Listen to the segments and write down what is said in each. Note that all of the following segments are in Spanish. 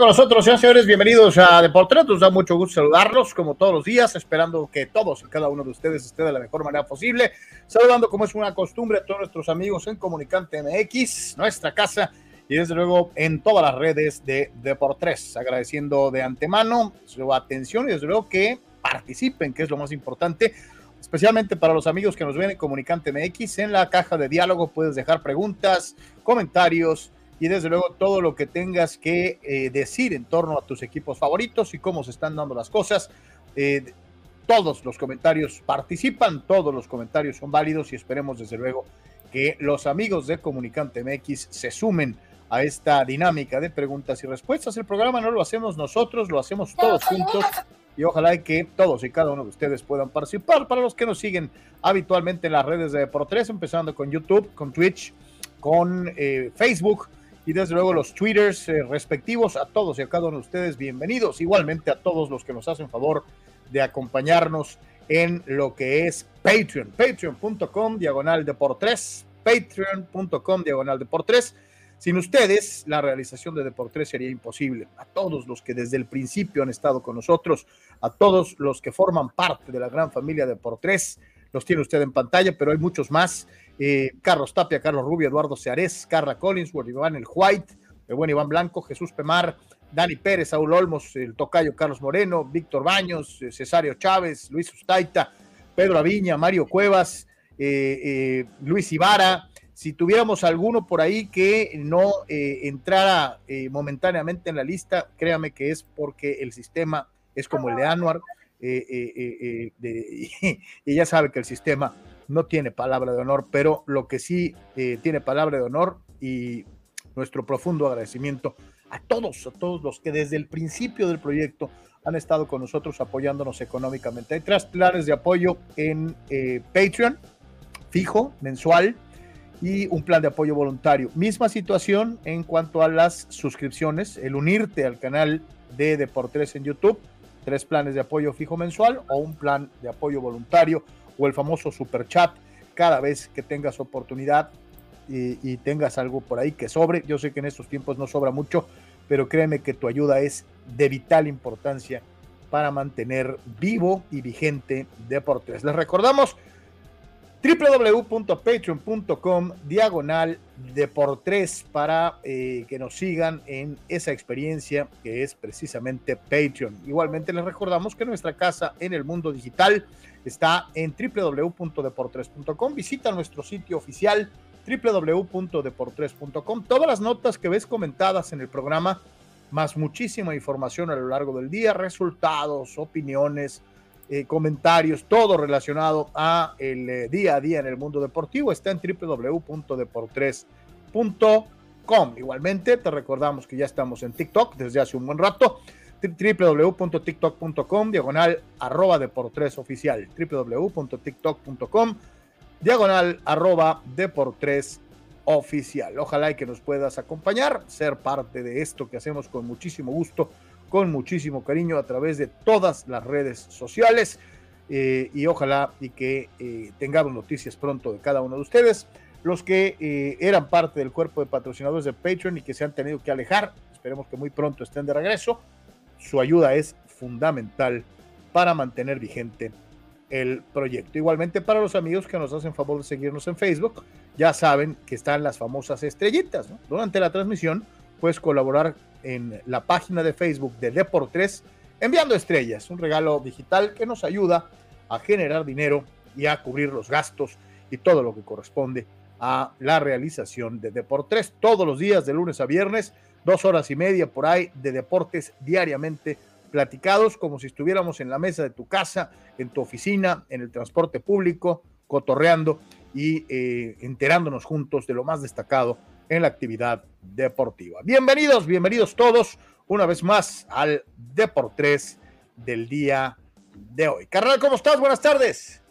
con nosotros, señores, señores, bienvenidos a Deportes. Nos da mucho gusto saludarlos, como todos los días, esperando que todos y cada uno de ustedes esté de la mejor manera posible. Saludando, como es una costumbre, a todos nuestros amigos en Comunicante MX, nuestra casa, y desde luego en todas las redes de Deportes. Agradeciendo de antemano su atención y desde luego que participen, que es lo más importante especialmente para los amigos que nos ven en Comunicante MX. En la caja de diálogo puedes dejar preguntas, comentarios y desde luego todo lo que tengas que eh, decir en torno a tus equipos favoritos y cómo se están dando las cosas. Eh, todos los comentarios participan, todos los comentarios son válidos y esperemos desde luego que los amigos de Comunicante MX se sumen a esta dinámica de preguntas y respuestas. El programa no lo hacemos nosotros, lo hacemos todos juntos y ojalá que todos y cada uno de ustedes puedan participar. Para los que nos siguen habitualmente en las redes de Pro 3, empezando con YouTube, con Twitch, con eh, Facebook, y desde luego los twitters eh, respectivos. A todos y a cada uno de ustedes, bienvenidos. Igualmente a todos los que nos hacen favor de acompañarnos en lo que es Patreon. Patreon.com diagonal de por tres. Patreon.com diagonal de por tres. Sin ustedes, la realización de Deportes sería imposible. A todos los que desde el principio han estado con nosotros, a todos los que forman parte de la gran familia de Deportes, los tiene usted en pantalla, pero hay muchos más eh, Carlos Tapia, Carlos Rubio, Eduardo Seares, Carla Collinsworth, Iván El White, el buen Iván Blanco, Jesús Pemar, Dani Pérez, Saúl Olmos, el tocayo Carlos Moreno, Víctor Baños, eh, Cesario Chávez, Luis Ustaita, Pedro Aviña, Mario Cuevas, eh, Luis Ibarra. Si tuviéramos alguno por ahí que no entrara momentáneamente en la lista, créame que es porque el sistema es como el de Anuar, y ya sabe que el sistema no tiene palabra de honor, pero lo que sí eh, tiene palabra de honor y nuestro profundo agradecimiento a todos, a todos los que desde el principio del proyecto han estado con nosotros apoyándonos económicamente. Hay tres planes de apoyo en eh, Patreon, fijo, mensual, y un plan de apoyo voluntario. Misma situación en cuanto a las suscripciones, el unirte al canal de Deportes en YouTube, tres planes de apoyo fijo mensual o un plan de apoyo voluntario o el famoso super chat cada vez que tengas oportunidad y, tengas algo por ahí que sobre. Yo sé que en estos tiempos no sobra mucho, pero créeme que tu ayuda es de vital importancia para mantener vivo y vigente Deportes. Les recordamos www.patreon.com diagonal Deportes para eh, que nos sigan en esa experiencia que es precisamente Patreon. Igualmente les recordamos que nuestra casa en el mundo digital está en www.deportres.com. Visita nuestro sitio oficial www.deportres.com. Todas las notas que ves comentadas en el programa, más muchísima información a lo largo del día, resultados, opiniones, eh, comentarios, todo relacionado a el eh, día a día en el mundo deportivo está en www.deportres.com. Igualmente, te recordamos que ya estamos en TikTok desde hace un buen rato www.tiktok.com diagonal arroba deportres oficial www.tiktok.com diagonal arroba deportres oficial ojalá y que nos puedas acompañar ser parte de esto que hacemos con muchísimo gusto con muchísimo cariño a través de todas las redes sociales eh, y ojalá y que eh, tengamos noticias pronto de cada uno de ustedes los que eh, eran parte del cuerpo de patrocinadores de Patreon y que se han tenido que alejar esperemos que muy pronto estén de regreso su ayuda es fundamental para mantener vigente el proyecto. Igualmente para los amigos que nos hacen favor de seguirnos en Facebook, ya saben que están las famosas estrellitas. Durante la transmisión puedes colaborar en la página de Facebook de Deportes enviando estrellas, un regalo digital que nos ayuda a generar dinero y a cubrir los gastos y todo lo que corresponde a la realización de Deportes. Todos los días de lunes a viernes dos horas y media por ahí de deportes diariamente platicados como si estuviéramos en la mesa de tu casa, en tu oficina, en el transporte público, cotorreando y eh, enterándonos juntos de lo más destacado en la actividad deportiva. Bienvenidos, bienvenidos todos una vez más al Deportes del día de hoy. Carnal, ¿cómo estás? Buenas tardes.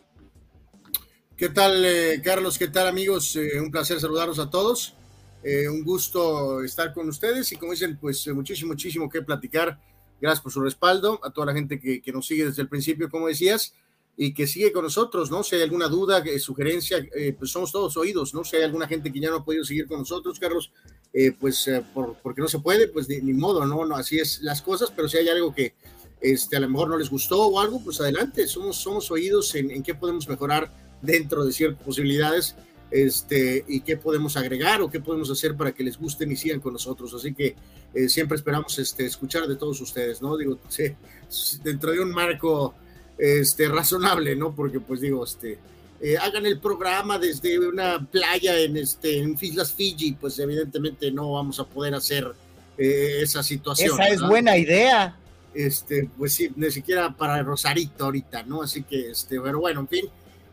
¿Qué tal, eh, Carlos? ¿Qué tal, amigos? Eh, un placer saludarlos a todos. Eh, un gusto estar con ustedes y como dicen, pues muchísimo, muchísimo que platicar. Gracias por su respaldo, a toda la gente que, nos sigue desde el principio, como decías, y que sigue con nosotros, ¿no? Si hay alguna duda, eh, sugerencia, pues somos todos oídos, ¿no? Si hay alguna gente que ya no ha podido seguir con nosotros, Carlos, eh, pues por, porque no se puede, pues ni, modo, ¿no? ¿no? Así es las cosas, pero si hay algo que este, a lo mejor no les gustó o algo, pues adelante, somos, somos oídos en, en qué podemos mejorar dentro de ciertas posibilidades este, y qué podemos agregar o qué podemos hacer para que les gusten y sigan con nosotros. Así que eh, siempre esperamos este, escuchar de todos ustedes, ¿no? Digo, sí, dentro de un marco este, razonable, ¿no? Porque pues digo, este, eh, hagan el programa desde una playa en, este, en Islas Fiji, pues evidentemente no vamos a poder hacer eh, esa situación. Esa es buena idea. Este, pues sí, ni siquiera para Rosarito ahorita, ¿no? Así que, este, pero bueno, en fin,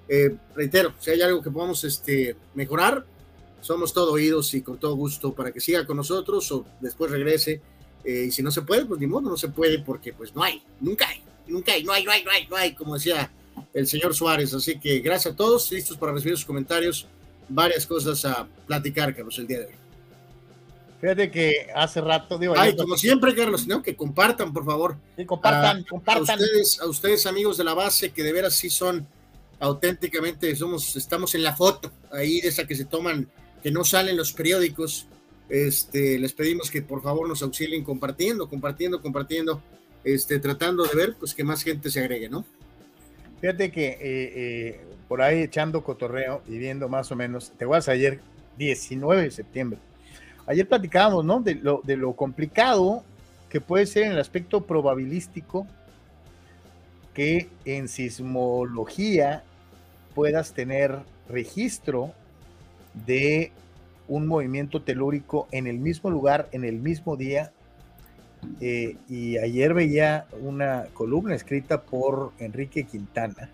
eh, reitero, si hay algo que podamos este, mejorar, somos todo oídos y con todo gusto para que siga con nosotros o después regrese. Eh, y si no se puede, pues ni modo, no se puede porque pues no hay, nunca hay, nunca hay, no hay, no hay, no hay, no hay, como decía el señor Suárez. Así que gracias a todos, listos para recibir sus comentarios, varias cosas a platicar, Carlos, el día de hoy. Fíjate que hace rato, digo. Ay, como siempre, Carlos, ¿no? que compartan, por favor. Sí, compartan, compartan. A ustedes, a ustedes, amigos de la base, que de veras sí son auténticamente somos, estamos en la foto, ahí de esa que se toman, que no salen los periódicos. Este, les pedimos que por favor nos auxilien compartiendo, compartiendo, compartiendo, este, tratando de ver pues que más gente se agregue, ¿no? Fíjate que eh, eh, por ahí echando cotorreo y viendo más o menos, te vas ayer 19 de septiembre. Ayer platicábamos, ¿no? De lo, de lo complicado que puede ser en el aspecto probabilístico que en sismología puedas tener registro de un movimiento telúrico en el mismo lugar, en el mismo día. Eh, y ayer veía una columna escrita por Enrique Quintana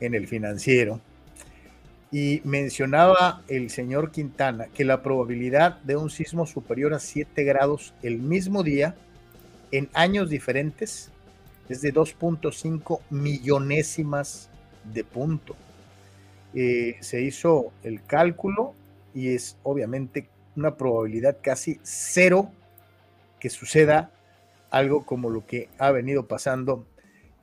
en el financiero y mencionaba el señor Quintana que la probabilidad de un sismo superior a 7 grados el mismo día en años diferentes es de 2.5 millonésimas de punto. Eh, se hizo el cálculo y es obviamente una probabilidad casi cero que suceda algo como lo que ha venido pasando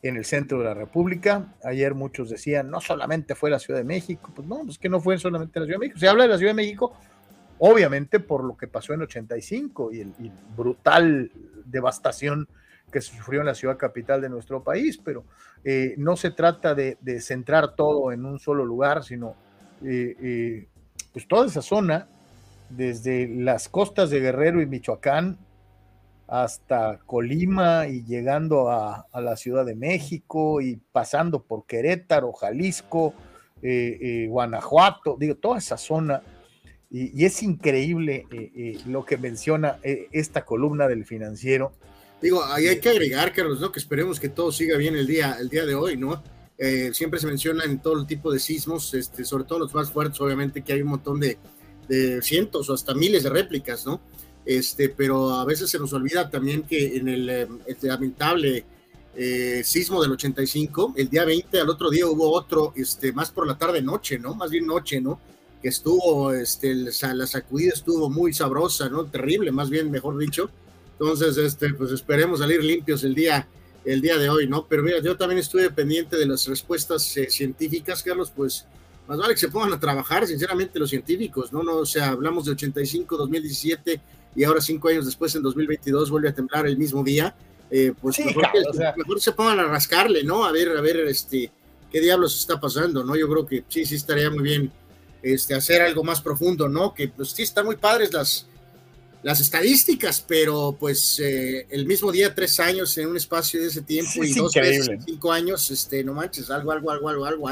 en el centro de la República. Ayer muchos decían, no solamente fue la Ciudad de México, pues no, pues que no fue solamente la Ciudad de México. Se habla de la Ciudad de México, obviamente por lo que pasó en 85 y el y brutal devastación que sufrió en la ciudad capital de nuestro país, pero eh, no se trata de, centrar todo en un solo lugar, sino eh, eh, pues toda esa zona, desde las costas de Guerrero y Michoacán hasta Colima y llegando a, la Ciudad de México y pasando por Querétaro, Jalisco, Guanajuato, digo, toda esa zona. Y, y es increíble lo que menciona esta columna del financiero Digo, ahí hay que agregar, Carlos, ¿no? Que esperemos que todo siga bien el día, el día de hoy, ¿no? Eh, siempre se menciona en todo el tipo de sismos, este, sobre todo los más fuertes, obviamente, que hay un montón de, cientos o hasta miles de réplicas, ¿no? Este, pero a veces se nos olvida también que en el, eh, lamentable eh, sismo del 85, el día 20, al otro día hubo otro, este, más por la tarde-noche, ¿no? Más bien noche, ¿no? Que estuvo, este, la sacudida estuvo muy sabrosa, ¿no? Terrible, más bien, mejor dicho entonces, este, pues esperemos salir limpios el día, el día de hoy, ¿no? Pero mira, yo también estuve pendiente de las respuestas eh, científicas, Carlos, pues más vale que se pongan a trabajar, sinceramente, los científicos, ¿no? no o sea, hablamos de 85, 2017 y ahora cinco años después, en 2022, vuelve a temblar el mismo día. Eh, pues mejor, mejor, se pongan a rascarle, ¿no? A ver, a ver, este, qué diablos está pasando, ¿no? Yo creo que sí, sí estaría muy bien este, hacer algo más profundo, ¿no? Que pues sí están muy padres las, las estadísticas, pero pues eh, el mismo día, tres años en un espacio de ese tiempo y dos veces cinco años, este, no manches, algo, algo, algo, algo, algo,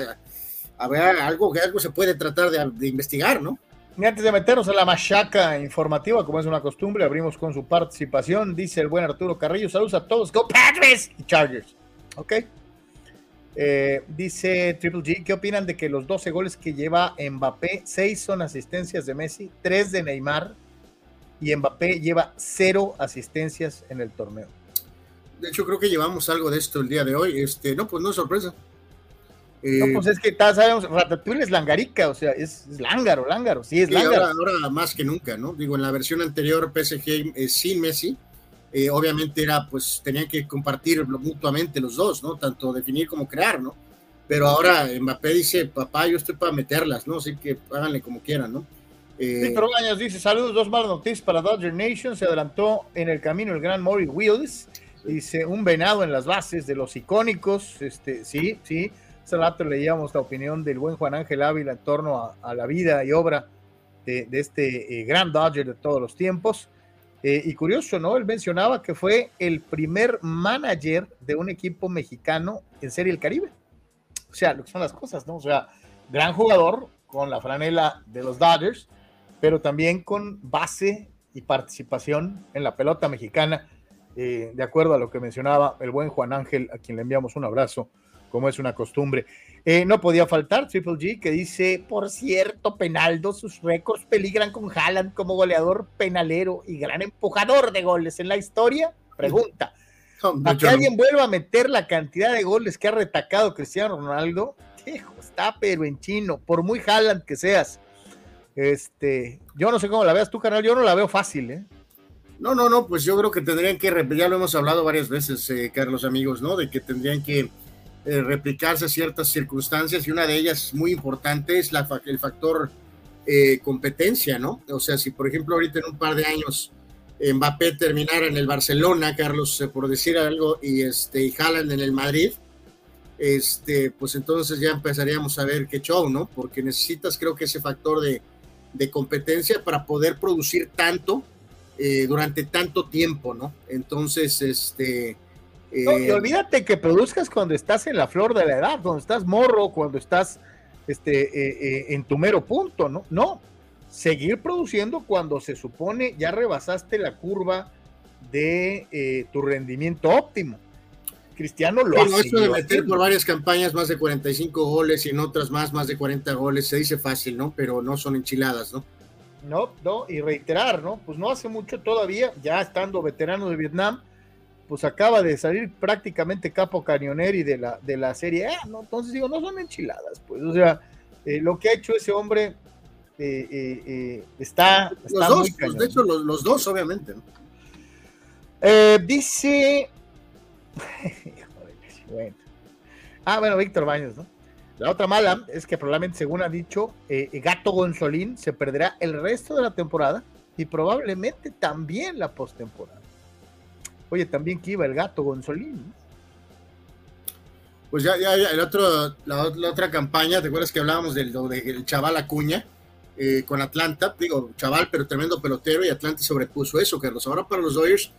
a ver, algo que algo se puede tratar de, investigar, ¿no? Y antes de meternos en la machaca informativa, como es una costumbre, abrimos con su participación, dice el buen Arturo Carrillo, saludos a todos, Go Padres y Chargers, ¿ok? Eh, dice Triple G, ¿qué opinan de que los 12 goles que lleva Mbappé, 6 son asistencias de Messi, 3 de Neymar, y Mbappé lleva cero asistencias en el torneo. De hecho, creo que llevamos algo de esto el día de hoy. Este, no, pues no es sorpresa. No, pues es que sabemos, Ratatouille es langarica, o sea, es, lángaro, lángaro, sí es lángaro. Ahora, más que nunca, ¿no? Digo, en la versión anterior PSG eh, sin Messi, eh, obviamente era, pues tenían que compartir mutuamente los dos, ¿no? Tanto definir como crear, ¿no? Pero ahora Mbappé dice, papá, yo estoy para meterlas, ¿no? Así que háganle como quieran, ¿no? Eh, Víctor Baños dice: Saludos, dos malas noticias para Dodger Nation. Se adelantó en el camino el gran Maury Wills. Dice: Un venado en las bases de los icónicos. Este, sí, sí. Hace rato leíamos la opinión del buen Juan Ángel Ávila en torno a, la vida y obra de, este eh, gran Dodger de todos los tiempos. Eh, y curioso, ¿no? Él mencionaba que fue el primer manager de un equipo mexicano en Serie el Caribe. O sea, lo que son las cosas, ¿no? O sea, gran jugador con la franela de los Dodgers, pero también con base y participación en la pelota mexicana, eh, de acuerdo a lo que mencionaba el buen Juan Ángel, a quien le enviamos un abrazo, como es una costumbre. Eh, no podía faltar Triple G, que dice, por cierto, Penaldo, sus récords peligran con Haaland como goleador penalero y gran empujador de goles en la historia. Pregunta, ¿a que alguien vuelva a meter la cantidad de goles que ha retacado Cristiano Ronaldo? Hijo, está pero en chino, por muy Haaland que seas. Este, yo no sé cómo la veas tú, canal, yo no la veo fácil, ¿eh? No, no, no, pues yo creo que tendrían que, ya lo hemos hablado varias veces, eh, Carlos, amigos, ¿no? De que tendrían que eh, replicarse ciertas circunstancias y una de ellas muy importante es la, el factor eh, competencia, ¿no? O sea, si por ejemplo ahorita en un par de años Mbappé terminara en el Barcelona, Carlos, eh, por decir algo, y este y en el Madrid, este, pues entonces ya empezaríamos a ver qué show, ¿no? Porque necesitas creo que ese factor de, de competencia para poder producir tanto durante tanto tiempo, ¿no? Entonces, este no, y eh, olvídate que produzcas cuando estás en la flor de la edad, cuando estás morro, cuando estás este, eh, eh, en tu mero punto, ¿no? No, seguir produciendo cuando se supone ya rebasaste la curva de tu rendimiento óptimo. Cristiano lo Pero eso de meter por varias campañas más de 45 goles y en otras más, más de 40 goles, se dice fácil, ¿no? Pero no son enchiladas, ¿no? No, no, y reiterar, ¿no? Pues no hace mucho todavía, ya estando veterano de Vietnam, pues acaba de salir prácticamente capo cañoneri de la, de la serie A, ¿no? Entonces digo, no son enchiladas, pues, o sea, eh, lo que ha hecho ese hombre eh, eh, está, Los dos, pues, de hecho, los, dos, obviamente. dice... Ah, bueno, Víctor Baños, ¿no? La otra mala es que probablemente, según ha dicho, Gato Gonzolín se perderá el resto de la temporada y probablemente también la postemporada. Oye, también que iba el gato Gonzolín. Pues ya, ya, ya, el otro, la, otra campaña, ¿te acuerdas que hablábamos del, del chaval Acuña eh, con Atlanta? Digo, chaval, pero tremendo pelotero y Atlanta sobrepuso eso, Carlos. Ahora para los Dodgers,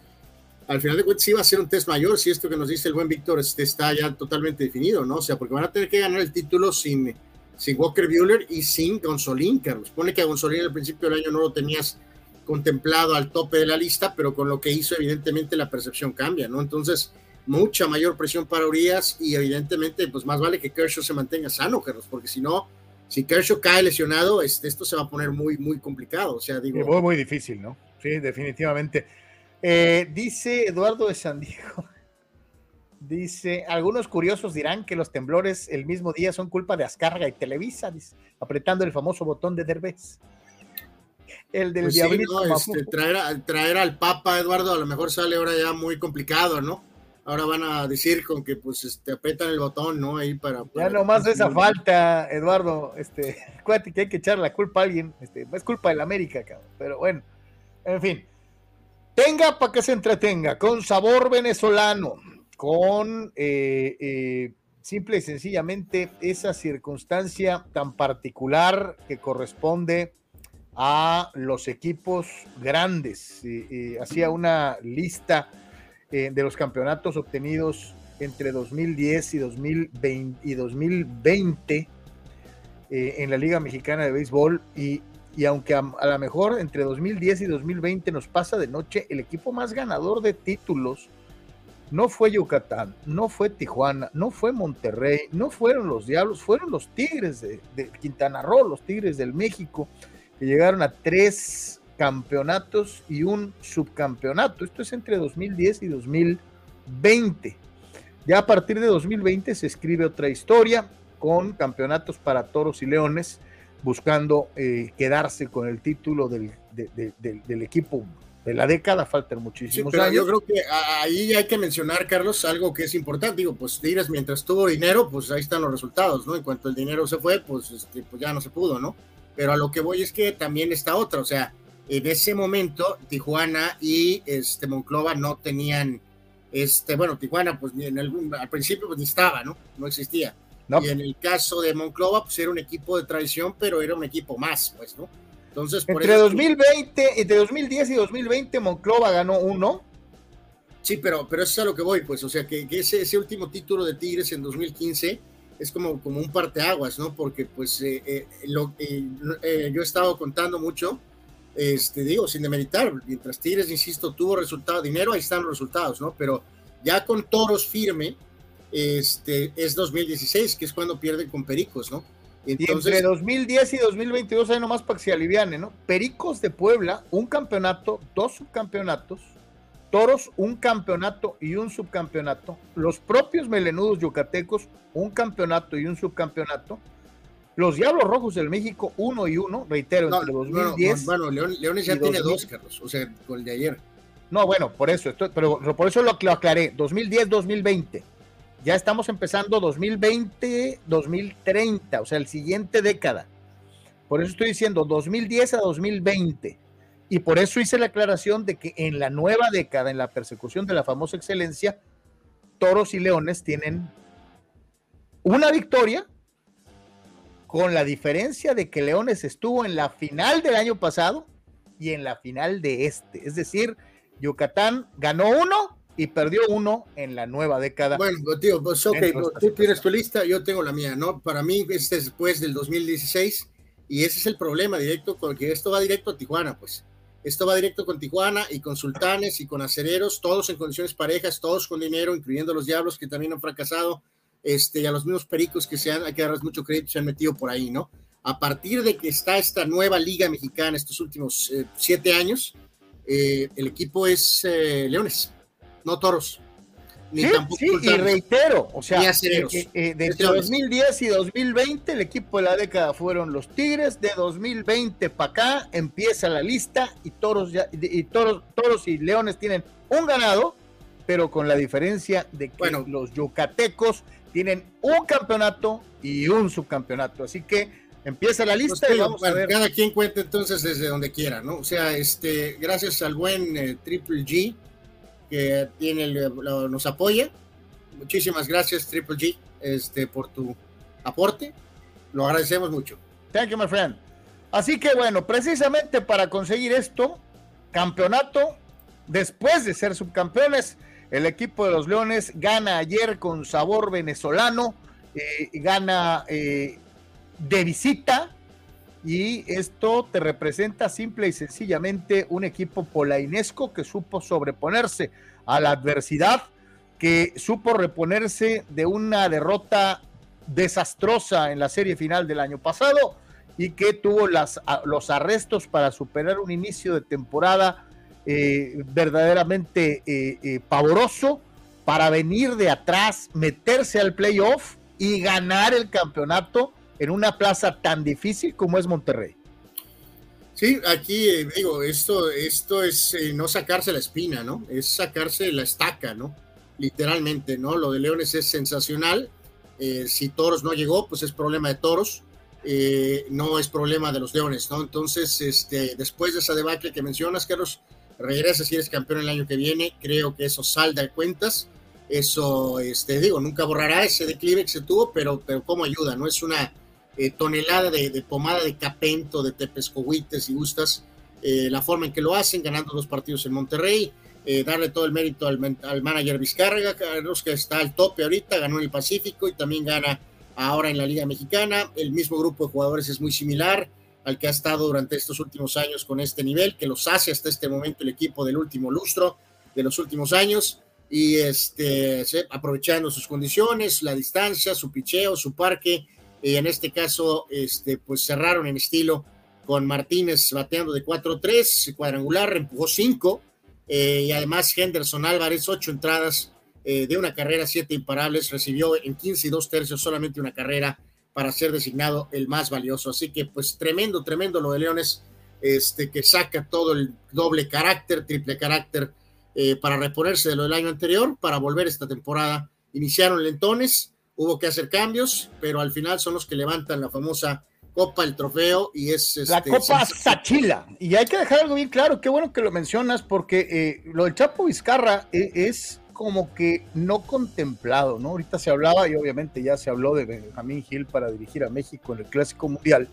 al final de cuentas sí va a ser un test mayor, si esto que nos dice el buen Víctor este, está ya totalmente definido, ¿no? O sea, porque van a tener que ganar el título sin, sin Walker Bueller y sin Gonzolín, Carlos. Pone que a Gonzolín al principio del año no lo tenías contemplado al tope de la lista, pero con lo que hizo evidentemente la percepción cambia, ¿no? Entonces, mucha mayor presión para Urias y evidentemente pues más vale que Kershaw se mantenga sano, Carlos, porque si no, si Kershaw cae lesionado, este, esto se va a poner muy, muy complicado, o sea, digo... Muy, muy difícil, ¿no? Sí, definitivamente. Eh, dice Eduardo de San Diego, dice, algunos curiosos dirán que los temblores el mismo día son culpa de Ascarga y Televisa, apretando el famoso botón de Derbez el del pues este, traer, traer al Papa, Eduardo, a lo mejor sale ahora ya muy complicado, ¿no? Ahora van a decir con que pues este, apretan el botón, ¿no? Ahí para. ya nomás esa falta, Eduardo. Este, acuérdate que hay que echar la culpa a alguien. Este, es culpa del América, cabrón. Pero bueno, en fin. Tenga para que se entretenga, con sabor venezolano, con eh, eh, simple y sencillamente esa circunstancia tan particular que corresponde a los equipos grandes. hacía una lista eh, de los campeonatos obtenidos entre 2010 y 2020, y 2020 eh, en la Liga Mexicana de Béisbol y, aunque a, a lo mejor entre 2010 y 2020 nos pasa de noche, el equipo más ganador de títulos no fue Yucatán, no fue Tijuana, no fue Monterrey, no fueron los Diablos, fueron los Tigres de, de Quintana Roo, los Tigres del México, que llegaron a tres campeonatos y un subcampeonato. Esto es entre 2010 y 2020. Ya a partir de 2020 se escribe otra historia con campeonatos para toros y leones, buscando eh, quedarse con el título del, del, equipo de la década, faltan muchísimos años. Yo creo que ahí hay que mencionar, Carlos, algo que es importante. Digo, pues Tigres, mientras tuvo dinero, pues ahí están los resultados, ¿no? En cuanto el dinero se fue, pues, este, pues ya no se pudo, ¿no? Pero a lo que voy es que también está otra, o sea, en ese momento Tijuana y este Monclova no tenían, este, bueno, Tijuana pues en algún, al principio pues ni estaba, ¿no? No existía. Y en el caso de Monclova pues era un equipo de tradición, pero era un equipo más, pues, ¿no? Entonces, por entre 2020, entre 2010 y 2020 Monclova ganó uno. Sí, pero, pero eso es a lo que voy, pues, o sea, que, ese, ese último título de Tigres en 2015 es como, como un parteaguas, ¿no? Porque pues eh, eh, lo, eh, yo he estado contando mucho, este, digo, sin demeritar, mientras Tigres, insisto, tuvo resultado, dinero, ahí están los resultados, ¿no? Pero ya con Toros firme, este, es 2016, que es cuando pierden con Pericos, ¿no? Entonces, y entre 2010 y 2022 hay nomás para que se aliviane, ¿no? Pericos de Puebla, un campeonato, dos subcampeonatos, Toros, un campeonato y un subcampeonato. Los propios melenudos yucatecos, un campeonato y un subcampeonato. Los Diablos Rojos del México, uno y uno, reitero, entre 2010. Bueno, bueno Leones ya tiene dos, Carlos, o sea, con el de ayer. No, bueno, por eso, pero por eso lo, lo aclaré, 2010-2020. Ya estamos empezando 2020-2030, o sea, el siguiente década. Por eso estoy diciendo 2010 a 2020. Y por eso hice la aclaración de que en la nueva década, en la persecución de la famosa excelencia, toros y leones tienen una victoria con la diferencia de que Leones estuvo en la final del año pasado y en la final de este. Es decir, Yucatán ganó uno y perdió uno en la nueva década. Bueno, tío, pues ok, tú tienes tu lista, yo tengo la mía, ¿no? Para mí, este es después del 2016 y ese es el problema directo, porque esto va directo a Tijuana, pues. Esto va directo con Tijuana y con Sultanes y con Acereros, todos en condiciones parejas, todos con dinero, incluyendo los Diablos que también han fracasado, este, y a los mismos Pericos que se han, hay que darles mucho crédito, se han metido por ahí, ¿no? A partir de que está esta nueva liga mexicana estos últimos eh, siete años, eh, el equipo es eh, Leones, no Toros sí, sí, y reitero, o sea, eh, eh, eh, de 2010 y 2020 el equipo de la década fueron los Tigres, de 2020 para acá empieza la lista y toros, y toros, toros y leones tienen un ganado, pero con la diferencia de que los yucatecos tienen un campeonato y un subcampeonato, así que empieza la lista pues y vamos a ver. Cada quien cuenta entonces desde donde quiera, ¿no? O sea, este, gracias al buen Triple G, que tiene, nos apoya. Muchísimas gracias, Triple G, este, por tu aporte. Lo agradecemos mucho. Thank you, my friend. Así que bueno, precisamente para conseguir esto, campeonato, después de ser subcampeones, el equipo de los Leones gana ayer con sabor venezolano, eh, gana eh, de visita, y esto te representa simple y sencillamente un equipo polainesco que supo sobreponerse a la adversidad, que supo reponerse de una derrota desastrosa en la serie final del año pasado y que tuvo las, los arrestos para superar un inicio de temporada eh, verdaderamente eh, eh, pavoroso para venir de atrás, meterse al playoff y ganar el campeonato en una plaza tan difícil como es Monterrey. Sí, aquí eh, digo, esto, esto es eh, no sacarse la espina, ¿no? Es sacarse la estaca, ¿no? Literalmente, ¿no? Lo de Leones es sensacional. Eh, si Toros no llegó, pues es problema de Toros, no es problema de los Leones, ¿no? Entonces, este, después de esa debacle que mencionas, Carlos, regresa si eres campeón el año que viene. Creo que eso salda de cuentas. Eso, este, digo, nunca borrará ese declive que se tuvo, pero, pero cómo ayuda, ¿no? Es una eh, tonelada de, pomada de capento, de tepescohuites y gustas, eh, la forma en que lo hacen, ganando dos partidos en Monterrey, eh, darle todo el mérito al, manager Vizcarra, Carlos, que está al tope ahorita, ganó en el Pacífico y también gana ahora en la Liga Mexicana. El mismo grupo de jugadores es muy similar al que ha estado durante estos últimos años con este nivel, que los hace hasta este momento el equipo del último lustro de los últimos años y este, aprovechando sus condiciones, la distancia, su picheo, su parque, y en este caso, este, pues cerraron en estilo con Martínez bateando de 4-3, cuadrangular, empujó 5, eh, y además Henderson Álvarez, 8 entradas eh, de una carrera, 7 imparables, recibió en 15 y 2 tercios solamente una carrera para ser designado el más valioso. Así que, pues tremendo, tremendo lo de Leones, este, que saca todo el doble carácter, triple carácter eh, para reponerse de lo del año anterior, para volver esta temporada. Iniciaron lentones, hubo que hacer cambios, pero al final son los que levantan la famosa copa, el trofeo y es... la este, copa Sachila. Y hay que dejar algo bien claro, qué bueno que lo mencionas, porque eh, lo del Chapo Vizcarra eh, es como que no contemplado, ¿no? Ahorita se hablaba y obviamente ya se habló de Benjamín Gil para dirigir a México en el Clásico Mundial.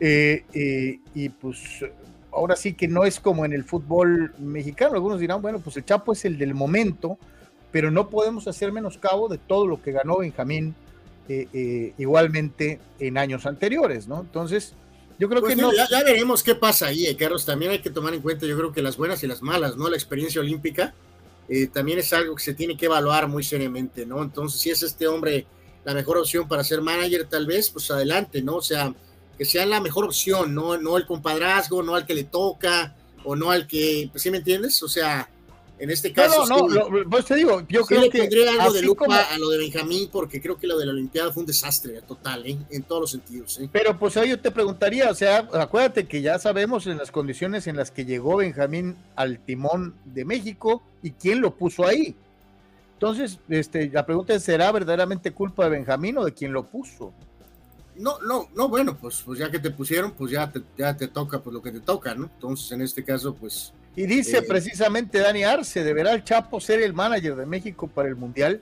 Eh, y pues ahora sí que no es como en el fútbol mexicano. Algunos dirán, bueno, pues el Chapo es el del momento, pero no podemos hacer menoscabo de todo lo que ganó Benjamín eh, eh, igualmente en años anteriores, ¿no? Entonces, yo creo pues que no. Ya, veremos qué pasa ahí, eh, Carlos. También hay que tomar en cuenta, yo creo que las buenas y las malas, ¿no? La experiencia olímpica también es algo que se tiene que evaluar muy seriamente, ¿no? Entonces, si es este hombre la mejor opción para ser manager, tal vez, pues adelante, ¿no? O sea, que sea la mejor opción, no, no el compadrazgo, no al que le toca, o no al que, pues sí me entiendes, o sea, en este caso. No, no, no, pues te digo, yo creo que. tendría algo de lupa a lo de Benjamín, porque creo que lo de la Olimpiada fue un desastre total, ¿eh? en todos los sentidos. ¿eh? Pero pues ahí yo te preguntaría, o sea, acuérdate que ya sabemos en las condiciones en las que llegó Benjamín al timón de México y quién lo puso ahí. Entonces, este, la pregunta es: ¿será verdaderamente culpa de Benjamín o de quien lo puso? No, no, no, bueno, pues, pues ya que te pusieron, pues ya te, ya te toca pues lo que te toca, ¿no? Entonces, en este caso, pues y dice eh, precisamente Dani Arce, ¿deberá el Chapo ser el manager de México para el Mundial?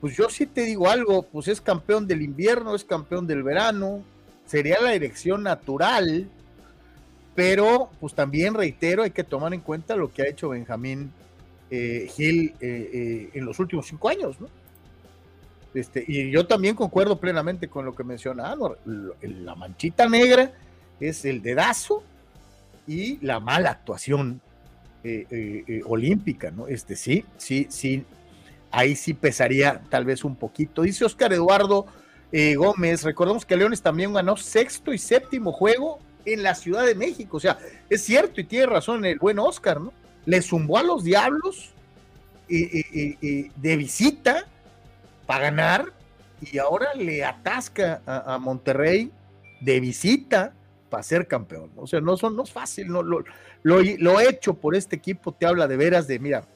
Pues yo sí te digo algo, pues es campeón del invierno, es campeón del verano, sería la elección natural, pero pues también reitero, hay que tomar en cuenta lo que ha hecho Benjamín eh, Gil eh, en los últimos cinco años, ¿no? Este, y yo también concuerdo plenamente con lo que menciona Anor, la manchita negra es el dedazo y la mala actuación eh, eh, eh, olímpica, ¿no? Este sí, sí, sí, ahí sí pesaría tal vez un poquito. Dice Oscar Eduardo Gómez, recordemos que Leones también ganó sexto y séptimo juego en la Ciudad de México, o sea, es cierto y tiene razón el buen Oscar, ¿no? Le zumbó a los Diablos de visita para ganar y ahora le atasca a, Monterrey de visita para ser campeón. O sea, no, son, no es fácil, no, lo, lo, hecho por este equipo te habla de veras de, mira,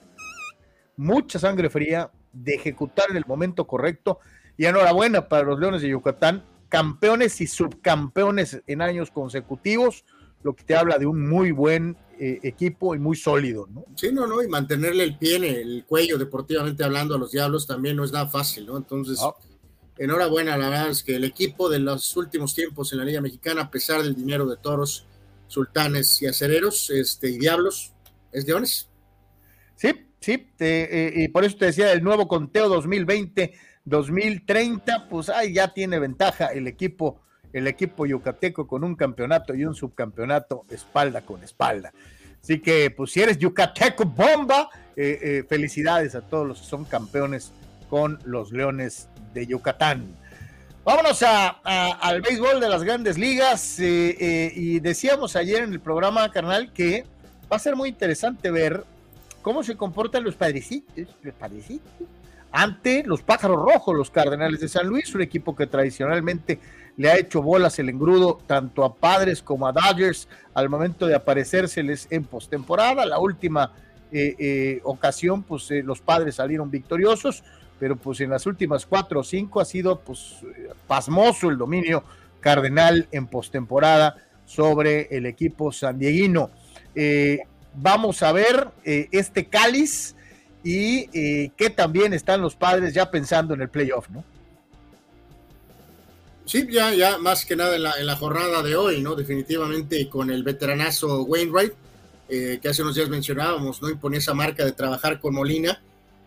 mucha sangre fría, de ejecutar en el momento correcto. Y enhorabuena para los Leones de Yucatán, campeones y subcampeones en años consecutivos, lo que te habla de un muy buen eh, equipo y muy sólido, ¿no? Sí, no, no, y mantenerle el pie en el cuello, deportivamente hablando, a los Diablos también no es nada fácil, ¿no? Entonces, ah. enhorabuena, la verdad es que el equipo de los últimos tiempos en la Liga Mexicana, a pesar del dinero de toros, sultanes y acereros este, y diablos, es leones. Sí, sí, eh, y por eso te decía, el nuevo conteo 2020-2030, pues ahí ya tiene ventaja el equipo, el equipo yucateco con un campeonato y un subcampeonato espalda con espalda. Así que, pues si eres yucateco bomba, eh, eh, felicidades a todos los que son campeones con los Leones de Yucatán. Vámonos a, al béisbol de las grandes ligas. Eh, eh, y decíamos ayer en el programa, carnal, que va a ser muy interesante ver cómo se comportan los padrecitos, los padrecitos, ante los pájaros rojos, los Cardenales de San Luis, un equipo que tradicionalmente le ha hecho bolas el engrudo tanto a padres como a Dodgers al momento de aparecérseles en postemporada. La última eh, ocasión, pues los padres salieron victoriosos pero pues en las últimas cuatro o cinco ha sido pues pasmoso el dominio cardenal en postemporada sobre el equipo sandieguino. Eh, vamos a ver eh, este cáliz y eh, que también están los padres ya pensando en el playoff, ¿no? Sí, ya, ya más que nada en la, en la jornada de hoy, ¿no? Definitivamente con el veteranazo Wainwright, que hace unos días mencionábamos, ¿no? Imponía esa marca de trabajar con Molina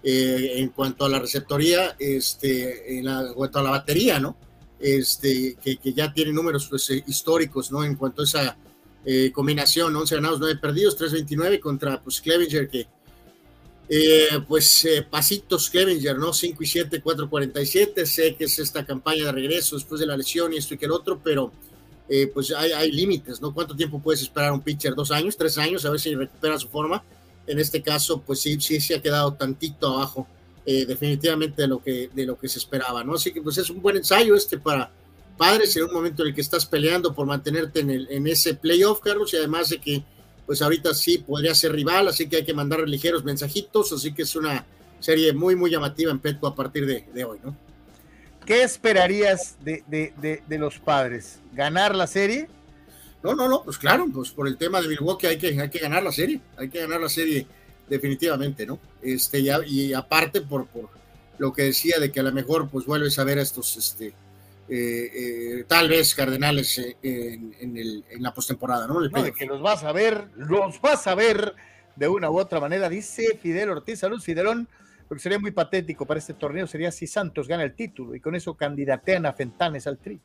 eh, en cuanto a la receptoría, este, en, cuanto a la batería, ¿no? Este, que, ya tiene números pues, eh, históricos, ¿no? En cuanto a esa eh, combinación, 11 ganados, 9 perdidos, 3.29 contra pues, Clevinger, que pues pasitos Clevinger, ¿no? 5 y 7, 4.47, sé que es esta campaña de regreso después de la lesión y esto y que el otro, pero pues hay, hay límites, ¿no? ¿Cuánto tiempo puedes esperar a un pitcher? ¿Dos años? ¿Tres años? A ver si recupera su forma en este caso, pues sí, sí se ha quedado tantito abajo, eh, definitivamente de lo, que, de lo que se esperaba, ¿no? Así que pues es un buen ensayo este para padres en un momento en el que estás peleando por mantenerte en, el, en ese playoff, Carlos, y además de que pues ahorita sí podría ser rival, así que hay que mandar ligeros mensajitos, así que es una serie muy, muy llamativa en Petco a partir de, de hoy, ¿no? ¿qué esperarías de, de, los padres? ¿Ganar la serie? No, no, no, pues claro, pues por el tema de Milwaukee hay que, hay que ganar la serie, hay que ganar la serie definitivamente, ¿no? Este, y, y aparte por, por lo que decía de que a lo mejor pues vuelves a ver a estos, este, eh, eh, tal vez Cardenales eh, en, el, en, la postemporada, ¿no? no de que los vas a ver, los vas a ver de una u otra manera, dice Fidel Ortiz, salud Fidelón, porque sería muy patético para este torneo, sería si Santos gana el título y con eso candidatean a Fentanes al tri.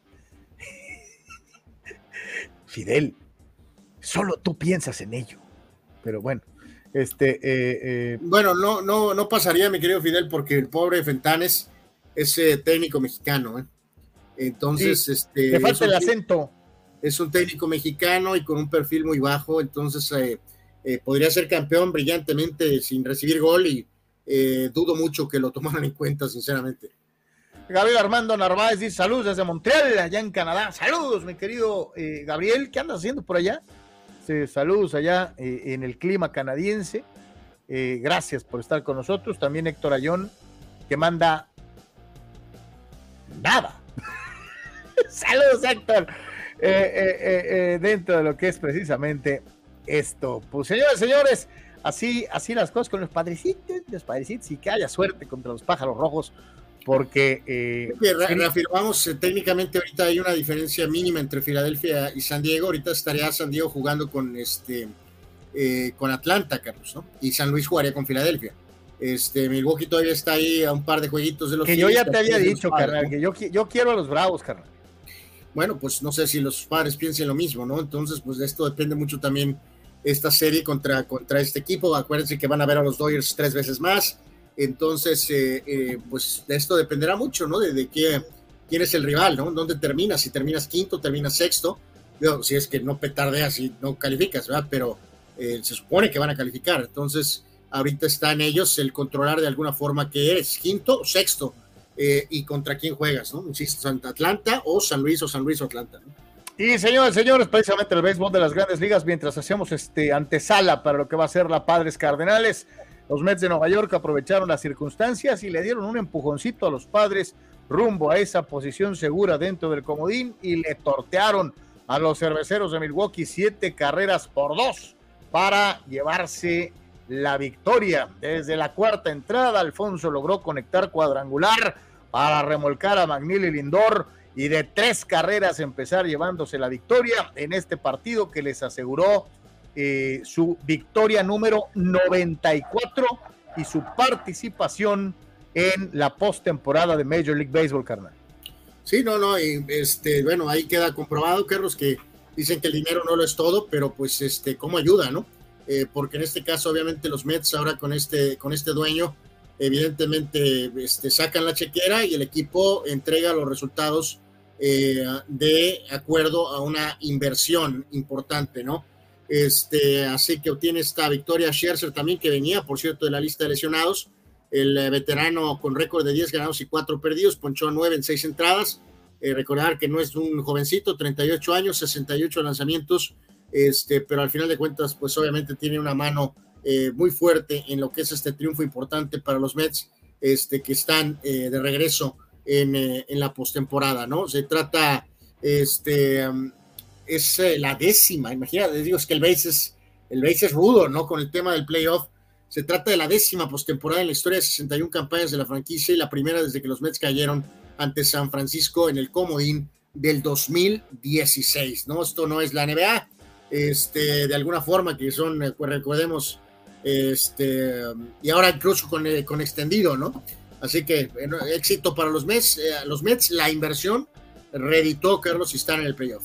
Fidel, solo tú piensas en ello, pero bueno. Este, eh, eh, bueno, no, no, no pasaría, mi querido Fidel, porque el pobre Fentanes es eh, técnico mexicano. Entonces, este. Le falta el acento. Es un técnico mexicano y con un perfil muy bajo, entonces podría ser campeón brillantemente sin recibir gol y dudo mucho que lo tomaran en cuenta, sinceramente. Gabriel Armando Narváez dice saludos desde Montreal, allá en Canadá. Saludos, mi querido Gabriel, ¿qué andas haciendo por allá? Este, saludos allá eh, en el clima canadiense. Eh, gracias por estar con nosotros. También Héctor Ayón, que manda nada. saludos, Héctor. Eh, dentro de lo que es precisamente esto. Pues señores, señores, así, así las cosas con los padrecitos, los padrecitos, y que haya suerte contra los pájaros rojos porque... Eh, reafirmamos, eh, técnicamente ahorita hay una diferencia mínima entre Filadelfia y San Diego, ahorita estaría San Diego jugando con este eh, con Atlanta, Carlos, ¿no? Y San Luis jugaría con Filadelfia. Este, Milwaukee todavía está ahí a un par de jueguitos de los que yo ya te había dicho, carnal, que yo, yo quiero a los Bravos, carnal. Bueno, pues no sé si los padres piensen lo mismo, ¿no? Entonces, pues de esto depende mucho también esta serie contra, contra este equipo. Acuérdense que van a ver a los Dodgers tres veces más. Entonces, eh, eh, pues de esto dependerá mucho, ¿no? De, qué, quién es el rival, ¿no? ¿Dónde terminas? Si terminas quinto, terminas sexto. si es que no petardeas y no calificas, ¿verdad? Pero eh, se supone que van a calificar. Entonces, ahorita está en ellos el controlar de alguna forma que eres quinto o sexto y contra quién juegas, ¿no? Insisto, Santa Atlanta o San Luis o San Luis o Atlanta, ¿no? Y señores, señores, precisamente el béisbol de las grandes ligas, mientras hacemos este antesala para lo que va a ser la Padres Cardenales, los Mets de Nueva York aprovecharon las circunstancias y le dieron un empujoncito a los padres rumbo a esa posición segura dentro del comodín y le tortearon a los cerveceros de Milwaukee siete carreras por dos para llevarse la victoria. Desde la cuarta entrada, Alfonso logró conectar cuadrangular para remolcar a McNeil Lindor y de tres carreras empezar llevándose la victoria en este partido que les aseguró eh, su victoria número 94 y su participación en la postemporada de Major League Baseball, carnal. Sí, no, no, este, bueno, ahí queda comprobado, Carlos, que dicen que el dinero no lo es todo, pero pues, este, ¿cómo ayuda, no? Eh, porque en este caso, obviamente, los Mets ahora con este, con este dueño, evidentemente, este, sacan la chequera y el equipo entrega los resultados eh, de acuerdo a una inversión importante, ¿no? Este, así que obtiene esta victoria Scherzer también, que venía, por cierto, de la lista de lesionados. El eh, veterano con récord de 10 ganados y 4 perdidos, ponchó 9 en 6 entradas. Eh, recordar que no es un jovencito, 38 años, 68 lanzamientos, este, pero al final de cuentas, pues obviamente tiene una mano eh, muy fuerte en lo que es este triunfo importante para los Mets, este, que están de regreso en, en la postemporada, ¿no? Se trata, este, es eh, la décima, imagínate, digo, es que el base es, el base es rudo, ¿no? Con el tema del playoff. Se trata de la décima postemporada en la historia de 61 campañas de la franquicia y la primera desde que los Mets cayeron ante San Francisco en el comodín del 2016, ¿no? Esto no es la NBA, este, de alguna forma que son, eh, pues, recordemos, este, y ahora incluso con, eh, con extendido, ¿no? Así que éxito para los Mets, los Mets, la inversión reeditó Carlos y están en el playoff.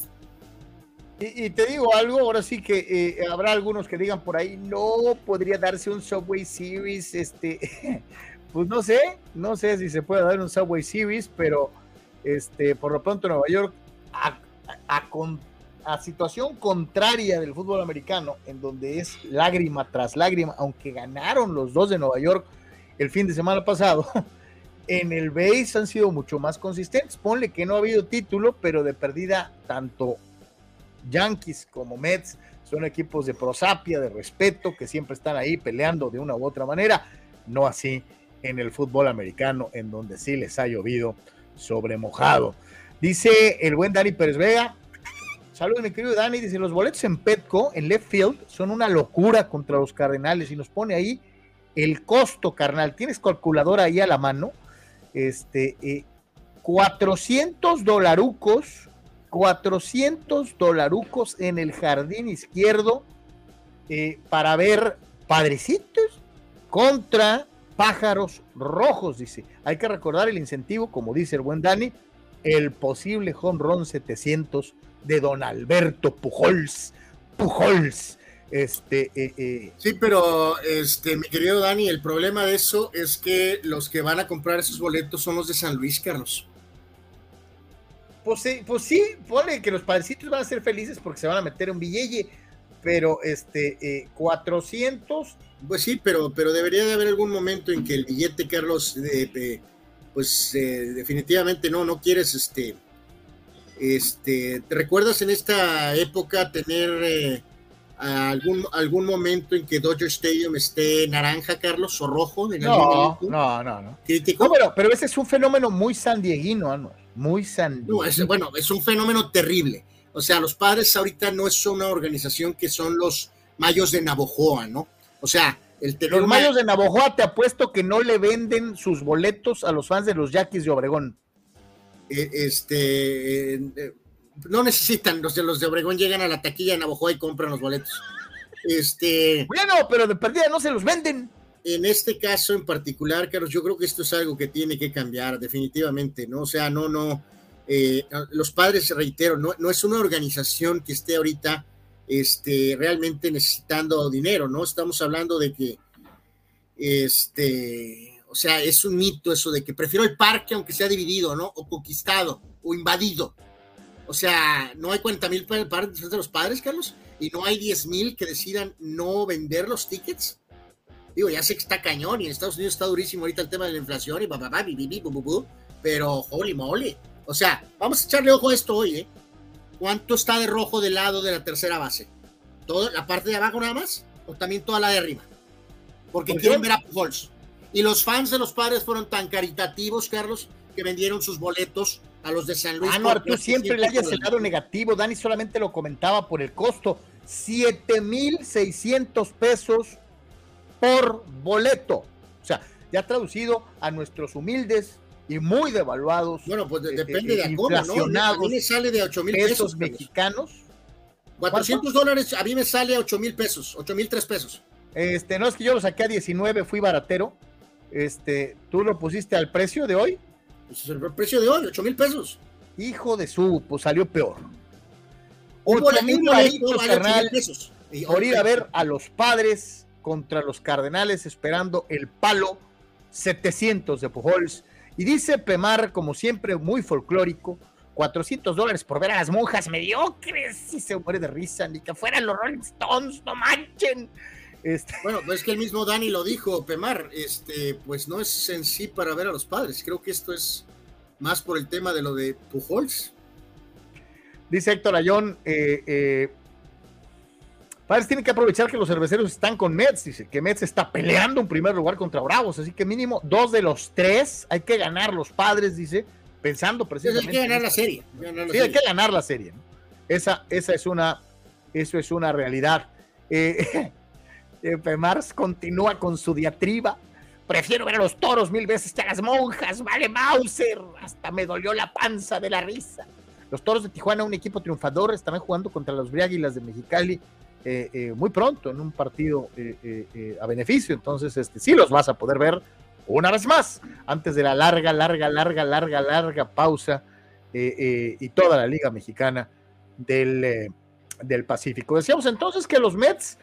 Y, te digo algo, ahora sí que eh, habrá algunos que digan por ahí, no podría darse un Subway Series, este, pues no sé, no sé si se puede dar un Subway Series, pero este, por lo pronto Nueva York, a, situación contraria del fútbol americano, en donde es lágrima tras lágrima, aunque ganaron los dos de Nueva York el fin de semana pasado, en el base han sido mucho más consistentes. Ponle que no ha habido título, pero de perdida tanto Yankees como Mets son equipos de prosapia, de respeto, que siempre están ahí peleando de una u otra manera. No así en el fútbol americano, en donde sí les ha llovido sobre mojado. Dice el buen Dani Pérez Vega. Saludos, mi querido Dani. Dice: Los boletos en Petco, en left field, son una locura contra los Cardenales. Y nos pone ahí el costo, carnal. ¿Tienes calculadora ahí a la mano? Este, eh, 400 dolarucos, 400 dolarucos en el jardín izquierdo eh, para ver padrecitos contra pájaros rojos, dice. Hay que recordar el incentivo, como dice el buen Dani, el posible home run 700 de don Alberto Pujols. Pujols. Este, eh, eh. Sí, pero este, mi querido Dani, el problema de eso es que los que van a comprar esos boletos son los de San Luis, Carlos. Pues sí, pues sí, pone que los padrecitos van a ser felices porque se van a meter un billete, pero este, eh, 400. Pues sí, pero, pero debería de haber algún momento en que el billete, Carlos, pues eh, definitivamente no, no quieres, este, este, ¿te recuerdas en esta época tener eh, algún, algún momento en que Dodger Stadium esté naranja, Carlos, o rojo? no, no, no, no, pero, pero, ese es un fenómeno muy sandieguino, Anual muy sandino. bueno, es un fenómeno terrible. O sea, los padres ahorita no es una organización que son los mayos de Navojoa, ¿no? O sea, el Los mayos de Navojoa te apuesto que no le venden sus boletos a los fans de los Yaquis de Obregón. Eh, este, eh, no necesitan, los de los de Obregón llegan a la taquilla de Navojoa y compran los boletos. Este. Bueno, pero de perdida no se los venden en este caso en particular, Carlos, yo creo que esto es algo que tiene que cambiar definitivamente, ¿no? O sea, no, no, eh, los padres, reitero, no, no es una organización que esté ahorita este, realmente necesitando dinero, ¿no? Estamos hablando de que, este, o sea, es un mito eso de que prefiero el parque aunque sea dividido, ¿no? O conquistado o invadido. O sea, no hay 40 mil para de los padres, Carlos, y no hay 10 mil que decidan no vender los tickets. Digo, ya sé que está cañón y en Estados Unidos está durísimo ahorita el tema de la inflación y papá, pero holy moly. O sea, vamos a echarle ojo a esto hoy, ¿eh? ¿Cuánto está de rojo del lado de la tercera base? ¿Todo, ¿La parte de abajo nada más? ¿O también toda la de arriba? Porque quieren ver a Pujols. Y los fans de los padres fueron tan caritativos, Carlos, que vendieron sus boletos a los de San Luis. Ah, no, tú siempre le hayas el lado negativo. Dani solamente lo comentaba por el costo. 7,600 pesos por boleto. O sea, ya traducido a nuestros humildes y muy devaluados. Bueno, pues eh, depende de cómo, ¿no? A mí me sale de 8 mil pesos, mexicanos. 400 dólares, a mí me sale a 8 mil pesos, 8 mil 3 pesos. Este, no es que yo lo saqué a 19, fui baratero. Este, ¿tú lo pusiste al precio de hoy? Pues el precio de hoy, 8 mil pesos. Hijo de su, pues salió peor. Un mil pesos. Por ir a ver a los padres contra los Cardenales esperando el palo 700 de Pujols. Y dice Pemar, como siempre, muy folclórico, 400 dólares por ver a las monjas mediocres. Y se muere de risa, ni que fueran los Rolling Stones, no manchen. Este... Bueno, pues es que el mismo Dani lo dijo, Pemar, este, pues no es en sí para ver a los padres. Creo que esto es más por el tema de lo de Pujols. Dice Héctor Ayón, eh, eh, Padres tienen que aprovechar que los cerveceros están con Mets, dice que Mets está peleando en primer lugar contra Bravos, así que mínimo dos de los tres hay que ganar los padres, dice, pensando precisamente. hay que ganar la serie. sí, hay que ganar la serie. Esa, esa es una, eso es una realidad. Eh, eh, Mars continúa con su diatriba. Prefiero ver a los toros mil veces que a las monjas, vale Mauser. Hasta me dolió la panza de la risa. Los toros de Tijuana, un equipo triunfador, están jugando contra los Briáguilas de Mexicali eh, eh, muy pronto en un partido eh, a beneficio. Entonces, este, sí los vas a poder ver una vez más antes de la larga, larga, larga, larga, larga pausa y toda la Liga Mexicana del, del Pacífico. Decíamos entonces que los Mets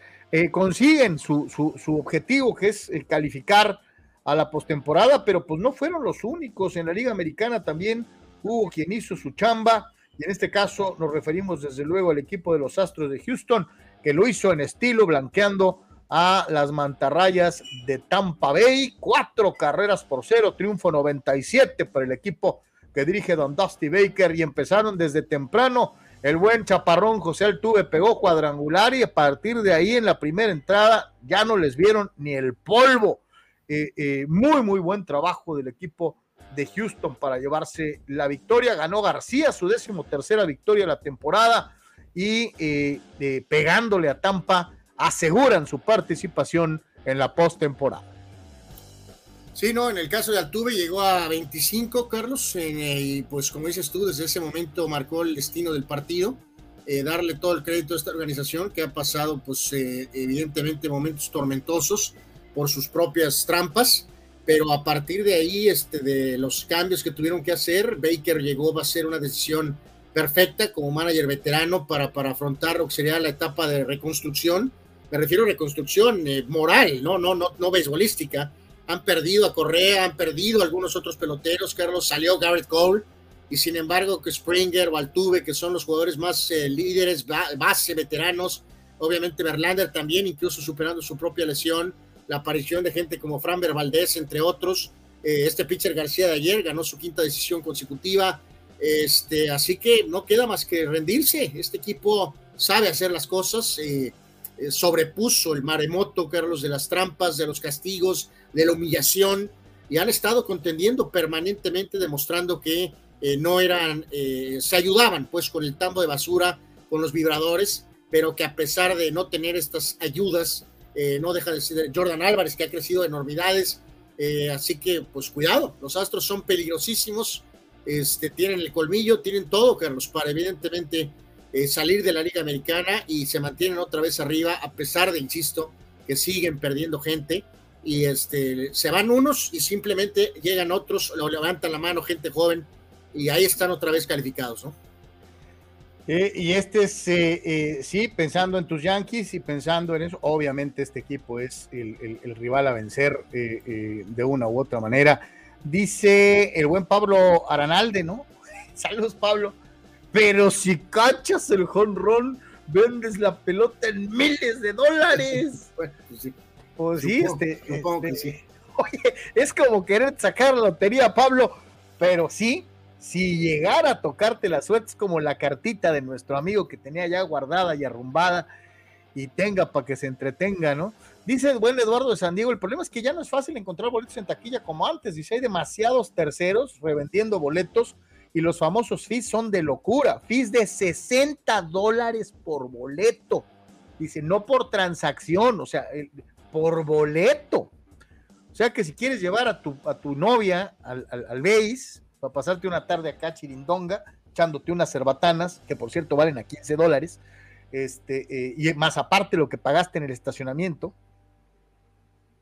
consiguen su, su, su, objetivo, que es calificar a la postemporada, pero pues no fueron los únicos. En la Liga Americana también hubo quien hizo su chamba. Y en este caso nos referimos desde luego al equipo de los Astros de Houston, que lo hizo en estilo, blanqueando a las mantarrayas de Tampa Bay. Cuatro carreras por cero, triunfo 97 para el equipo que dirige Don Dusty Baker y empezaron desde temprano. El buen chaparrón José Altuve pegó cuadrangular y a partir de ahí en la primera entrada ya no les vieron ni el polvo. Eh, eh, muy, muy buen trabajo del equipo de Houston para llevarse la victoria. Ganó García su décimo tercera victoria de la temporada y eh, pegándole a Tampa aseguran su participación en la postemporada. Sí, no, en el caso de Altuve llegó a 25, Carlos, eh, y pues como dices tú, desde ese momento marcó el destino del partido. Eh, darle todo el crédito a esta organización que ha pasado, pues evidentemente, momentos tormentosos por sus propias trampas, pero a partir de ahí, este, de los cambios que tuvieron que hacer, Baker llegó, a ser una decisión perfecta como manager veterano para, para afrontar lo que sería la etapa de reconstrucción. Me refiero a reconstrucción eh, moral, ¿no? No, no, no beisbolística. Han perdido a Correa, han perdido a algunos otros peloteros. Carlos salió Garrett Cole, y sin embargo, que Springer o Altuve, que son los jugadores más eh, líderes, base, veteranos. Obviamente, Verlander también, incluso superando su propia lesión la aparición de gente como Framber Valdés, entre otros. Eh, este pitcher García de ayer ganó su quinta decisión consecutiva. Este, así que no queda más que rendirse. Este equipo sabe hacer las cosas. Eh, eh, sobrepuso el maremoto, Carlos, de las trampas, de los castigos, de la humillación. Y han estado contendiendo permanentemente, demostrando que no eran, se ayudaban pues con el tambo de basura, con los vibradores, pero que a pesar de no tener estas ayudas, eh, no deja de ser Jordan Álvarez, que ha crecido enormidades. Eh, así que, pues cuidado, los Astros son peligrosísimos, este, tienen el colmillo, tienen todo, Carlos, para evidentemente eh, salir de la Liga Americana y se mantienen otra vez arriba, a pesar de, insisto, que siguen perdiendo gente. Y este, se van unos y simplemente llegan otros, lo levantan la mano, gente joven, y ahí están otra vez calificados, ¿no? Eh, y este es, eh, sí, pensando en tus Yankees y pensando en eso, obviamente este equipo es el, rival a vencer de una u otra manera. Dice el buen Pablo Aranalde, ¿no? Saludos, Pablo. Pero si cachas el jonrón, vendes la pelota en miles de dólares. Bueno, pues sí. Pues sí, este, este sí. Oye, es como querer sacar la lotería, Pablo, pero sí, si llegara a tocarte la suerte, es como la cartita de nuestro amigo que tenía ya guardada y arrumbada y tenga para que se entretenga, ¿no? Dice el buen Eduardo de San Diego, el problema es que ya no es fácil encontrar boletos en taquilla como antes, dice, hay demasiados terceros revendiendo boletos y los famosos fees son de locura, fees de 60 dólares por boleto, dice, no por transacción, o sea, por boleto. O sea que si quieres llevar a tu, a tu novia al, al, base, para pasarte una tarde acá chirindonga, echándote unas cerbatanas, que por cierto valen a 15 dólares, este, eh, y más aparte lo que pagaste en el estacionamiento,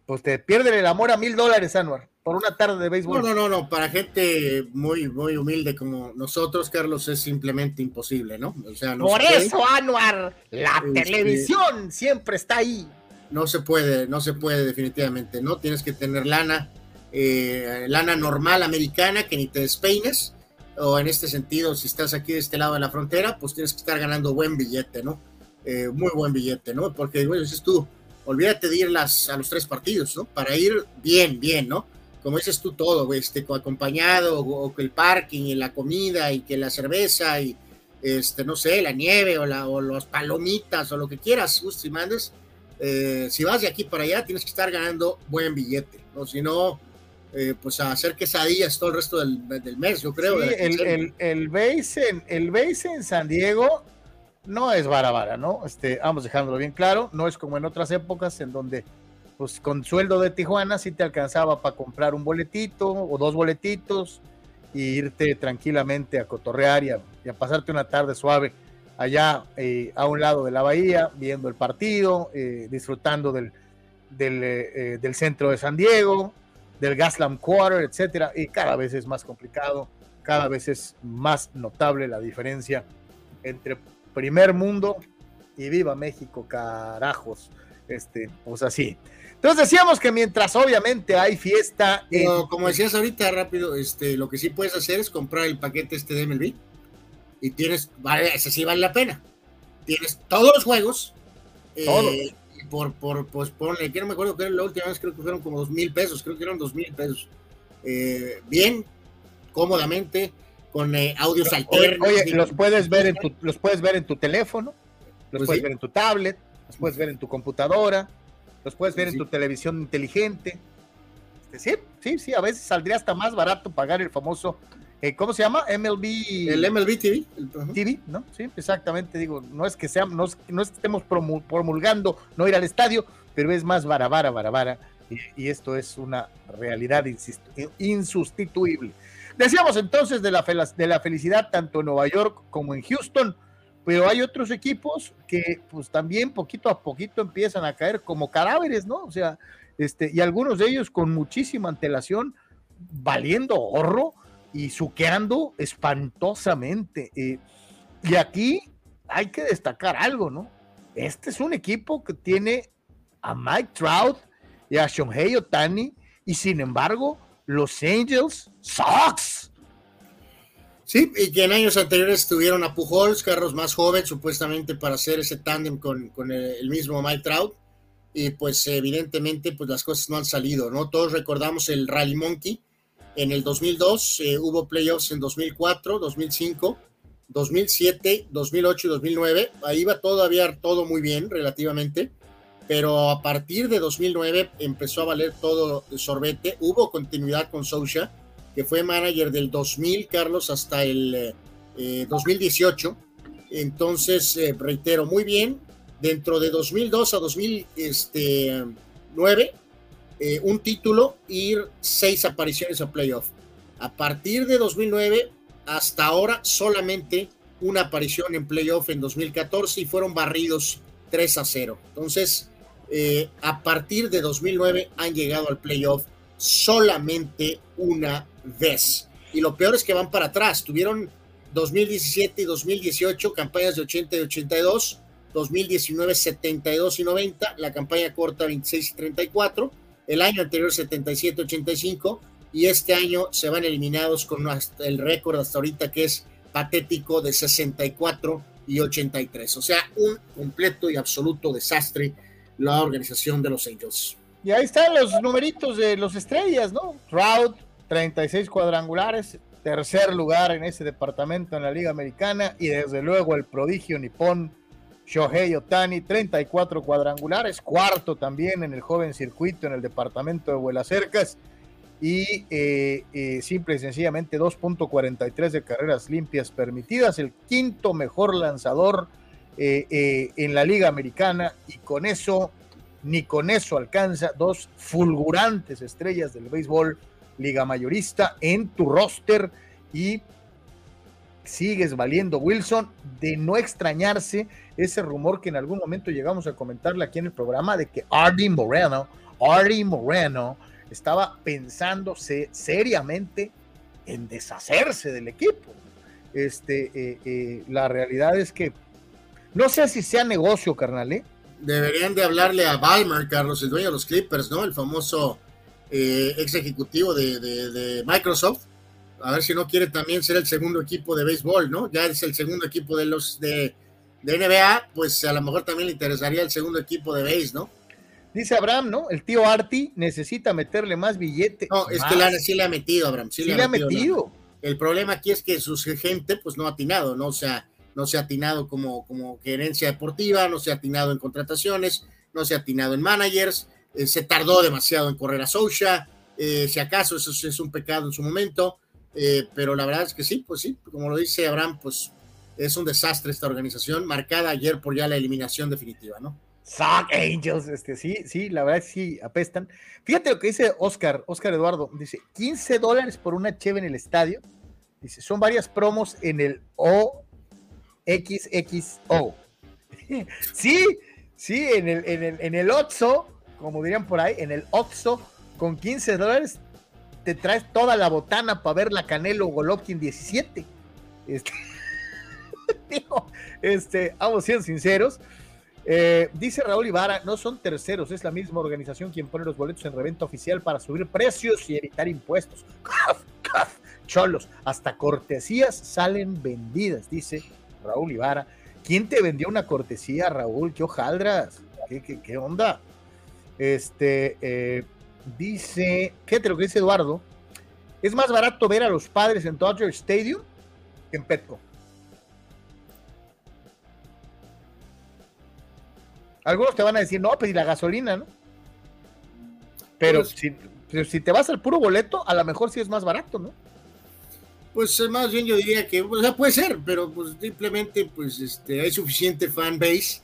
pues te pierden el amor a mil dólares, Anuar, por una tarde de béisbol. No, no, no, no, para gente muy, muy humilde como nosotros, Carlos, es simplemente imposible, ¿no? O sea, por eso, Anuar, la este, televisión siempre está ahí. No se puede, no se puede definitivamente, ¿no? Tienes que tener lana eh, lana normal americana que ni te despeines, o en este sentido, si estás aquí de este lado de la frontera, pues tienes que estar ganando buen billete, ¿no? Eh, muy buen billete, ¿no? Porque, bueno, dices tú, olvídate de ir las, a los tres partidos, ¿no? Para ir bien, bien, ¿no? Como dices tú todo, este, acompañado, o, que el parking y la comida y que la cerveza y, este, no sé, la nieve o, la, o las palomitas o lo que quieras, si mandes, eh, si vas de aquí para allá, tienes que estar ganando buen billete, ¿no? Si no, eh, pues a hacer quesadillas todo el resto del, mes, yo creo. el, el, el, base en, el base en San Diego no es vara vara, ¿no? Este, vamos dejándolo bien claro, no es como en otras épocas en donde pues con sueldo de Tijuana sí te alcanzaba para comprar un boletito o dos boletitos y irte tranquilamente a cotorrear y a, pasarte una tarde suave allá eh, a un lado de la bahía, viendo el partido, eh, disfrutando del, del, del centro de San Diego, del Gaslam Quarter, etcétera, y cada vez es más complicado, cada vez es más notable la diferencia entre primer mundo y viva México, carajos, este, pues así. Entonces decíamos que mientras obviamente hay fiesta. como decías ahorita rápido, este, lo que sí puedes hacer es comprar el paquete este de MLB y tienes, vale, ese sí vale la pena. Tienes todos los juegos, eh, por, por, pues ponle, que no me acuerdo que era la última vez, creo que fueron como dos mil pesos, creo que eran dos mil pesos. Eh, bien, cómodamente, con eh, audios alternos. Oye, los puedes ver en tu, los puedes ver en tu teléfono, los pues puedes ver en tu tablet, los puedes ver en tu computadora, los puedes ver pues en tu televisión inteligente. Este, sí, sí, sí, a veces saldría hasta más barato pagar el famoso, eh, ¿cómo se llama? MLB. El MLB TV. TV, ¿no? Sí, exactamente, digo, no es que sea, no, no es que estemos promulgando no ir al estadio, pero es más barabara, barabara, y, y esto es una realidad insustituible. Decíamos entonces de la, de la felicidad tanto en Nueva York como en Houston, pero hay otros equipos que pues también poquito a poquito empiezan a caer como cadáveres, ¿no? O sea, este, y algunos de ellos con muchísima antelación, valiendo horro y suqueando espantosamente. Eh, y aquí hay que destacar algo, ¿no? Este es un equipo que tiene a Mike Trout y a Shohei Otani, y sin embargo, los Angels Sox. Sí, y que en años anteriores tuvieron a Pujols, carros más jóvenes, supuestamente para hacer ese tándem con, con el mismo Mike Trout y pues evidentemente pues las cosas no han salido, ¿no? Todos recordamos el Rally Monkey en el 2002, eh, hubo playoffs en 2004, 2005, 2007, 2008 y 2009, ahí va todavía todo muy bien relativamente, pero a partir de 2009 empezó a valer todo el sorbete, hubo continuidad con Sousha, que fue manager del 2000, Carlos, hasta el 2018, eh, entonces, eh, reitero, muy bien, dentro de 2002 a 2009, eh, un título y seis apariciones a playoff. A partir de 2009 hasta ahora solamente una aparición en playoff en 2014 y fueron barridos 3 a 0. Entonces, eh, a partir de 2009 han llegado al playoff solamente una vez. Y lo peor es que van para atrás. Tuvieron 2017 y 2018 campañas de 80 y 82 2019 72 y 90, la campaña corta 26 y 34, el año anterior 77 85 y este año se van eliminados con el récord hasta ahorita que es patético de 64 y 83. O sea, un completo y absoluto desastre la organización de los Angels. Y ahí están los numeritos de los estrellas, ¿no? Trout, 36 cuadrangulares, tercer lugar en ese departamento en la Liga Americana y desde luego el prodigio nipón Shohei Otani, 34 cuadrangulares, cuarto también en el joven circuito en el departamento de Vuelacercas y eh, eh, simple y sencillamente 2.43 de carreras limpias permitidas, el quinto mejor lanzador eh, en la Liga Americana y con eso, ni con eso alcanza dos fulgurantes estrellas del béisbol Liga Mayorista en tu roster y sigues valiendo Wilson, de no extrañarse ese rumor que en algún momento llegamos a comentarle aquí en el programa de que Artie Moreno, Artie Moreno estaba pensándose seriamente en deshacerse del equipo. Este, eh, eh, la realidad es que no sé si sea negocio, carnal. ¿eh? Deberían de hablarle a Balmer, Carlos, el dueño de los Clippers, ¿no? El famoso ex ejecutivo de Microsoft a ver si no quiere también ser el segundo equipo de béisbol, ¿no? Ya es el segundo equipo de los de, NBA, pues a lo mejor también le interesaría el segundo equipo de béis, ¿no? Dice Abraham, ¿no? El tío Arti necesita meterle más billete. No, es que la, sí le ha metido, Abraham. Sí, le ha metido. El problema aquí es que su gente, pues no ha atinado, ¿no? O sea, no se ha atinado como, como gerencia deportiva, no se ha atinado en contrataciones, no se ha atinado en managers, eh, se tardó demasiado en correr a Socha, eh, si acaso eso es un pecado en su momento, eh, pero la verdad es que sí, pues sí, como lo dice Abraham, pues es un desastre esta organización, marcada ayer por ya la eliminación definitiva, ¿no? Sock Angels, este, sí, sí, la verdad sí apestan. Fíjate lo que dice Oscar, Oscar Eduardo, dice 15 dólares por una cheve en el estadio. Dice, son varias promos en el OXXO. sí, sí, en el, en el, en el Oxxo, como dirían por ahí, en el Oxxo, con 15 dólares te traes toda la botana para ver la Canelo Golovkin 17. Este, este, vamos siendo sinceros. Eh, dice Raúl Ibarra, no son terceros, es la misma organización quien pone los boletos en reventa oficial para subir precios y evitar impuestos. Cholos, hasta cortesías salen vendidas, dice Raúl Ibarra. ¿Quién te vendió una cortesía, Raúl? ¿Qué hojaldras? ¿Qué, qué, qué onda? Este, eh, Dice, fíjate lo que dice Eduardo, es más barato ver a los padres en Dodger Stadium que en Petco. Algunos te van a decir, no, pues y la gasolina, ¿no? Pero pues, Pero si te vas al puro boleto, a lo mejor sí es más barato, ¿no? Pues eh, más bien yo diría que, o sea, puede ser, pero pues simplemente pues este, hay suficiente fan base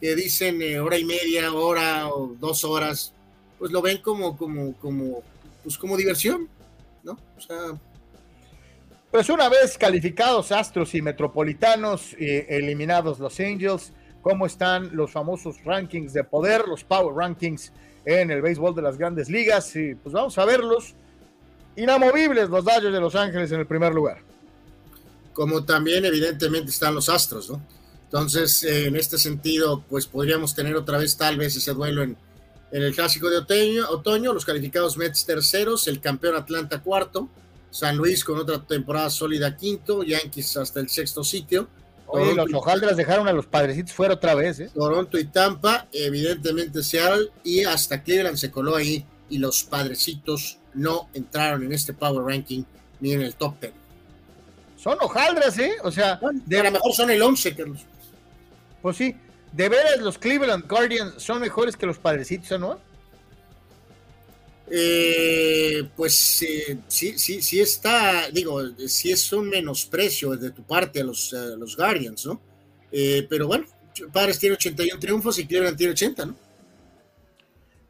que dicen eh, hora y media, hora o dos horas, pues lo ven como, como, como, pues como diversión, ¿no? O sea. Pues una vez calificados Astros y Metropolitanos, eh, eliminados los Angels, ¿cómo están los famosos rankings de poder, los Power Rankings en el béisbol de las grandes ligas? Y pues vamos a verlos. Inamovibles los Dodgers de Los Ángeles en el primer lugar. Como también evidentemente están los Astros, ¿no? Entonces, eh, en este sentido, pues podríamos tener otra vez tal vez ese duelo en, el clásico de otoño, otoño, los calificados Mets terceros, el campeón Atlanta cuarto, San Luis con otra temporada sólida quinto, Yankees hasta el sexto sitio. Oye, los hojaldras dejaron a los padrecitos fuera otra vez, ¿eh? Toronto y Tampa, evidentemente Seattle, y hasta Cleveland se coló ahí, y los padrecitos no entraron en este Power Ranking ni en el top 10. Son hojaldras, ¿eh? O sea, de, a lo mejor son el 11, Carlos. Pues sí, de veras los Cleveland Guardians son mejores que los padrecitos, ¿no? Eh, pues eh, sí, sí, sí está, digo, sí es un menosprecio de tu parte a los, los Guardians, ¿no? Eh, pero bueno, Padres tiene 81 triunfos y Cleveland tiene 80, ¿no?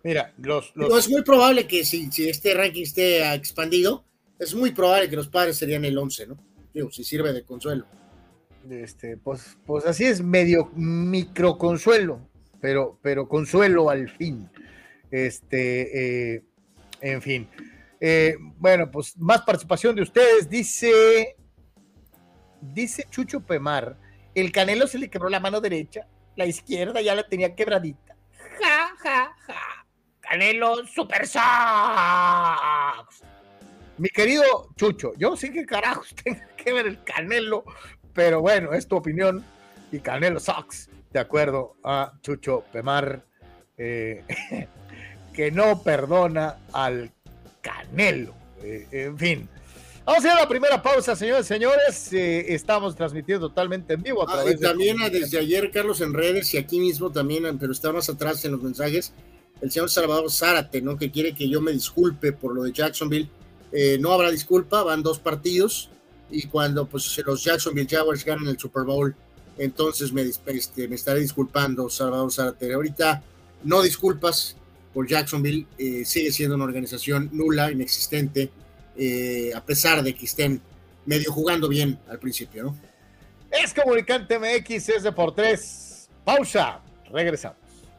Mira, los, es muy probable que si, si este ranking esté expandido, es muy probable que los Padres serían el 11, ¿no? Digo, si sirve de consuelo. Este, pues, pues así es, medio micro consuelo, pero, pero consuelo al fin. Este, eh, en fin. Eh, bueno, pues más participación de ustedes. Dice, dice Chucho Pemar, el Canelo se le quebró la mano derecha, la izquierda ya la tenía quebradita. Ja, ja, ja. Canelo Super Sox. Mi querido Chucho, yo sé que carajos tenga que ver el Canelo pero bueno, es tu opinión y Canelo Sox, de acuerdo a Chucho Pemar, eh, que no perdona al Canelo. Eh, en fin. Vamos a ir a la primera pausa, señores y señores. Eh, estamos transmitiendo totalmente en vivo. A ah, también desde ayer, Carlos, en redes y aquí mismo también, pero está más atrás en los mensajes, el señor Salvador Zárate, ¿no? Que quiere que yo me disculpe por lo de Jacksonville. no habrá disculpa, van dos partidos y cuando pues los Jacksonville Jaguars ganan el Super Bowl, entonces me, este, me estaré disculpando, Salvador Zárate. Ahorita no disculpas por Jacksonville, eh, sigue siendo una organización nula, inexistente, eh, a pesar de que estén medio jugando bien al principio, ¿no? Es Comunicante MX, es de por tres. Pausa, regresamos.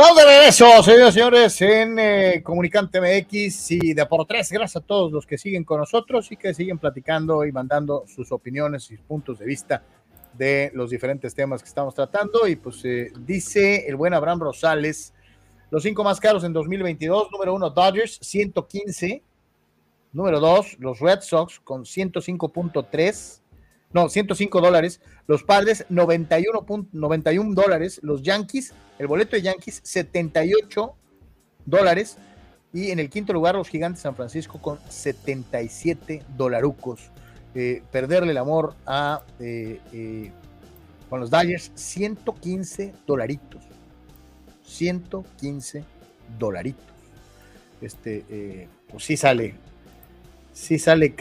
Estamos de regreso, señores y señores, en eh, Comunicante MX y de por tres. Gracias a todos los que siguen con nosotros y que siguen platicando y mandando sus opiniones y puntos de vista de los diferentes temas que estamos tratando. Y pues eh, dice el buen Abraham Rosales, los cinco más caros en 2022, número uno Dodgers, 115. Número 2, los Red Sox con 105.3, no, 105 dólares. Los Padres, 91, 91 dólares. Los Yankees, el boleto de Yankees, 78 dólares. Y en el quinto lugar, los Gigantes San Francisco con 77 dolarucos. Eh, perderle el amor a eh, eh, con los Dodgers, 115 dolaritos. 115 dolaritos. Este, pues sí sale, sí sale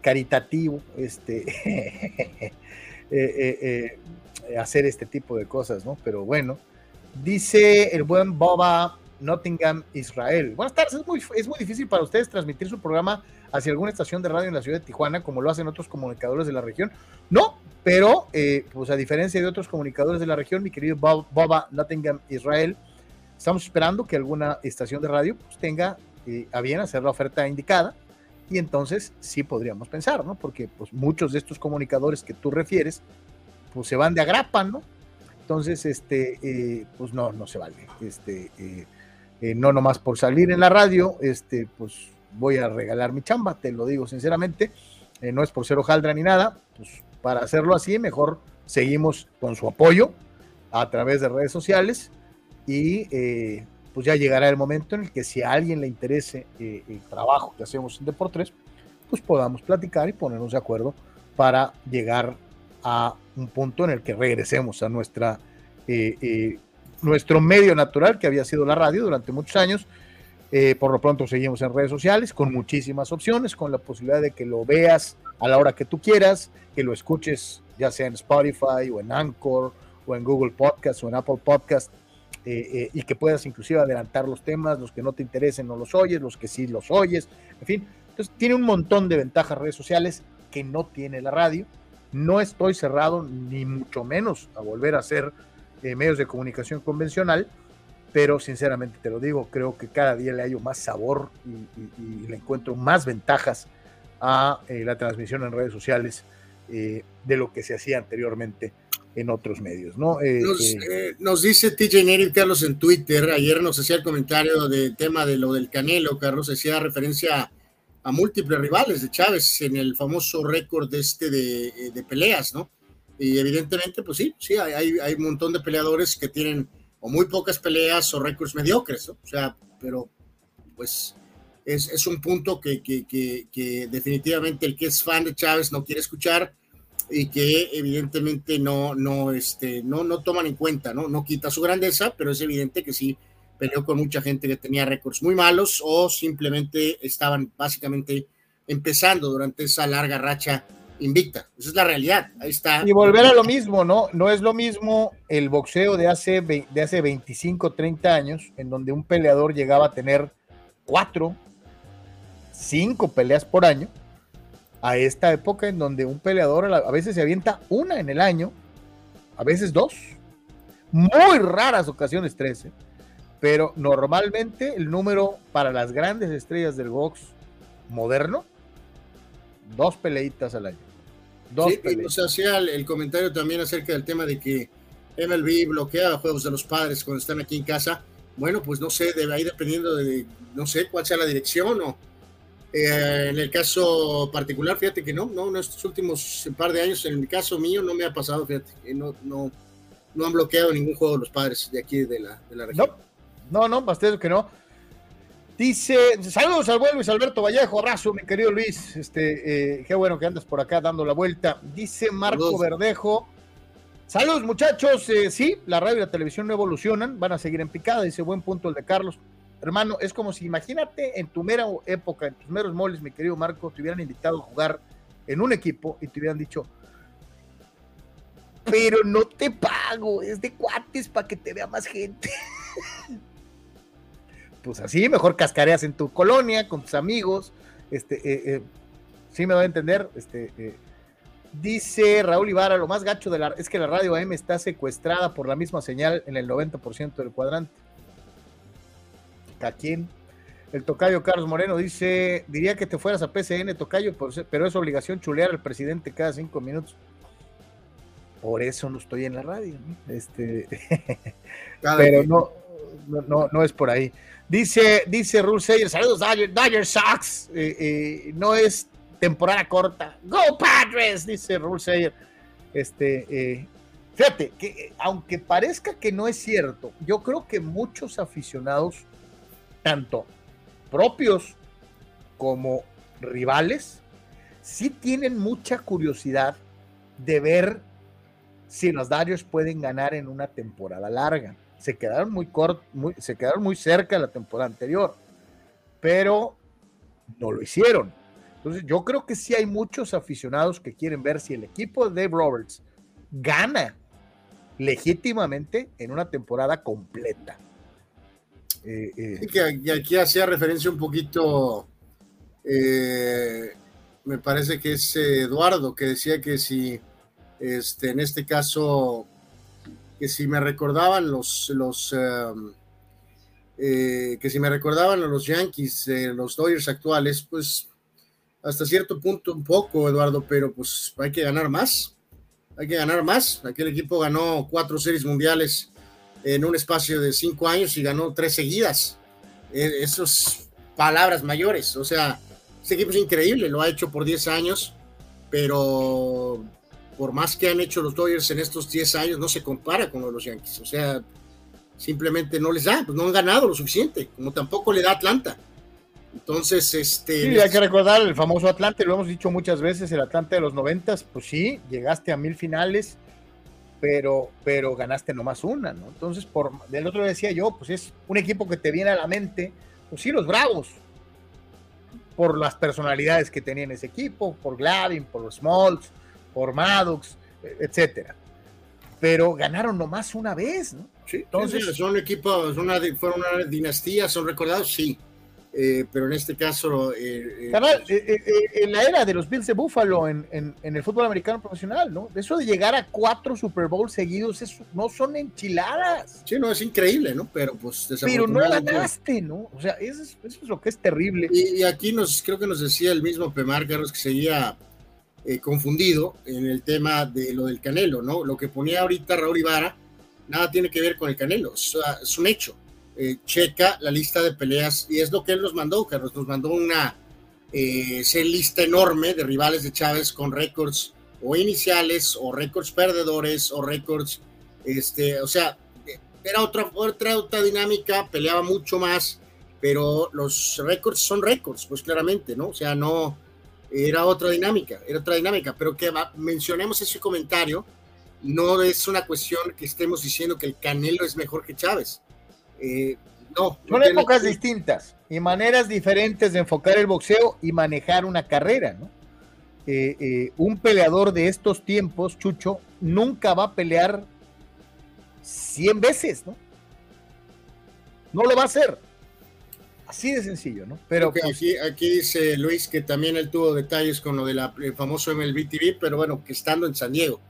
caritativo este, hacer este tipo de cosas, ¿no? Pero bueno, dice el buen Boba Nottingham, Israel. Buenas tardes, es muy, es muy difícil para ustedes transmitir su programa hacia alguna estación de radio en la ciudad de Tijuana, como lo hacen otros comunicadores de la región. No, pero eh, pues a diferencia de otros comunicadores de la región, mi querido Boba Nottingham, Israel, estamos esperando que alguna estación de radio pues, tenga eh, a bien hacer la oferta indicada y entonces sí podríamos pensar, ¿no? Porque pues muchos de estos comunicadores que tú refieres, pues se van de agrapa, ¿no? Entonces, este, eh, pues no, no se vale. Este, eh, no nomás por salir en la radio, este, pues voy a regalar mi chamba, te lo digo sinceramente, eh, no es por ser hojaldra ni nada, pues para hacerlo así, mejor seguimos con su apoyo a través de redes sociales y eh, pues ya llegará el momento en el que si a alguien le interese el trabajo que hacemos en Deportes, pues podamos platicar y ponernos de acuerdo para llegar a un punto en el que regresemos a nuestra nuestro medio natural, que había sido la radio durante muchos años. Eh, por lo pronto seguimos en redes sociales con muchísimas opciones, con la posibilidad de que lo veas a la hora que tú quieras, que lo escuches ya sea en Spotify o en Anchor o en Google Podcast o en Apple Podcast eh, eh, y que puedas inclusive adelantar los temas, los que no te interesen no los oyes, los que sí los oyes, en fin. Entonces tiene un montón de ventajas redes sociales que no tiene la radio. No estoy cerrado ni mucho menos a volver a hacer eh, medios de comunicación convencional, pero sinceramente te lo digo, creo que cada día le hallo más sabor y, le encuentro más ventajas a eh, la transmisión en redes sociales de lo que se hacía anteriormente en otros medios, ¿no? nos, dice TJ Neri, Carlos, en Twitter, ayer nos hacía el comentario del tema de lo del Canelo, Carlos, hacía referencia a, múltiples rivales de Chávez en el famoso récord este de, de peleas, ¿no? Y evidentemente, pues sí, sí, hay, hay un montón de peleadores que tienen o muy pocas peleas o récords mediocres, ¿no? O sea, pero pues es, es un punto que, que, que, definitivamente el que es fan de Chávez no quiere escuchar y que evidentemente no, no, este, no, no toman en cuenta, ¿no? No quita su grandeza, pero es evidente que sí peleó con mucha gente que tenía récords muy malos o simplemente estaban básicamente empezando durante esa larga racha invicta. Esa es la realidad. Ahí está. Y volver a lo mismo, ¿no? No es lo mismo el boxeo de hace, de hace 25, 30 años, en donde un peleador llegaba a tener cuatro, cinco peleas por año, a esta época en donde un peleador a veces se avienta una en el año, a veces dos, muy raras ocasiones tres, ¿eh? pero normalmente el número para las grandes estrellas del box moderno dos peleitas al año. Dos sí, se hacía el, comentario también acerca del tema de que MLB bloquea juegos de los padres cuando están aquí en casa. Bueno, pues no sé, debe ir dependiendo de, no sé cuál sea la dirección o eh, en el caso particular, fíjate que no, no, en estos últimos par de años, en el caso mío, no me ha pasado, fíjate, no, no, no han bloqueado ningún juego los padres de aquí de la, de la región. No, no, no, bastante que no. Dice, saludos al buen Luis Alberto Vallejo, abrazo, mi querido Luis. Este, eh, qué bueno que andas por acá dando la vuelta. Dice Marco Verdejo. Saludos, muchachos. Eh, sí, la radio y la televisión no evolucionan, van a seguir en picada. Dice, buen punto el de Carlos. Hermano, es como si imagínate en tu mera época, en tus meros moles, mi querido Marco, te hubieran invitado a jugar en un equipo y te hubieran dicho, pero no te pago, es de cuates para que te vea más gente. pues así, mejor cascareas en tu colonia, con tus amigos, este, eh, eh, sí me va a entender, este, eh, dice Raúl Ibarra, lo más gacho de la, es que la radio AM está secuestrada por la misma señal en el 90% del cuadrante. ¿A quién? El tocayo Carlos Moreno dice, diría que te fueras a PCN, tocayo, pero es obligación chulear al presidente cada cinco minutos. Por eso no estoy en la radio, Este, pero no, no, no, es por ahí. Dice, dice Rule Sayer, saludos Dodger Sox, eh, eh, no es temporada corta. Go Padres, dice Rule Sayer. Este, eh, fíjate, que aunque parezca que no es cierto, yo creo que muchos aficionados, tanto propios como rivales, sí tienen mucha curiosidad de ver si los Dodgers pueden ganar en una temporada larga. Se quedaron muy se quedaron muy cerca de la temporada anterior, pero no lo hicieron. Entonces, yo creo que sí hay muchos aficionados que quieren ver si el equipo de Dave Roberts gana legítimamente en una temporada completa. Eh, eh. que aquí hacía referencia un poquito eh, me parece que es Eduardo, que decía que si, este, en este caso, que si me recordaban los, los em, eh, que si me recordaban los Yankees, los Dodgers actuales, pues hasta cierto punto un poco, Eduardo, pero pues hay que ganar más, hay que ganar más. Aquel equipo ganó cuatro series mundiales en un espacio de cinco años y ganó tres seguidas. E, esas palabras mayores, o sea, este equipo es increíble, lo ha hecho por 10 años, pero por más que han hecho los Dodgers en estos 10 años, no se compara con los Yankees. O sea, simplemente no les da, pues no han ganado lo suficiente, como tampoco le da Atlanta. Entonces, este. Sí, hay que recordar el famoso Atlante, lo hemos dicho muchas veces, el Atlante de los noventas, pues sí, llegaste a mil finales, pero, pero ganaste nomás una, ¿no? Entonces, por del otro decía yo, pues es un equipo que te viene a la mente, pues sí, los Bravos, por las personalidades que tenía en ese equipo, por Glavin, por Smalls, por Maddox, etcétera. Pero ganaron nomás una vez, ¿no? Sí, entonces son equipos, una, fueron una dinastía, son recordados, sí. Eh, pero en este caso. Eh, eh, pues en la era de los Bills de Buffalo en, el fútbol americano profesional, ¿no? Eso de llegar a cuatro Super Bowls seguidos no son enchiladas. Sí, no, es increíble, ¿no? Pero pues Pero no ganaste, ¿no? O sea, eso es, lo que es terrible. Y, aquí nos, creo que nos decía el mismo Pemar Carlos que seguía confundido en el tema de lo del Canelo, ¿no? Lo que ponía ahorita Raúl Ibarra, nada tiene que ver con el Canelo, es un hecho eh, checa la lista de peleas y es lo que él nos mandó, Carlos, nos mandó una eh, lista enorme de rivales de Chávez con récords o iniciales o récords perdedores o récords, este, o sea, era otra, otra, otra dinámica, peleaba mucho más, pero los récords son récords, pues claramente, ¿no? O sea, no, era otra dinámica, era otra dinámica, pero que mencionemos ese comentario, no es una cuestión que estemos diciendo que el Canelo es mejor que Chávez. Eh, no. Son épocas distintas y maneras diferentes de enfocar el boxeo y manejar una carrera, ¿no? Eh, eh, un peleador de estos tiempos, Chucho, nunca va a pelear 100 veces, ¿no? No lo va a hacer. Así de sencillo, ¿no? Pero pues aquí, aquí dice Luis que también él tuvo detalles con lo del famoso MLB TV, pero bueno, que estando en San Diego.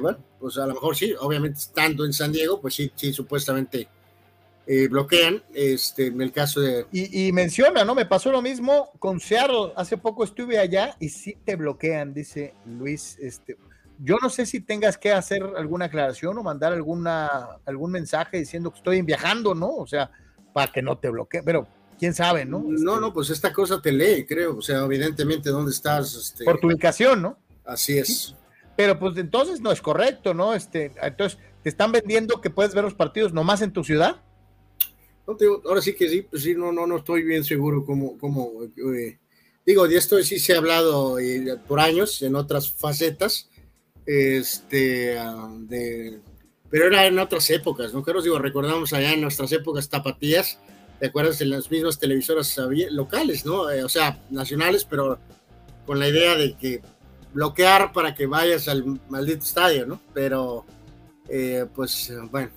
bueno, pues a lo mejor sí, obviamente estando en San Diego, pues sí, sí, supuestamente eh, bloquean, este, en el caso de... Y, menciona, ¿no? Me pasó lo mismo con Seattle, hace poco estuve allá y sí te bloquean, dice Luis, este, yo no sé si tengas que hacer alguna aclaración o mandar alguna, algún mensaje diciendo que estoy viajando, ¿no? O sea, para que no te bloqueen, pero quién sabe, ¿no? No, este, no, pues esta cosa te lee, creo, o sea, evidentemente dónde estás. Este... Por tu ubicación, ¿no? Así es. Pero pues entonces no es correcto, ¿no? Este, entonces, ¿te están vendiendo que puedes ver los partidos nomás en tu ciudad? Ahora sí que sí, pues sí, no, no, no estoy bien seguro cómo, cómo eh, digo, de esto sí se ha hablado eh, por años en otras facetas, este, ah, de, pero era en otras épocas, ¿no? Claro, digo, recordamos allá en nuestras épocas tapatías, ¿te acuerdas? En las mismas televisoras locales, ¿no? Eh, o sea, nacionales, pero con la idea de que bloquear para que vayas al maldito estadio, ¿no? Pero, pues, bueno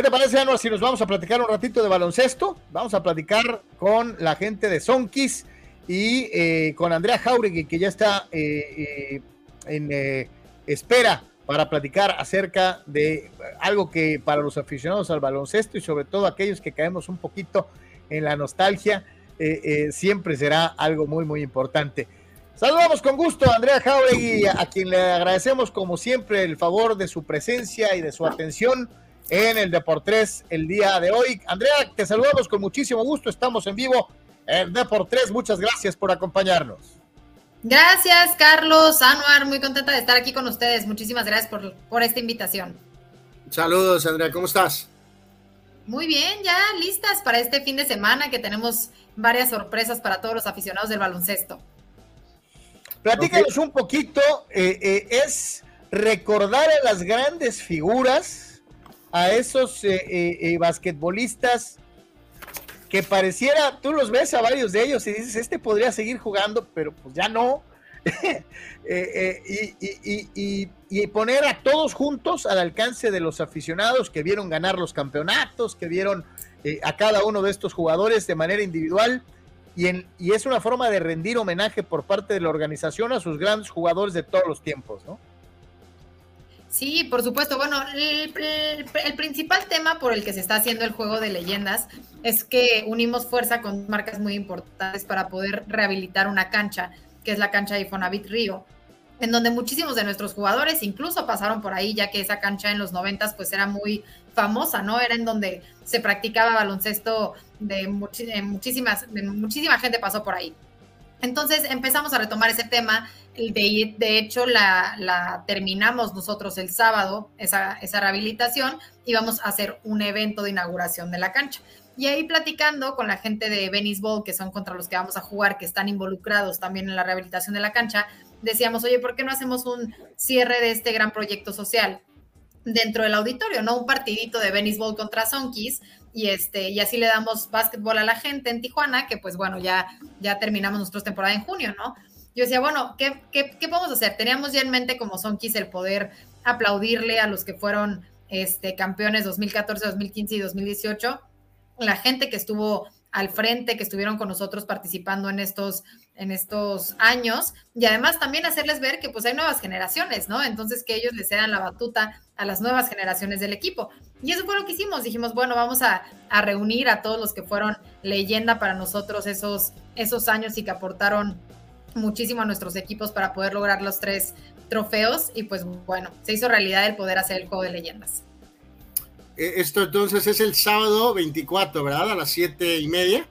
¿Qué te parece, Anuar, si nos vamos a platicar un ratito de baloncesto? Vamos a platicar con la gente de Sonkis y eh, con Andrea Jauregui, que ya está eh, eh, en espera para platicar acerca de algo que para los aficionados al baloncesto y sobre todo aquellos que caemos un poquito en la nostalgia, siempre será algo muy, muy importante. Saludamos con gusto a Andrea Jauregui, a quien le agradecemos como siempre el favor de su presencia y de su atención en el Deportes el día de hoy. Andrea, te saludamos con muchísimo gusto. Estamos en vivo en Deportes. Muchas gracias por acompañarnos. Gracias, Carlos, Anuar, muy contenta de estar aquí con ustedes. Muchísimas gracias por, por esta invitación. Saludos, Andrea, ¿cómo estás? Muy bien, ya listas para este fin de semana que tenemos varias sorpresas para todos los aficionados del baloncesto. Platícanos un poquito, eh, eh, es recordar a las grandes figuras, a esos eh, basquetbolistas que pareciera, tú los ves a varios de ellos y dices, este podría seguir jugando, pero pues ya no. y, poner a todos juntos al alcance de los aficionados que vieron ganar los campeonatos, que vieron a cada uno de estos jugadores de manera individual y, es una forma de rendir homenaje por parte de la organización a sus grandes jugadores de todos los tiempos, ¿no? Sí, por supuesto. Bueno, el, principal tema por el que se está haciendo el juego de leyendas es que unimos fuerza con marcas muy importantes para poder rehabilitar una cancha, que es la cancha de Fonavit Río, en donde muchísimos de nuestros jugadores incluso pasaron por ahí, ya que esa cancha en los noventas pues era muy famosa, ¿no? Era en donde se practicaba baloncesto de, muchísimas, muchísima gente pasó por ahí. Entonces empezamos a retomar ese tema. De, hecho, la, terminamos nosotros el sábado, esa, rehabilitación, y vamos a hacer un evento de inauguración de la cancha. Y ahí platicando con la gente de Venice Ball, que son contra los que vamos a jugar, que están involucrados también en la rehabilitación de la cancha, decíamos, oye, ¿por qué no hacemos un cierre de este gran proyecto social? dentro del auditorio, ¿no? Un partidito de Ball contra Sonkis y este y así le damos básquetbol a la gente en Tijuana, que pues bueno, ya ya terminamos nuestra temporada en junio, ¿no? Yo decía, bueno, ¿qué, qué, qué podemos hacer? Teníamos ya en mente como Sonkis el poder aplaudirle a los que fueron este, campeones 2014, 2015 y 2018, la gente que estuvo al frente, que estuvieron con nosotros participando en estos en estos años y además también hacerles ver que pues hay nuevas generaciones, ¿no? Entonces que ellos les cedan la batuta a las nuevas generaciones del equipo. Y eso fue lo que hicimos, dijimos, bueno, vamos a, reunir a todos los que fueron leyenda para nosotros esos, esos años y que aportaron muchísimo a nuestros equipos para poder lograr los tres trofeos y pues bueno, se hizo realidad el poder hacer el juego de leyendas. E, esto entonces es el sábado 24, ¿verdad? A las siete y media.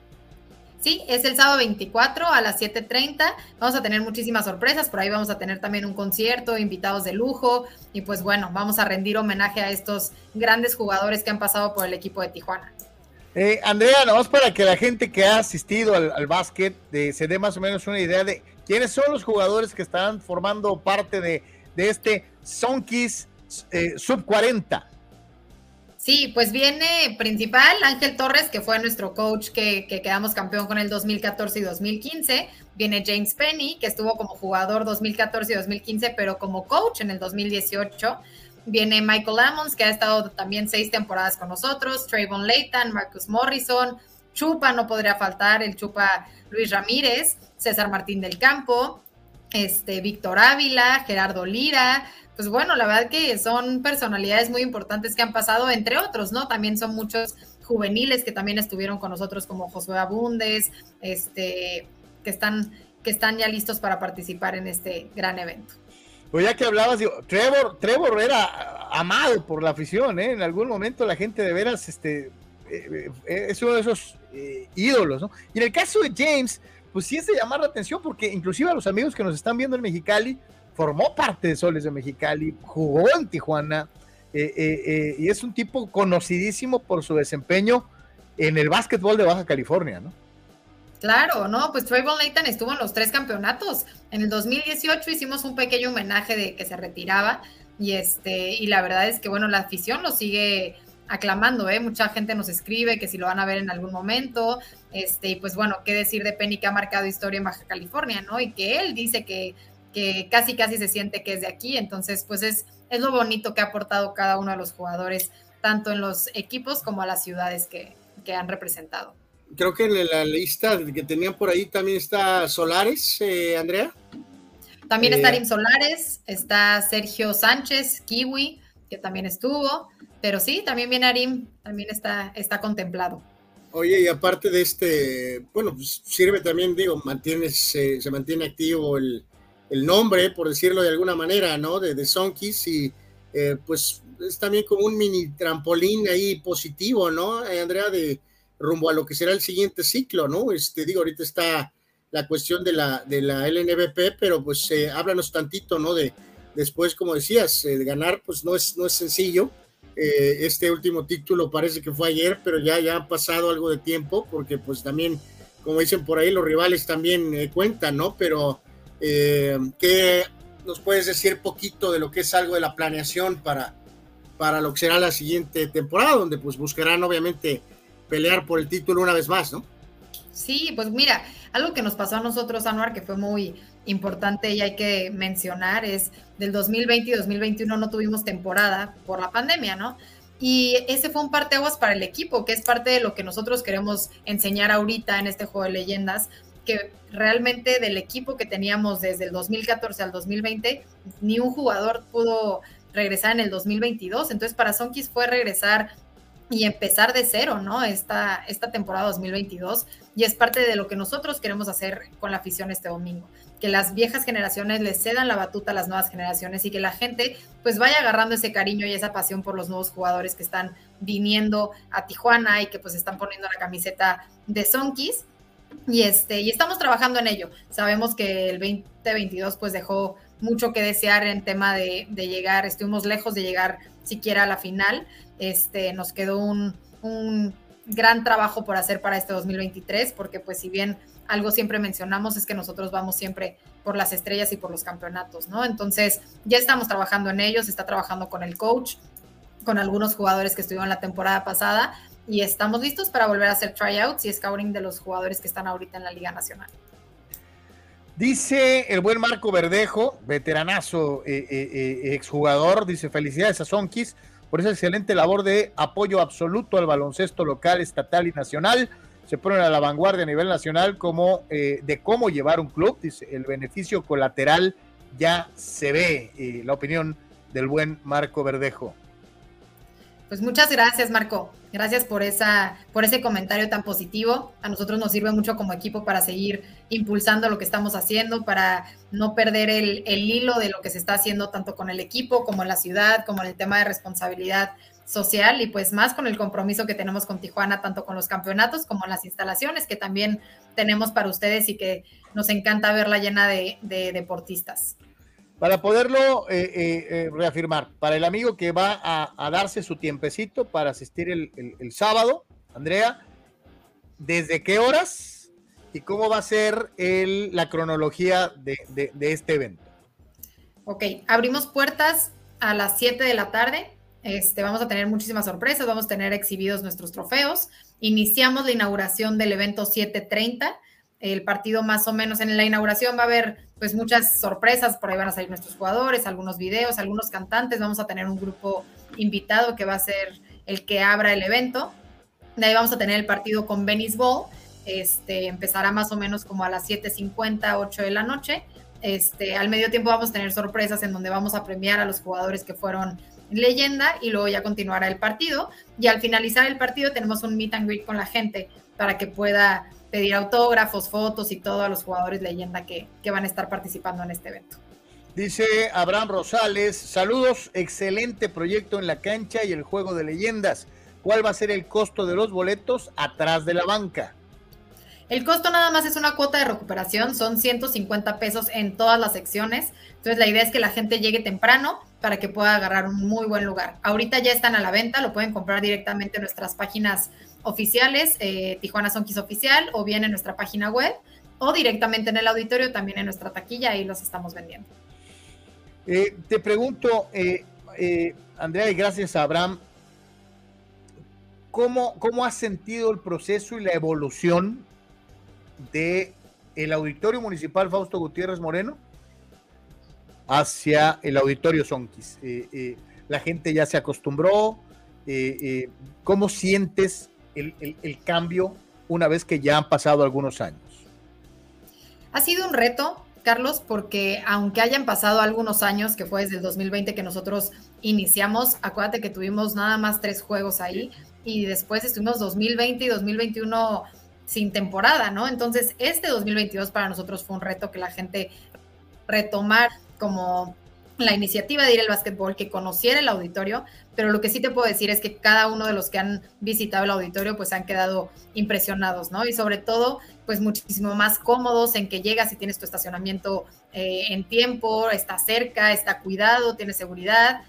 Sí, es el sábado 24 a las 7.30. Vamos a tener muchísimas sorpresas. Por ahí vamos a tener también un concierto, invitados de lujo. Y pues bueno, vamos a rendir homenaje a estos grandes jugadores que han pasado por el equipo de Tijuana. Eh, Andrea, nada más para que la gente que ha asistido al, básquet eh, se dé más o menos una idea de quiénes son los jugadores que están formando parte de, este Sonkis eh, Sub 40. Sí, pues viene principal Ángel Torres, que fue nuestro coach que, quedamos campeón con el 2014 y 2015. Viene James Penny, que estuvo como jugador 2014 y 2015, pero como coach en el 2018. Viene Michael Ammons, que ha estado también seis temporadas con nosotros. Trayvon Leighton, Marcus Morrison. Chupa, no podría faltar, el Chupa Luis Ramírez. César Martín del Campo. Este, Víctor Ávila, Gerardo Lira, pues bueno, la verdad que son personalidades muy importantes que han pasado, entre otros, ¿no? También son muchos juveniles que también estuvieron con nosotros, como Josué Abundes, este, que están, que están ya listos para participar en este gran evento. Pues ya que hablabas, digo, Trevor, Trevor era amado por la afición, ¿eh? En algún momento la gente de veras, este, eh, eh, es uno de esos ídolos, ¿no? Y en el caso de James, pues sí es de llamar la atención, porque inclusive a los amigos que nos están viendo en Mexicali, formó parte de Soles de Mexicali, jugó en Tijuana eh, eh, eh, y es un tipo conocidísimo por su desempeño en el básquetbol de Baja California, ¿no? Claro, no, pues Trayvon Layton estuvo en los tres campeonatos. En el 2018 hicimos un pequeño homenaje de que se retiraba y este y la verdad es que bueno, la afición lo sigue aclamando, ¿eh? Mucha gente nos escribe que si lo van a ver en algún momento, este, y pues bueno, qué decir de Penny que ha marcado historia en Baja California, ¿no? Y que él dice que que casi casi se siente que es de aquí. Entonces, pues es, es lo bonito que ha aportado cada uno de los jugadores, tanto en los equipos como a las ciudades que, han representado. Creo que en la lista que tenían por ahí también está Solares, eh, Andrea. También está eh, Arim Solares, está Sergio Sánchez, Kiwi, que también estuvo, pero sí, también viene Arim, también está, está contemplado. Oye, y aparte de este, bueno, pues sirve también, digo, mantiene, se mantiene activo el, el nombre, por decirlo de alguna manera, ¿no? De, de Sonkis y eh, pues es también como un mini trampolín ahí positivo, ¿no, eh, Andrea? De rumbo a lo que será el siguiente ciclo, ¿no? Este, digo, ahorita está la cuestión de la, de la LNBP, pero pues eh, háblanos tantito, ¿no? De después, como decías, eh, ganar, pues no es, no es sencillo. Eh, este último título parece que fue ayer, pero ya, ya ha pasado algo de tiempo, porque pues también, como dicen por ahí, los rivales también cuentan, ¿no? Pero, ¿qué nos puedes decir poquito de lo que es algo de la planeación para, para lo que será la siguiente temporada, donde pues buscarán obviamente pelear por el título una vez más, ¿no? Sí, pues mira, algo que nos pasó a nosotros, Anuar, que fue muy importante y hay que mencionar, es del 2020 y 2021 no tuvimos temporada por la pandemia, ¿no? Y ese fue un parteaguas para el equipo, que es parte de lo que nosotros queremos enseñar ahorita en este juego de leyendas, que realmente del equipo que teníamos desde el 2014 al 2020, ni un jugador pudo regresar en el 2022. Entonces, para Sonkis fue regresar y empezar de cero, ¿no? Esta, esta temporada 2022 y es parte de lo que nosotros queremos hacer con la afición este domingo, que las viejas generaciones les cedan la batuta a las nuevas generaciones y que la gente pues vaya agarrando ese cariño y esa pasión por los nuevos jugadores que están viniendo a Tijuana y que pues están poniendo la camiseta de Sonkis y este y estamos trabajando en ello. Sabemos que el 2022 pues dejó mucho que desear en tema de, llegar, estuvimos lejos de llegar siquiera a la final, este, nos quedó un, gran trabajo por hacer para este 2023, porque pues si bien algo siempre mencionamos es que nosotros vamos siempre por las estrellas y por los campeonatos, ¿no? Entonces ya estamos trabajando en ellos, está trabajando con el coach, con algunos jugadores que estuvieron la temporada pasada y estamos listos para volver a hacer tryouts y scouting de los jugadores que están ahorita en la Liga Nacional. Dice el buen Marco Verdejo, veteranazo, eh, eh, eh, exjugador, dice felicidades a Sonkis por esa excelente labor de apoyo absoluto al baloncesto local, estatal y nacional. Se ponen a la vanguardia a nivel nacional como eh, de cómo llevar un club. Dice, el beneficio colateral ya se ve. La opinión del buen Marco Verdejo. Pues muchas gracias, Marco. Gracias por, esa, por ese comentario tan positivo. A nosotros nos sirve mucho como equipo para seguir impulsando lo que estamos haciendo, para no perder el, hilo de lo que se está haciendo tanto con el equipo como en la ciudad, como en el tema de responsabilidad social y pues más con el compromiso que tenemos con Tijuana, tanto con los campeonatos como las instalaciones que también tenemos para ustedes y que nos encanta verla llena de deportistas para poderlo eh, eh, eh, reafirmar, para el amigo que va a, darse su tiempecito para asistir el, sábado, Andrea, ¿desde qué horas y cómo va a ser la cronología de, este evento? Ok, abrimos puertas a las 7 de la tarde. Este, vamos a tener muchísimas sorpresas, vamos a tener exhibidos nuestros trofeos. Iniciamos la inauguración del evento 730 el partido más o menos en la inauguración va a haber pues muchas sorpresas, por ahí van a salir nuestros jugadores, algunos videos, algunos cantantes, vamos a tener un grupo invitado que va a ser el que abra el evento. De ahí vamos a tener el partido con Venice Ball, este, empezará más o menos como a las 7.50, 8 de la noche. Este, al medio tiempo vamos a tener sorpresas en donde vamos a premiar a los jugadores que fueron leyenda y luego ya continuará el partido. Y al finalizar el partido tenemos un meet and greet con la gente para que pueda pedir autógrafos, fotos y todo a los jugadores leyenda que, van a estar participando en este evento. Dice Abraham Rosales, saludos, excelente proyecto en la cancha y el juego de leyendas. ¿Cuál va a ser el costo de los boletos atrás de la banca? El costo nada más es una cuota de recuperación, son 150 pesos en todas las secciones. Entonces la idea es que la gente llegue temprano para que pueda agarrar un muy buen lugar. Ahorita ya están a la venta, lo pueden comprar directamente en nuestras páginas oficiales, eh, Tijuana Sonkis Oficial, o bien en nuestra página web, o directamente en el auditorio, también en nuestra taquilla, ahí los estamos vendiendo. Eh, te pregunto, eh, Andrea, y gracias a Abraham, ¿cómo, ¿cómo has sentido el proceso y la evolución de el Auditorio Municipal Fausto Gutiérrez Moreno hacia el Auditorio Sonkis? la gente ya se acostumbró. ¿Cómo sientes el, cambio una vez que ya han pasado algunos años? Ha sido un reto, Carlos, porque aunque hayan pasado algunos años, que fue desde el 2020 que nosotros iniciamos, acuérdate que tuvimos nada más tres juegos ahí y después estuvimos 2020 y 2021 sin temporada, ¿no? Entonces, este 2022 para nosotros fue un reto que la gente retomar como la iniciativa de ir al básquetbol, que conociera el auditorio, pero lo que sí te puedo decir es que cada uno de los que han visitado el auditorio pues han quedado impresionados, ¿no? Y sobre todo pues muchísimo más cómodos en que llegas y tienes tu estacionamiento eh, en tiempo, está cerca, está cuidado, tiene seguridad,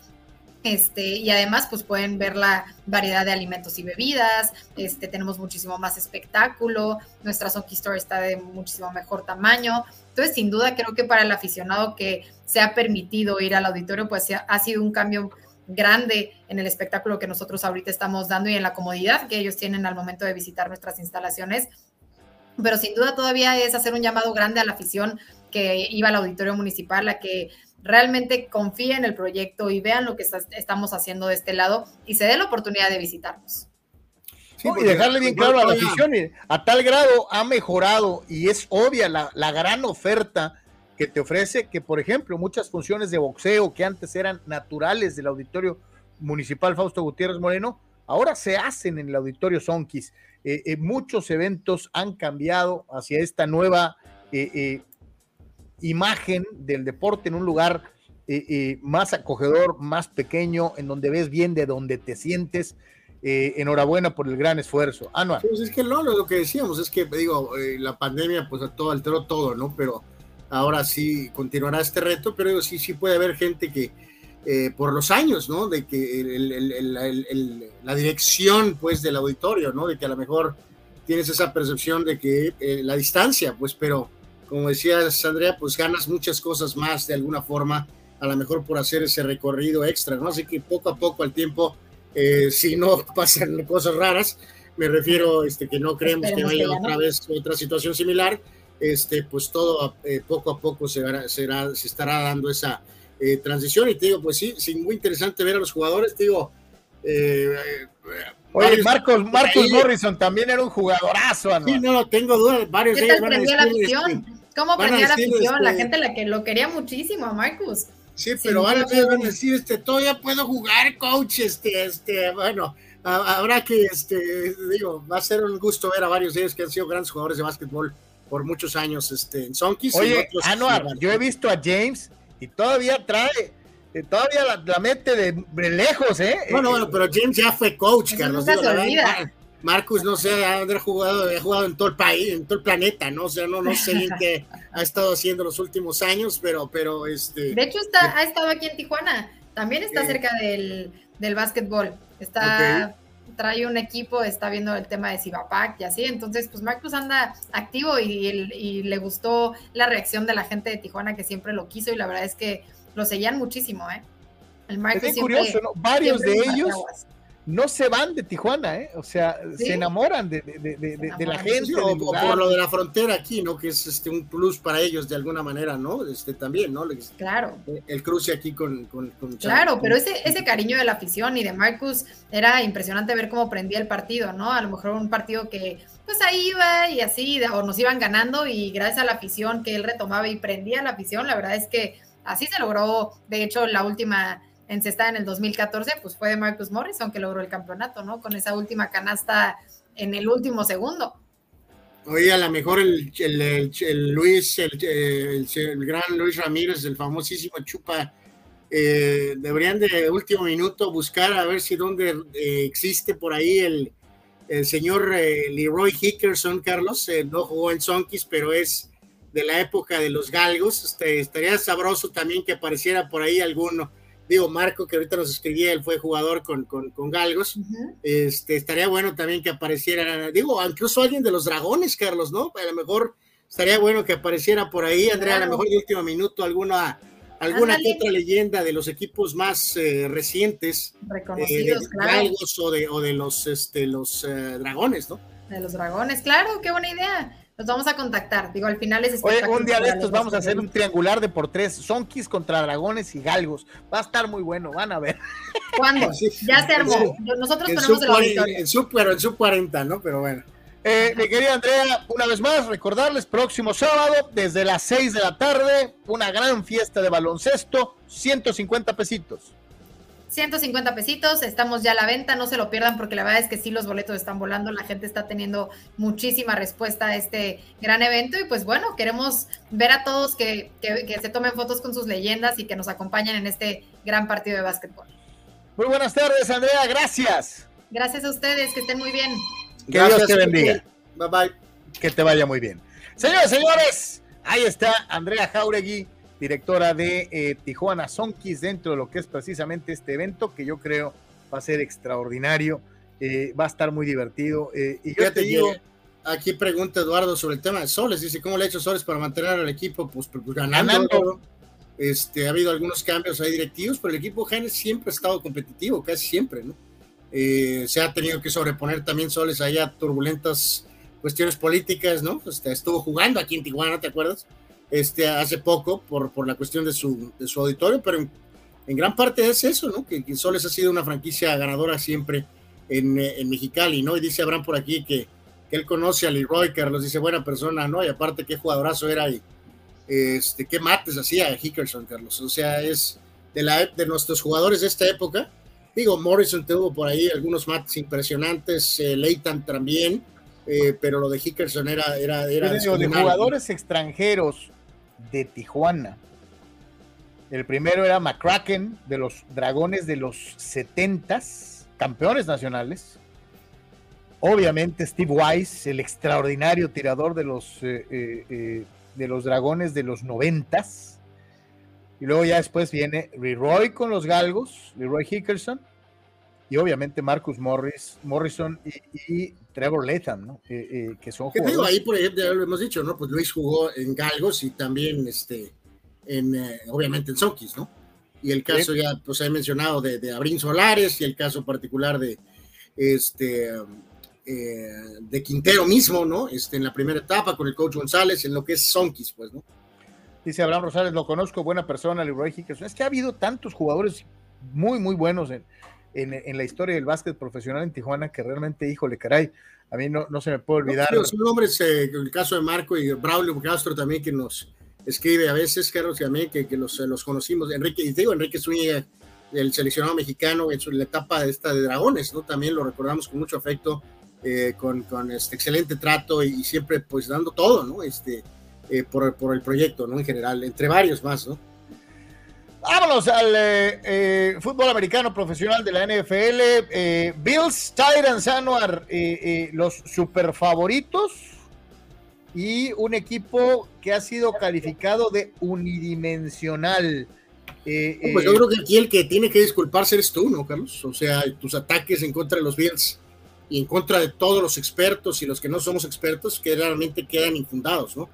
este, y además, pues pueden ver la variedad de alimentos y bebidas. Este, tenemos muchísimo más espectáculo. Nuestra Sonky Store está de muchísimo mejor tamaño. Entonces, sin duda, creo que para el aficionado que se ha permitido ir al auditorio, pues ha sido un cambio grande en el espectáculo que nosotros ahorita estamos dando y en la comodidad que ellos tienen al momento de visitar nuestras instalaciones. Pero sin duda todavía es hacer un llamado grande a la afición que iba al auditorio municipal, a que realmente confíe en el proyecto y vean lo que estamos haciendo de este lado y se dé la oportunidad de visitarnos. Y dejarle bien claro a la afición, a tal grado ha mejorado y es obvia la, la, gran oferta que te ofrece que, por ejemplo, muchas funciones de boxeo que antes eran naturales del auditorio municipal Fausto Gutiérrez Moreno, ahora se hacen en el auditorio Sonkis. Eh, eh, muchos eventos han cambiado hacia esta nueva eh, imagen del deporte en un lugar más acogedor, más pequeño, en donde ves bien de donde te sientes. Eh, enhorabuena por el gran esfuerzo. Anual. Pues es que no, lo que decíamos es que, digo, la pandemia pues todo alteró todo, ¿no? Pero ahora sí continuará este reto, pero sí, sí puede haber gente que, por los años, ¿no? De que la dirección, pues, del auditorio, ¿no? De que a lo mejor tienes esa percepción de que la distancia, pues, pero como decías, Andrea, pues ganas muchas cosas más de alguna forma, a lo mejor por hacer ese recorrido extra, ¿no? Así que poco a poco al tiempo, eh, si no pasan cosas raras, me refiero este, que no creemos que vaya otra vez otra situación similar, este, pues todo eh, poco a poco se, será, se estará dando esa eh, transición. Y te digo, pues sí, sí, muy interesante ver a los jugadores, te digo. Oye, Marcos, Marcos Morrison también era un jugadorazo, ¿no? Sí, no, tengo dudas, varios de ellos van a ¿Cómo aprendía la afición? La este gente la que lo quería muchísimo a Marcus. Sí, pero ahora van a decir, este, todavía puedo jugar, coach, este, este, bueno, habrá que, este, digo, va a ser un gusto ver a varios de ellos que han sido grandes jugadores de básquetbol por muchos años, este, en Sonkis. Oye, Anuar, yo he visto a James y todavía trae, eh, todavía la, mete de, lejos, ¿eh? Bueno, bueno, pero James ya fue coach, Carlos. se olvida. Marcus, no sé, ha jugado, ha jugado en todo el país, en todo el planeta, ¿no? O sea, no, no sé bien qué ha estado haciendo los últimos años, pero, pero este. De hecho, está, ha estado aquí en Tijuana. También está cerca del, del básquetbol. Está, trae un equipo, está viendo el tema de Cibapac y así. Entonces, pues Marcus anda activo y, y, le gustó la reacción de la gente de Tijuana que siempre lo quiso y la verdad es que lo seguían muchísimo, ¿eh? El Marcus es curioso, ¿no? Varios de ellos no se van de Tijuana, ¿eh? O sea, se enamoran de, la gente. o, por lo de la frontera aquí, ¿no? Que es este un plus para ellos de alguna manera, ¿no? Este también, ¿no? Claro. El cruce aquí con, con, Claro, pero ese, ese cariño de la afición y de Marcus era impresionante ver cómo prendía el partido, ¿no? A lo mejor un partido que pues ahí iba y así, o nos iban ganando y gracias a la afición que él retomaba y prendía la afición, la verdad es que así se logró, de hecho, la última encestada en el 2014, pues fue de Marcus Morrison que logró el campeonato, ¿no? Con esa última canasta en el último segundo. Oye, a lo mejor el, Luis, el, gran Luis Ramírez, el famosísimo Chupa, eh, deberían de último minuto buscar a ver si dónde eh, existe por ahí el, señor eh, Leroy Hickerson, Carlos, no jugó en Sonkis, pero es de la época de los galgos. Este, estaría sabroso también que apareciera por ahí alguno digo, Marco, que ahorita nos escribía, él fue jugador con, con, Galgos, este, estaría bueno también que apareciera, digo, incluso alguien de los dragones, Carlos, ¿no? A lo mejor estaría bueno que apareciera por ahí, Andrea, a lo mejor de último minuto alguna alguna otra leyenda de los equipos más eh, recientes, reconocidos, eh, de Galgos o de, o de los, este, los eh, dragones, ¿no? De los dragones, claro, qué buena idea. Los vamos a contactar. Digo, al final es Oye, un día de estos vamos a hacer un triangular de por tres. Sonkis contra dragones y galgos. Va a estar muy bueno, van a ver. ¿Cuándo? ya se armó. Nosotros tenemos el En sub, pero en sub 40, ¿no? Pero bueno. Eh, mi querida Andrea, una vez más, recordarles, próximo sábado, desde las 6 de la tarde, una gran fiesta de baloncesto, 150 pesitos. 150 pesitos, estamos ya a la venta, no se lo pierdan porque la verdad es que sí, los boletos están volando, la gente está teniendo muchísima respuesta a este gran evento y pues bueno, queremos ver a todos que, se tomen fotos con sus leyendas y que nos acompañen en este gran partido de básquetbol. Muy buenas tardes, Andrea, gracias. Gracias a ustedes, que estén muy bien. Que Dios te bendiga. Bye bye. Que te vaya muy bien. Señores, señores, ahí está Andrea Jauregui directora de eh, Tijuana Sonkis, dentro de lo que es precisamente este evento, que yo creo va a ser extraordinario, eh, va a estar muy divertido. Eh, y yo te digo. Aquí pregunta Eduardo sobre el tema de Soles, dice, ¿cómo le ha hecho Soles para mantener al equipo? Pues, pues ganando. Este, ha habido algunos cambios ahí directivos, pero el equipo Genes siempre ha estado competitivo, casi siempre, ¿no? se ha tenido que sobreponer también Soles ahí a turbulentas cuestiones políticas, ¿no? Este, estuvo jugando aquí en Tijuana, ¿te acuerdas? Este, hace poco por, por la cuestión de su, de su auditorio, pero en, gran parte es eso, ¿no? Que, que, Soles ha sido una franquicia ganadora siempre en, en Mexicali, ¿no? Y dice Abraham por aquí que, que, él conoce a Leroy Carlos, dice buena persona, ¿no? Y aparte qué jugadorazo era y este, qué mates hacía Hickerson, Carlos. O sea, es de, la, de nuestros jugadores de esta época. Digo, Morrison tuvo por ahí algunos mates impresionantes, eh, Leighton también, eh, pero lo de Hickerson era... era, era de jugadores extranjeros de Tijuana. El primero era McCracken, de los Dragones de los 70 campeones nacionales. Obviamente Steve Weiss, el extraordinario tirador de los, eh, eh, eh, de los Dragones de los 90 Y luego ya después viene Leroy con los Galgos, Leroy Hickerson. Y obviamente Marcus Morris, Morrison y, Trevor Latham, ¿no? que son jugadores. Digo, ahí por ejemplo, ya lo hemos dicho, ¿no? Pues Luis jugó en Galgos y también, este, en, obviamente en Sonkis, ¿no? Y el caso ya, pues he mencionado de, de Abrín Solares y el caso particular de, este, de Quintero mismo, ¿no? Este, en la primera etapa con el coach González, en lo que es Sonkis, pues, ¿no? Dice Abraham Rosales, lo conozco, buena persona, Leroy Hickerson. Es que ha habido tantos jugadores muy, muy buenos en, en, la historia del básquet profesional en Tijuana que realmente, híjole, caray, a mí no, no se me puede olvidar. son nombres, eh, el caso de Marco y Braulio Castro también que nos escribe a veces, Carlos, también que, que los, los conocimos. Enrique, y digo, Enrique Zúñiga, el seleccionado mexicano en, su, la etapa de esta de Dragones, ¿no? También lo recordamos con mucho afecto, eh, con, con, este excelente trato y, siempre pues dando todo, ¿no? Este, eh, por, por el proyecto, ¿no? En general, entre varios más, ¿no? Vámonos al eh, eh, fútbol americano profesional de la NFL. Eh, Bills, Titans, Anuar, los super favoritos y un equipo que ha sido calificado de unidimensional. pues yo creo que aquí el que tiene que disculparse eres tú, ¿no, Carlos? O sea, tus ataques en contra de los Bills y en contra de todos los expertos y los que no somos expertos que realmente quedan infundados, ¿no?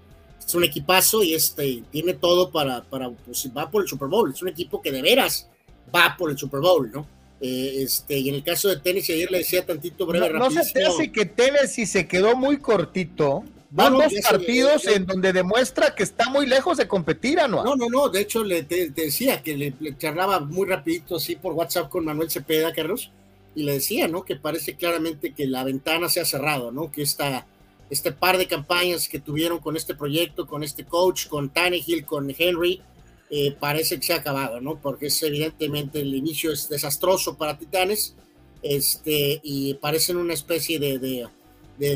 Es un equipazo y este tiene todo para, para pues, va por el Super Bowl. Es un equipo que de veras va por el Super Bowl, ¿no? Eh, este, y en el caso de Tennessee, ayer le decía tantito breve, No, no se te hace que Tennessee se quedó muy cortito. Van dos partidos en donde demuestra que está muy lejos de competir, ¿no? No, no, no. De hecho, le te, decía que le, charlaba muy rapidito así por WhatsApp con Manuel Cepeda, Carlos, y le decía, ¿no? Que parece claramente que la ventana se ha cerrado, ¿no? Que esta este par de campañas que tuvieron con este proyecto, con este coach, con Tannehill, con Henry, eh, parece que se ha acabado, ¿no? Porque es evidentemente el inicio es desastroso para Titanes, este, y parecen una especie de, de,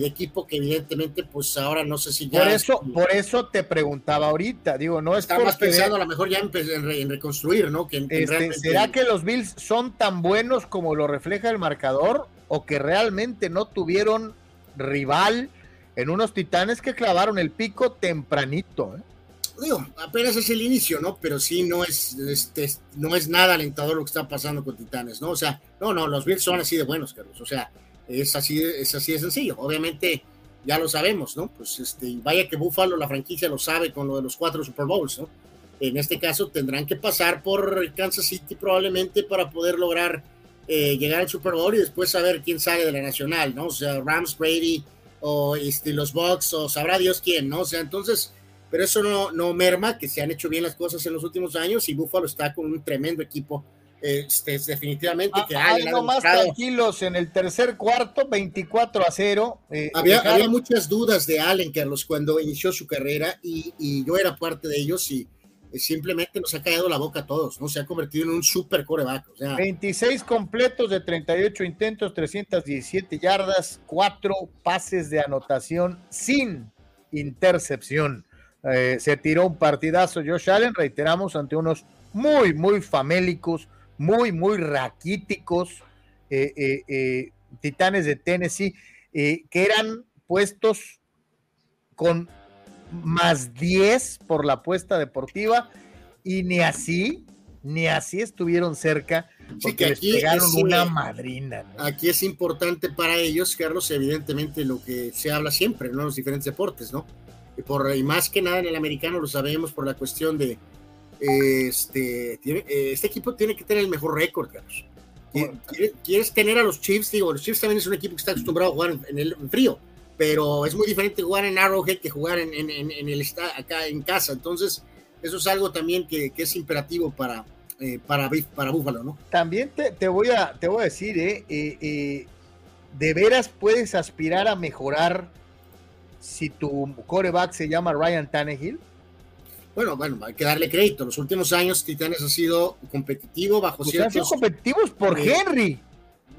equipo que evidentemente, pues ahora no sé si ya... Por eso, por eso te preguntaba ahorita, digo, no es... Está más pensando a lo mejor ya en, reconstruir, ¿no? Que, este, ¿Será que los Bills son tan buenos como lo refleja el marcador o que realmente no tuvieron rival? En unos titanes que clavaron el pico tempranito. ¿eh? Digo, apenas es el inicio, ¿no? Pero sí no es, este, no es nada alentador lo que está pasando con Titanes, ¿no? O sea, no, no, los Bills son así de buenos, Carlos. O sea, es así, es así de sencillo. Obviamente, ya lo sabemos, ¿no? Pues este, vaya que Buffalo, la franquicia, lo sabe con lo de los cuatro Super Bowls, ¿no? En este caso tendrán que pasar por Kansas City probablemente para poder lograr eh, llegar al Super Bowl y después saber quién sale de la nacional, ¿no? O sea, Rams, Brady, o este, los Bucks o sabrá Dios quién, ¿no? O sea, entonces, pero eso no, no merma que se han hecho bien las cosas en los últimos años y Buffalo está con un tremendo equipo. Este, definitivamente que ah, hay más tranquilos en el tercer cuarto, 24 a 0. Eh, había, había, muchas dudas de Allen, Carlos, cuando inició su carrera y, y, yo era parte de ellos y, simplemente nos ha caído la boca a todos, ¿no? Se ha convertido en un super coreback. O sea, 26 completos de 38 intentos, 317 yardas, 4 pases de anotación sin intercepción. Eh, se tiró un partidazo Josh Allen, reiteramos, ante unos muy, muy famélicos, muy, muy raquíticos eh, eh, titanes de Tennessee, que eran puestos con más 10 por la apuesta deportiva y ni así, ni así estuvieron cerca porque les pegaron una madrina. Aquí es importante para ellos, Carlos, evidentemente lo que se habla siempre, ¿no? Los diferentes deportes, ¿no? Y, por, y más que nada en el americano lo sabemos por la cuestión de, este, tiene, este equipo tiene que tener el mejor récord, Carlos. ¿Quieres, tener a los Chiefs? Digo, los Chiefs también es un equipo que está acostumbrado a jugar en, el frío pero es muy diferente jugar en Arrowhead que jugar en, el acá en casa. Entonces, eso es algo también que, es imperativo para, eh, para, para Búfalo, ¿no? También te, voy, a, te voy a decir, ¿eh? Eh, ¿eh? de veras puedes aspirar a mejorar si tu coreback se llama Ryan Tannehill? Bueno, bueno, hay que darle crédito. Los últimos años Titanes ha sido competitivo bajo pues ciertos... Han sido competitivos por Henry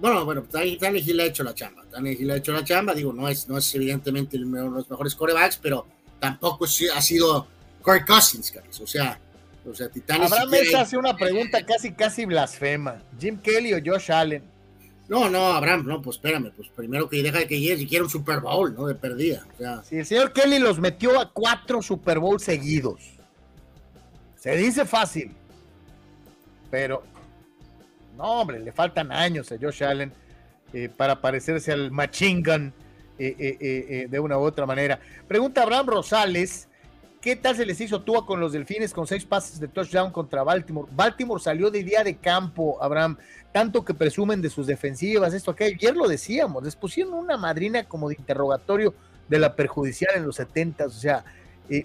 bueno, bueno, Tannehill ha hecho la chamba. Tannehill ha hecho la chamba. Digo, no es, no es evidentemente el mejor, los mejores corebacks, pero tampoco ha sido Corey Cousins, Carlos. O sea, o sea, Titanes. Abraham Mesa hace una pregunta casi, casi blasfema. ¿Jim Kelly o Josh Allen? No, no, Abraham, no, pues espérame, pues primero que deja de que llegue siquiera un Super Bowl, ¿no? De perdida. O sea. Sí, el señor Kelly los metió a cuatro Super Bowl seguidos. Se dice fácil, pero no, hombre, le faltan años a Josh Allen eh, para parecerse al Machine Gun eh, eh, de una u otra manera. Pregunta Abraham Rosales. ¿Qué tal se les hizo Tua con los Delfines con seis pases de touchdown contra Baltimore? Baltimore salió de día de campo, Abraham, tanto que presumen de sus defensivas, esto acá. Ayer lo decíamos, les pusieron una madrina como de interrogatorio de la perjudicial en los 70, o sea,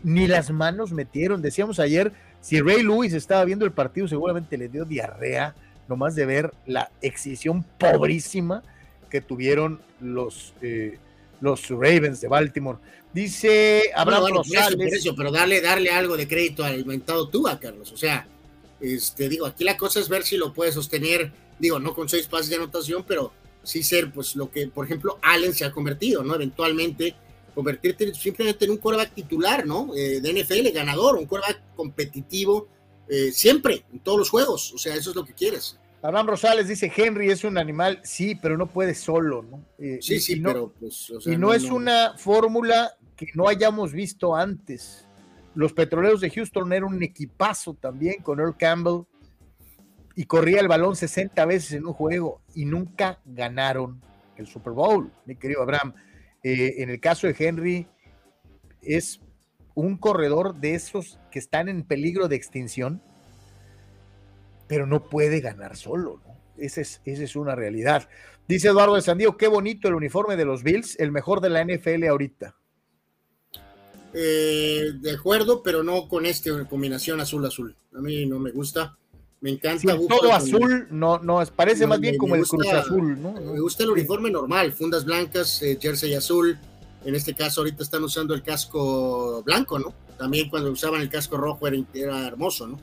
ni las manos metieron. Decíamos ayer, si Ray Lewis estaba viendo el partido, seguramente le dio diarrea nomás de ver la exhibición pobrísima que tuvieron los, eh, los Ravens de Baltimore. Dice Abraham Rosales. pero darle, darle algo de crédito al inventado Tua, Carlos. O sea, este, digo, aquí la cosa es ver si lo puede sostener, digo, no con seis pases de anotación, pero sí ser, pues, lo que, por ejemplo, Allen se ha convertido, ¿no? Eventualmente, convertirte simplemente en un quarterback titular, ¿no? Eh, de NFL, ganador, un quarterback competitivo, eh, siempre, en todos los juegos. O sea, eso es lo que quieres. Abraham Rosales dice, Henry es un animal, sí, pero no puede solo, ¿no? Eh, sí, sí, pero pues... y no, es una fórmula que no hayamos visto antes. Los Petroleros de Houston eran un equipazo también con Earl Campbell y corría el balón 60 veces en un juego y nunca ganaron el Super Bowl, mi querido Abraham. Eh, en el caso de Henry, es un corredor de esos que están en peligro de extinción, pero no puede ganar solo, ¿no? Esa es, es una realidad. Dice Eduardo de Sandío, qué bonito el uniforme de los Bills, el mejor de la NFL ahorita. Eh, de acuerdo, pero no con este combinación azul-azul. A mí no me gusta. Me encanta. todo azul, no, no, parece más bien como el cruz azul, ¿no? Me gusta el uniforme normal, fundas blancas, eh, jersey azul, en este caso, ahorita están usando el casco blanco, ¿no? También cuando usaban el casco rojo era, hermoso, ¿no?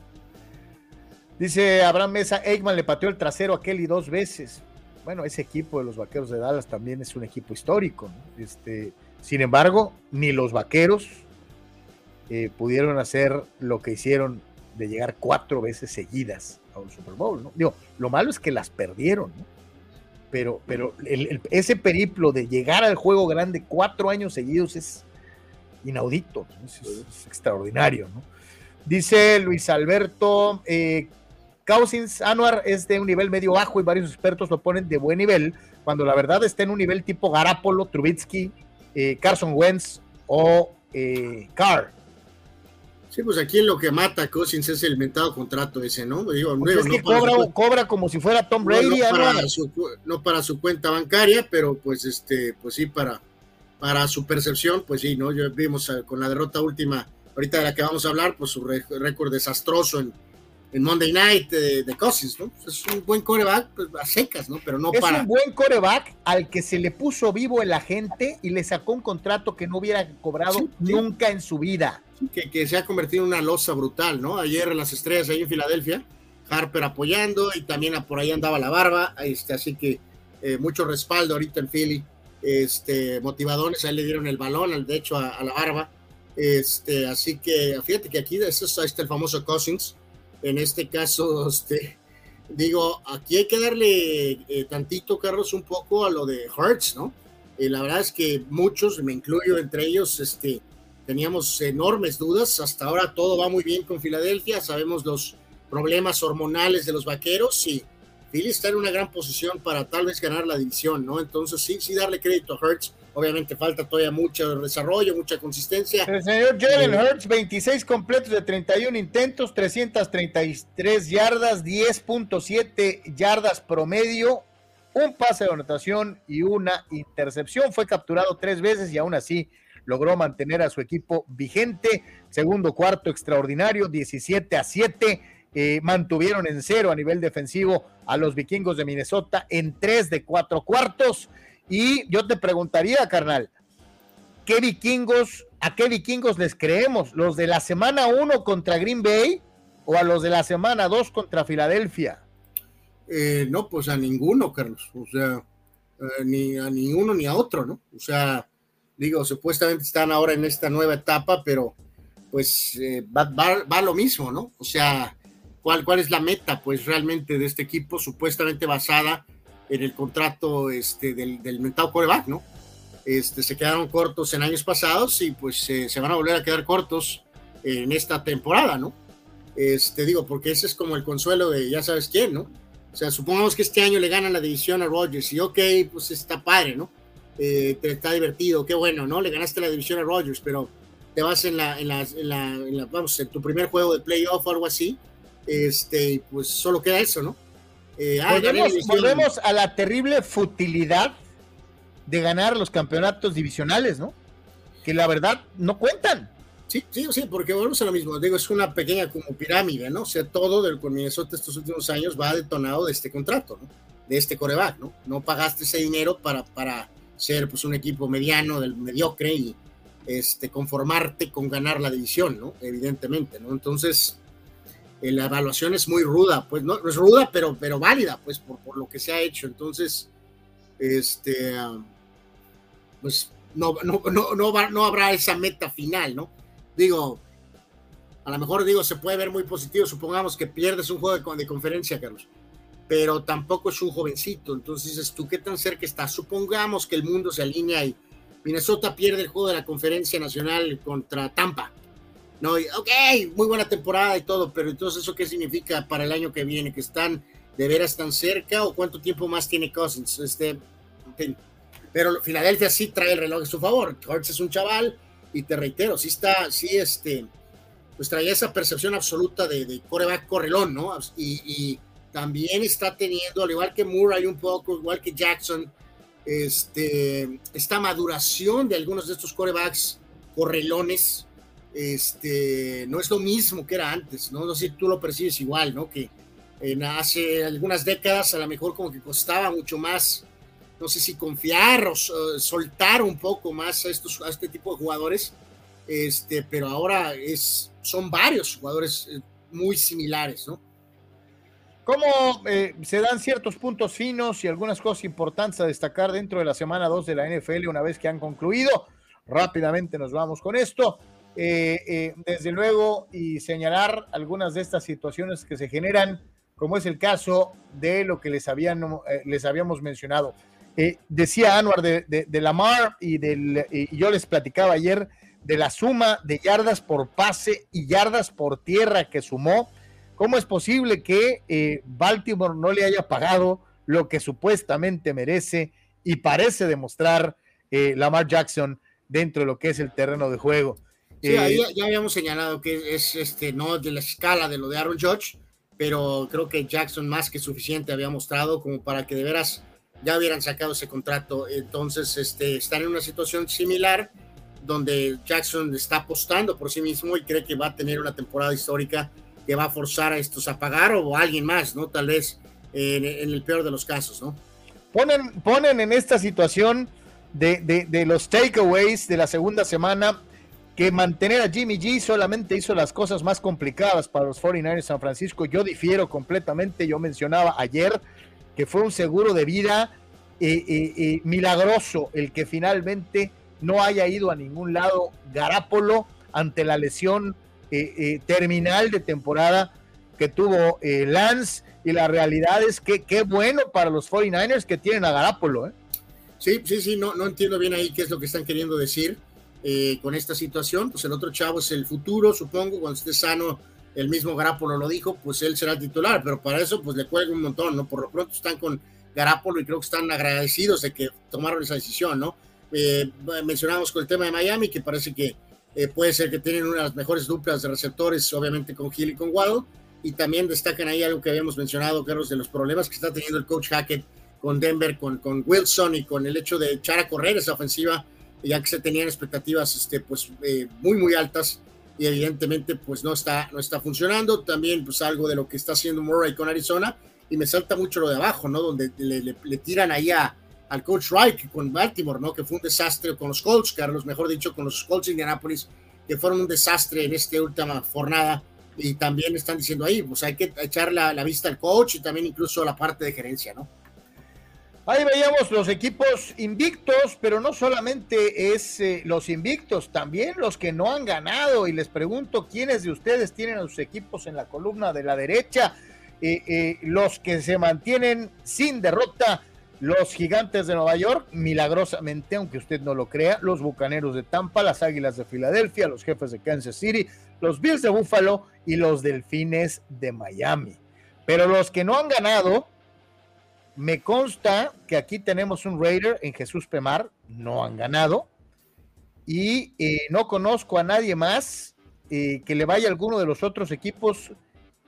Dice Abraham Mesa, Eggman le pateó el trasero a Kelly dos veces. Bueno, ese equipo de los Vaqueros de Dallas también es un equipo histórico. ¿no? Este, sin embargo, ni los Vaqueros eh, pudieron hacer lo que hicieron de llegar cuatro veces seguidas a un Super Bowl. ¿no? Digo, lo malo es que las perdieron. ¿no? Pero, pero ese periplo de llegar al juego grande cuatro años seguidos es inaudito, es, extraordinario. ¿no? Dice Luis Alberto, eh, Cousins Anuar es de un nivel medio bajo y varios expertos lo ponen de buen nivel, cuando la verdad está en un nivel tipo Garapolo, Trubitsky, eh, Carson Wentz o eh, Carr. Sí, pues aquí lo que mata a Cousins es el mentado contrato ese, ¿no? Digo, pues es que cobra, como si fuera Tom Brady. No, para, su, no, para su, cuenta bancaria, pero pues este, pues sí, para, para su percepción, pues sí, ¿no? Ya vimos eh, con la derrota última, ahorita de la que vamos a hablar, pues su récord desastroso en, en Monday Night de, Cousins, ¿no? Es un buen coreback, pues a secas, ¿no? Pero no es para. Es un buen coreback al que se le puso vivo el agente y le sacó un contrato que no hubiera cobrado nunca en su vida. Que, que, se ha convertido en una losa brutal, ¿no? Ayer en las estrellas ahí en Filadelfia, Harper apoyando y también por ahí andaba la barba, este, así que eh, mucho respaldo ahorita en Philly, este, motivadones, ahí le dieron el balón, de hecho, a, la barba. Este, así que fíjate que aquí está el famoso Cousins, en este caso, este, digo, aquí hay que darle eh, tantito, Carlos, un poco a lo de Hertz, ¿no? Eh, la verdad es que muchos, me incluyo entre ellos, este, teníamos enormes dudas. Hasta ahora todo va muy bien con Filadelfia, sabemos los problemas hormonales de los vaqueros y Philly está en una gran posición para tal vez ganar la división, ¿no? Entonces sí, sí darle crédito a Hertz Obviamente falta todavía mucho desarrollo, mucha consistencia. El señor Jalen eh, Hurts, 26 completos de 31 intentos, 333 yardas, 10.7 yardas promedio, un pase de anotación y una intercepción. Fue capturado tres veces y aún así logró mantener a su equipo vigente. Segundo cuarto extraordinario, 17 a 7. Eh, mantuvieron en cero a nivel defensivo a los vikingos de Minnesota en tres de cuatro cuartos. Y yo te preguntaría, carnal, ¿qué vikingos, a qué vikingos les creemos? ¿Los de la semana 1 contra Green Bay o a los de la semana 2 contra Filadelfia? Eh, no, pues a ninguno, Carlos. O sea, eh, ni a ni uno ni a otro, ¿no? O sea, digo, supuestamente están ahora en esta nueva etapa, pero pues eh, va, va, lo mismo, ¿no? O sea, ¿cuál, ¿cuál es la meta, pues realmente de este equipo supuestamente basada en el contrato este, del, del mentado coreback, ¿no? Este, se quedaron cortos en años pasados y pues se van a volver a quedar cortos en esta temporada, ¿no? Este, digo, porque ese es como el consuelo de ya sabes quién, ¿no? O sea, supongamos que este año le ganan la división a Rodgers y ok, pues está padre, ¿no? Eh, te, está divertido, qué bueno, ¿no? Le ganaste la división a Rodgers, pero te vas en la, en la, en la, vamos, en tu primer juego de playoff o algo así, este, pues solo queda eso, ¿no? Eh, ah, volvemos, a la terrible futilidad de ganar los campeonatos divisionales, ¿no? Que la verdad no cuentan. Sí, sí, sí, porque volvemos a lo mismo. Digo, es una pequeña como pirámide, ¿no? O sea, todo del con Minnesota estos últimos años va detonado de este contrato, ¿no? De este coreback, ¿no? No pagaste ese dinero para, para ser pues un equipo mediano, del mediocre y este, conformarte con ganar la división, ¿no? Evidentemente, ¿no? Entonces, la evaluación es muy ruda, pues no, es ruda, pero, pero válida, pues por, por, lo que se ha hecho. Entonces, este, pues no, no, no, no, no habrá esa meta final, ¿no? Digo, a lo mejor digo, se puede ver muy positivo, supongamos que pierdes un juego de, de conferencia, Carlos, pero tampoco es un jovencito, entonces dices tú, ¿qué tan cerca está? Supongamos que el mundo se alinea y Minnesota pierde el juego de la conferencia nacional contra Tampa no, ok, muy buena temporada y todo, pero entonces eso qué significa para el año que viene, que están de veras tan cerca o cuánto tiempo más tiene Cousins, este, pero Filadelfia sí trae el reloj a su favor, Hurts es un chaval y te reitero, sí está, sí este, pues trae esa percepción absoluta de, de coreback correlón, ¿no? Y, y, también está teniendo, al igual que Murray un poco, igual que Jackson, este, esta maduración de algunos de estos corebacks correlones este, no es lo mismo que era antes, ¿no? No sé si tú lo percibes igual, ¿no? Que hace algunas décadas a lo mejor como que costaba mucho más, no sé si confiar o soltar un poco más a, estos, a este tipo de jugadores, este, pero ahora es, son varios jugadores eh, muy similares, ¿no? ¿Cómo eh, se dan ciertos puntos finos y algunas cosas importantes a destacar dentro de la semana 2 de la NFL una vez que han concluido? Rápidamente nos vamos con esto. Eh, eh, desde luego, y señalar algunas de estas situaciones que se generan, como es el caso de lo que les, habían, eh, les habíamos mencionado. decía Anwar de, Lamar y, del, y yo les platicaba ayer de la suma de yardas por pase y yardas por tierra que sumó. ¿Cómo es posible que Baltimore no le haya pagado lo que supuestamente merece y parece demostrar Lamar Jackson dentro de lo que es el terreno de juego? Sí, ahí eh, ya habíamos señalado que es este, no de la escala de lo de Aaron Judge, pero creo que Jackson más que suficiente había mostrado como para que de veras ya hubieran sacado ese contrato. Entonces, este, están en una situación similar donde Jackson está apostando por sí mismo y cree que va a tener una temporada histórica que va a forzar a estos a pagar o a alguien más, ¿no? Tal vez en, el peor de los casos, ¿no? Ponen, ponen en esta situación de, de, de los takeaways de la segunda semana que mantener a Jimmy G solamente hizo las cosas más complicadas para los 49ers de San Francisco. Yo difiero completamente. Yo mencionaba ayer que fue un seguro de vida eh, eh, eh, milagroso el que finalmente no haya ido a ningún lado Garapolo ante la lesión terminal de temporada que tuvo Lance. Y la realidad es que qué bueno para los 49ers que tienen a Garapolo. Sí, sí, sí, no, no entiendo bien ahí qué es lo que están queriendo decir. Con esta situación. Pues el otro chavo es el futuro, supongo, cuando esté sano, el mismo Garapolo lo dijo, pues él será titular, pero para eso pues le cuelga un montón, ¿no? Por lo pronto están con Garapolo y creo que están agradecidos de que tomaron esa decisión, ¿no? Eh, mencionamos con el tema de Miami, que parece que eh, puede ser que tienen una de las mejores duplas de receptores, obviamente con Gil y con Waddle, y también destacan ahí algo que habíamos mencionado, Carlos, de los problemas que está teniendo el coach Hackett con Denver, con, con Wilson y con el hecho de echar a correr esa ofensiva, ya que se tenían expectativas este, pues, eh, muy, muy altas y evidentemente pues no está, no está funcionando. También pues algo de lo que está haciendo Murray con Arizona y me salta mucho lo de abajo, ¿no? Donde le, tiran ahí a, al coach Reich con Baltimore, ¿no? Que fue un desastre con los Colts, Carlos, mejor dicho, con los Colts de Indianapolis, que fueron un desastre en esta última jornada. Y también están diciendo ahí, pues hay que echar la, la vista al coach y también incluso a la parte de gerencia, ¿no? Ahí veíamos los equipos invictos, pero no solamente es eh, los invictos, también los que no han ganado. Y les pregunto, ¿quiénes de ustedes tienen a sus equipos en la columna de la derecha? Eh, eh, los que se mantienen sin derrota, los gigantes de Nueva York, milagrosamente, aunque usted no lo crea, los bucaneros de Tampa, las águilas de Filadelfia, los jefes de Kansas City, los Bills de Buffalo y los delfines de Miami. Pero los que no han ganado, me consta que aquí tenemos un Raider en Jesús Pemar, no han ganado. Y eh, no conozco a nadie más eh, que le vaya a alguno de los otros equipos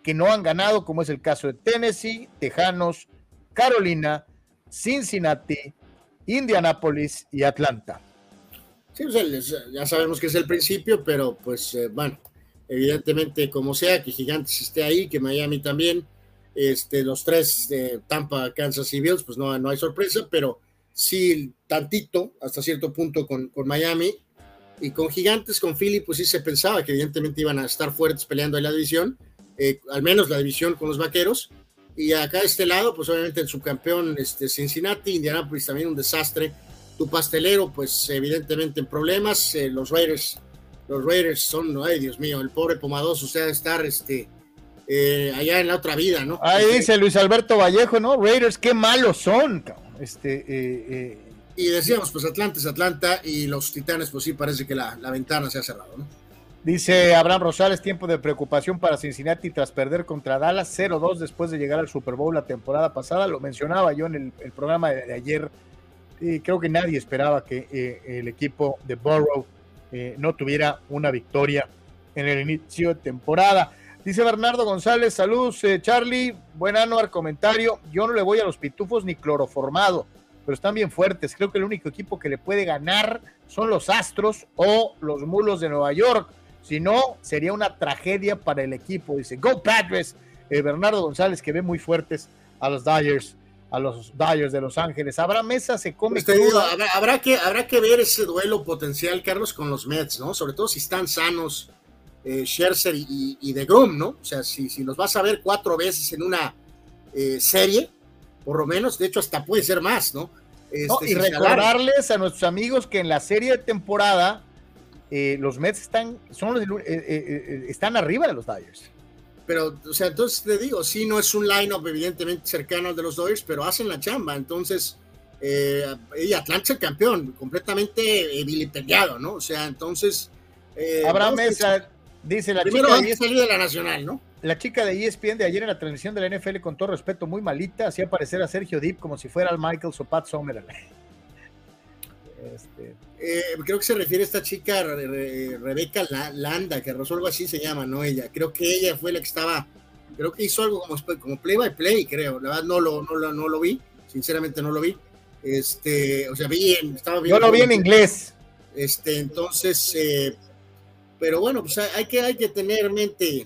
que no han ganado, como es el caso de Tennessee, Tejanos, Carolina, Cincinnati, Indianapolis y Atlanta. Sí, ya sabemos que es el principio, pero pues eh, bueno, evidentemente como sea, que Gigantes esté ahí, que Miami también, este, los tres de Tampa, Kansas y Bills, pues no, no hay sorpresa, pero sí tantito, hasta cierto punto con, con Miami y con Gigantes, con Philly, pues sí se pensaba que evidentemente iban a estar fuertes peleando en la división, eh, al menos la división con los Vaqueros. Y acá de este lado, pues obviamente el subcampeón este, Cincinnati, Indianapolis también un desastre. Tu pastelero, pues evidentemente en problemas. Eh, los Raiders, los Raiders son, ay Dios mío, el pobre Pomadoso, o sea, estar este, eh, allá en la otra vida, ¿no? Ahí este, dice Luis Alberto Vallejo, ¿no? Raiders, qué malos son, Este, eh, eh. Y decíamos, pues Atlanta es Atlanta y los Titanes, pues sí, parece que la, ventana se ha cerrado, ¿no? Dice Abraham Rosales, tiempo de preocupación para Cincinnati tras perder contra Dallas 0-2 después de llegar al Super Bowl la temporada pasada. Lo mencionaba yo en el, programa de, ayer. Y creo que nadie esperaba que el equipo de Burrow no tuviera una victoria en el inicio de temporada. Dice Bernardo González, saludos eh, Charlie, buen anuar comentario. Yo no le voy a los pitufos ni cloroformado, pero están bien fuertes. Creo que el único equipo que le puede ganar son los Astros o los Mulos de Nueva York. Si no, sería una tragedia para el equipo. Dice, Go Padres. Eh, Bernardo González, que ve muy fuertes a los Dyers, a los Dyers de Los Ángeles. ¿Habrá mesa? ¿Se come? Pues habrá, que, habrá que ver ese duelo potencial, Carlos, con los Mets, ¿no? Sobre todo si están sanos eh, Scherzer y, de Grum, ¿no? O sea, si, si, los vas a ver cuatro veces en una eh, serie, por lo menos, de hecho hasta puede ser más, ¿no? Este, y recordarles a nuestros amigos que en la serie de temporada eh, los Mets están, son están arriba de los Dodgers. Pero, o sea, entonces te digo, sí, no es un line-up evidentemente cercano al de los Dodgers, pero hacen la chamba, entonces, y Atlanta es el campeón, completamente vilipendiado, ¿no? O sea, entonces... Habrá mesa, Dice la chica de, de la Nacional, ¿no? La chica de ESPN de ayer en la transmisión de la NFL, con todo respeto, muy malita, hacía aparecer a Sergio Deep como si fuera al Michael o Pat Este... Eh, creo que se refiere a esta chica, Rebeca Landa, que algo así se llama, ¿no? Ella. Creo que ella fue la que estaba, creo que hizo algo como, como play by play, creo. La verdad no lo, no, lo, no lo vi, sinceramente no lo vi. Este, o sea, vi estaba bien. Yo lo vi en inglés. Este, entonces, eh, pero bueno, pues hay que, hay que tener mente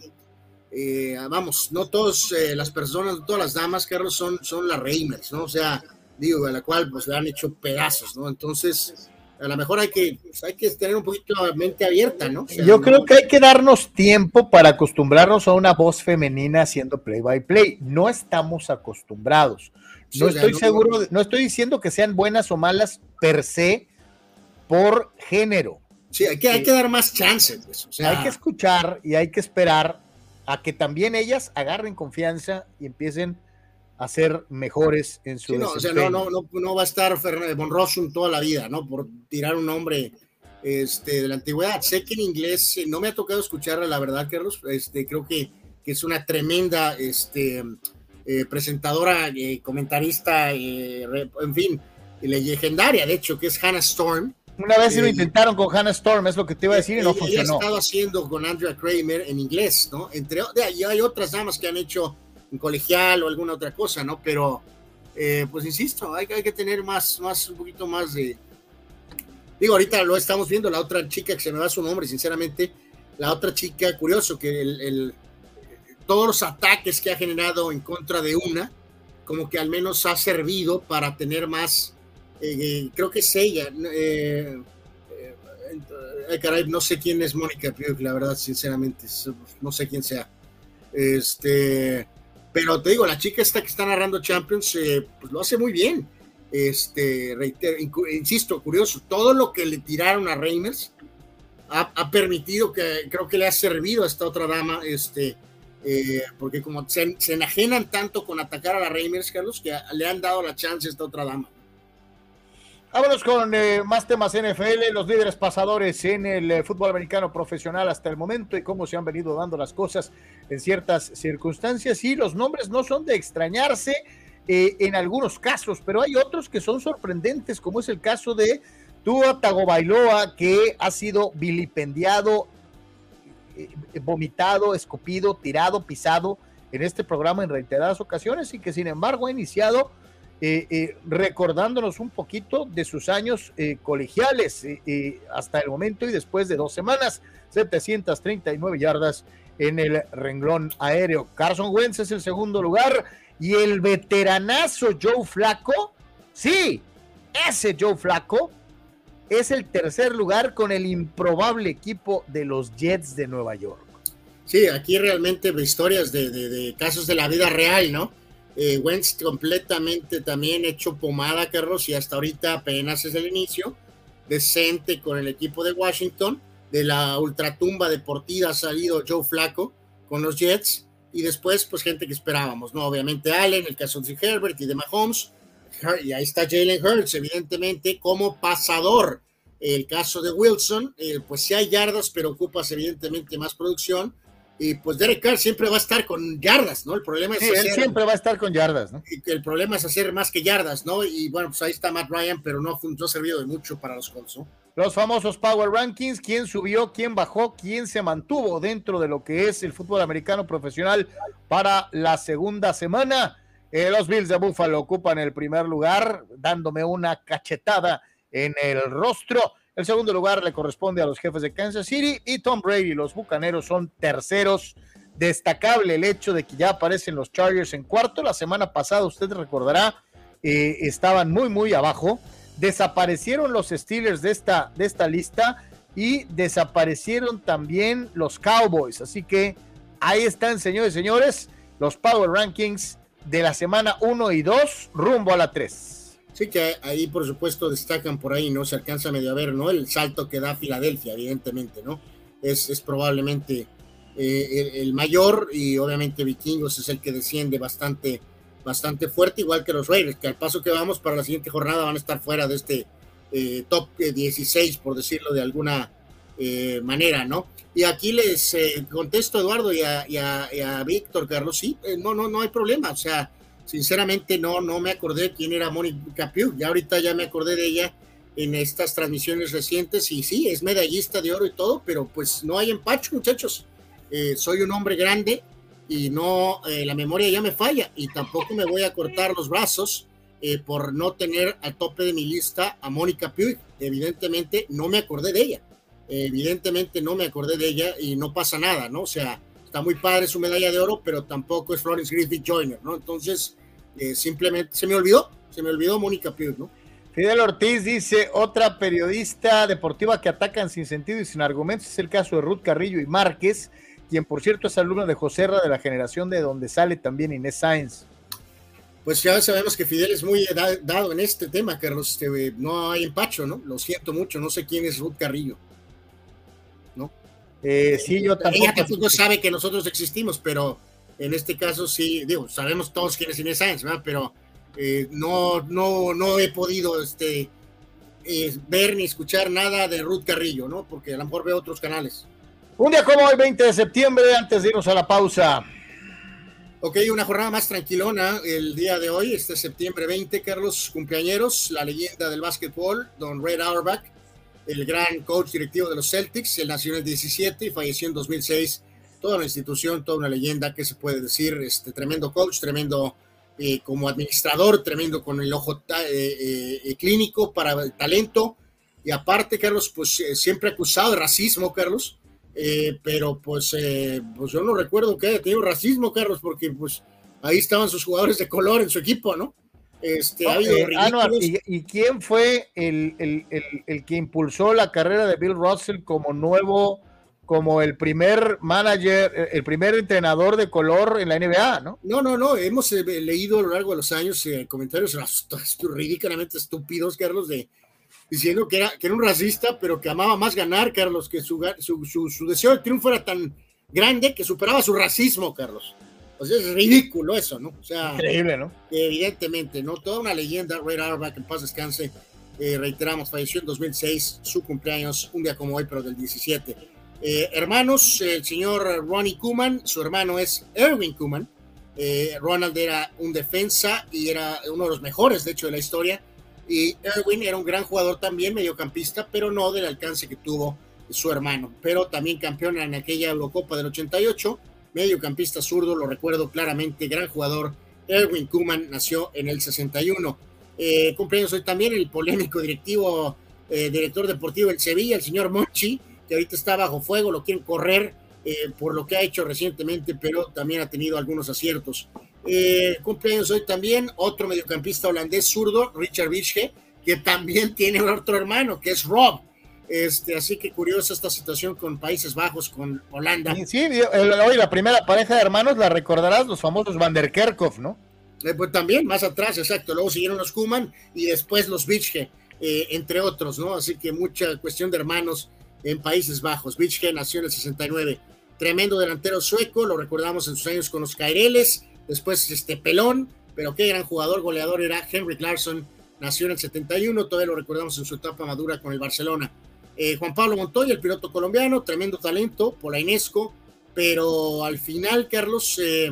eh, vamos, no todas las personas, no todas las damas, Carlos, son, son las Reimers, ¿no? O sea, digo, a la cual pues le han hecho pedazos, ¿no? Entonces, a lo mejor hay que, pues, hay que tener un poquito la mente abierta, ¿no? Yo creo que hay que darnos tiempo para acostumbrarnos a una voz femenina haciendo play by play. No estamos acostumbrados. No estoy seguro, no estoy diciendo que sean buenas o malas per se por género. Sí, hay que, hay que dar más chance. Pues, o sea, hay que escuchar y hay que esperar a que también ellas agarren confianza y empiecen a ser mejores en su sí, no, o sea, no, no, no, va a estar Von Rossum toda la vida, ¿no? Por tirar un nombre este, de la antigüedad. Sé que en inglés eh, no me ha tocado escucharla, la verdad, Carlos. Este, creo que, que es una tremenda este, eh, presentadora, eh, comentarista, en fin, legendaria, de hecho, que es Hannah Storm. Una vez lo intentaron con Hannah Storm, es lo que te iba a decir, y no funcionó. estado haciendo con Andrea Kramer en inglés, ¿no? Entre, y hay otras damas que han hecho en colegial o alguna otra cosa, ¿no? Pero, eh, pues insisto, hay, hay, que tener más, más, un poquito más de... Digo, ahorita lo estamos viendo, la otra chica que se me va su nombre, sinceramente, la otra chica, curioso, que el, todos los ataques que ha generado en contra de una, como que al menos ha servido para tener más, eh, eh, creo que es ella, eh, caray, no sé quién es Mónica la verdad, sinceramente, no sé quién sea. Este, pero te digo, la chica esta que está narrando Champions, eh, pues lo hace muy bien. Este, reitero, insisto, curioso, todo lo que le tiraron a Reimers ha, permitido que creo que le ha servido a esta otra dama, este, eh, porque como se, enajenan tanto con atacar a la Reimers, Carlos, que le han dado la chance a esta otra dama. Vámonos con eh, más temas NFL, los líderes pasadores en el eh, fútbol americano profesional hasta el momento y cómo se han venido dando las cosas en ciertas circunstancias. Y los nombres no son de extrañarse eh, en algunos casos, pero hay otros que son sorprendentes, como es el caso de Tua Tagovailoa, que ha sido vilipendiado, vomitado, escupido, tirado, pisado en este programa en reiteradas ocasiones y que sin embargo ha iniciado eh, eh, recordándonos un poquito de sus años eh, colegiales hasta el momento y después de dos semanas, 739 yardas en el renglón aéreo. Carson Wentz es el segundo lugar y el veteranazo Joe Flaco, sí, ese Joe Flaco es el tercer lugar con el improbable equipo de los Jets de Nueva York. Sí, aquí realmente historias de casos de la vida real, ¿no? Eh, Wentz completamente también hecho pomada, Carlos, y hasta ahorita apenas es el inicio. Decente con el equipo de Washington. De la ultratumba deportiva ha salido Joe Flaco con los Jets. Y después, pues gente que esperábamos, ¿no? Obviamente Allen, el caso de Herbert y de Mahomes. Y ahí está Jalen Hurts, evidentemente, como pasador. El caso de Wilson, eh, pues sí hay yardas, pero ocupas evidentemente más producción y pues Derek Carr siempre va a estar con yardas, ¿no? El problema es él siempre va a estar con yardas, ¿no? Y el problema es hacer más que yardas, ¿no? Y bueno, pues ahí está Matt Ryan, pero no, no ha servido de mucho para los Colts, ¿no? Los famosos Power Rankings, quién subió, quién bajó, quién se mantuvo dentro de lo que es el fútbol americano profesional para la segunda semana. Eh, los Bills de Buffalo ocupan el primer lugar, dándome una cachetada en el rostro. El segundo lugar le corresponde a los jefes de Kansas City y Tom Brady. Los Bucaneros son terceros. Destacable el hecho de que ya aparecen los Chargers en cuarto. La semana pasada, usted recordará, eh, estaban muy, muy abajo. Desaparecieron los Steelers de esta, de esta lista y desaparecieron también los Cowboys. Así que ahí están, señores y señores, los Power Rankings de la semana 1 y 2 rumbo a la 3. Que ahí por supuesto destacan por ahí, ¿no? Se alcanza medio a ver, ¿no? El salto que da Filadelfia, evidentemente, ¿no? Es, es probablemente eh, el, mayor y obviamente Vikingos es el que desciende bastante, bastante fuerte, igual que los Raiders, que al paso que vamos para la siguiente jornada van a estar fuera de este eh, top 16, por decirlo de alguna eh, manera, ¿no? Y aquí les contesto Eduardo y a, y a Víctor, Carlos, sí, no, no, no hay problema, o sea Sinceramente no, no me acordé quién era Mónica Piu, ya ahorita ya me acordé de ella en estas transmisiones recientes y sí, es medallista de oro y todo, pero pues no hay empacho muchachos. Eh, soy un hombre grande y no, eh, la memoria ya me falla y tampoco me voy a cortar los brazos eh, por no tener al tope de mi lista a Mónica Piu. Evidentemente no me acordé de ella, evidentemente no me acordé de ella y no pasa nada, ¿no? O sea, Está muy padre su medalla de oro, pero tampoco es Florence Griffith Joyner, ¿no? Entonces, eh, simplemente se me olvidó, se me olvidó Mónica Pierce, ¿no? Fidel Ortiz dice, otra periodista deportiva que atacan sin sentido y sin argumentos es el caso de Ruth Carrillo y Márquez, quien por cierto es alumno de José Ra de la generación de donde sale también Inés Sáenz. Pues ya sabemos que Fidel es muy dado en este tema, Carlos. Este, no hay empacho, ¿no? Lo siento mucho, no sé quién es Ruth Carrillo. ¿No? Eh, sí, yo tampoco. Ella tampoco sabe que nosotros existimos, pero en este caso sí, digo, sabemos todos quién es Inés Sáenz, ¿verdad? Pero eh, no, no, no he podido este, eh, ver ni escuchar nada de Ruth Carrillo, ¿no? Porque a lo mejor veo otros canales. Un día como hoy, 20 de septiembre, antes de irnos a la pausa. Ok, una jornada más tranquilona el día de hoy, este septiembre 20, Carlos cumpleañeros, la leyenda del básquetbol, don Red Auerbach, el gran coach directivo de los Celtics, él nació en el 17 y falleció en 2006, toda una institución, toda una leyenda, ¿qué se puede decir? Este tremendo coach, tremendo eh, como administrador, tremendo con el ojo eh, eh, clínico para el talento, y aparte, Carlos, pues siempre acusado de racismo, Carlos, pero pues, eh, pues yo no recuerdo que haya tenido racismo, Carlos, porque pues ahí estaban sus jugadores de color en su equipo, ¿no? Este, eh, ¿y, quién fue el, el, el, que impulsó la carrera de Bill Russell como nuevo, como el primer manager, el primer entrenador de color en la NBA, ¿no? No, no, no, hemos leído a lo largo de los años comentarios ridículamente estúpidos, Carlos, de, diciendo que era, que era un racista, pero que amaba más ganar, Carlos, que su, su, deseo de triunfo era tan grande que superaba su racismo, Carlos. O sea, es ridículo eso, ¿no? O sea, increíble, ¿no? Evidentemente, ¿no? Toda una leyenda, Ray Auerbach, en paz descanse, eh, reiteramos, falleció en 2006, su cumpleaños, un día como hoy, pero del 17. Eh, hermanos, el señor Ronnie Kuman, su hermano es Erwin Kuman. Eh, Ronald era un defensa y era uno de los mejores, de hecho, de la historia y Erwin era un gran jugador también, mediocampista, pero no del alcance que tuvo su hermano. Pero también campeón en aquella Eurocopa del 88, mediocampista zurdo, lo recuerdo claramente, gran jugador. Erwin Kuman nació en el 61. Eh, cumpleaños hoy también el polémico directivo, eh, director deportivo del Sevilla, el señor Monchi, que ahorita está bajo fuego, lo quieren correr eh, por lo que ha hecho recientemente, pero también ha tenido algunos aciertos. Eh, cumpleaños hoy también otro mediocampista holandés zurdo, Richard Bische, que también tiene otro hermano, que es Rob. Este, así que curiosa esta situación con Países Bajos, con Holanda. Sí, hoy la primera pareja de hermanos la recordarás, los famosos Van der Kerkhoff, ¿no? Eh, pues también, más atrás, exacto. Luego siguieron los Kuman y después los Bische, eh, entre otros, ¿no? Así que mucha cuestión de hermanos en Países Bajos. Bische nació en el 69. Tremendo delantero sueco, lo recordamos en sus años con los Caireles después este pelón, pero qué gran jugador, goleador era Henry Clarkson, nació en el 71, todavía lo recordamos en su etapa madura con el Barcelona. Eh, Juan Pablo Montoya, el piloto colombiano, tremendo talento, polainesco, pero al final, Carlos, eh,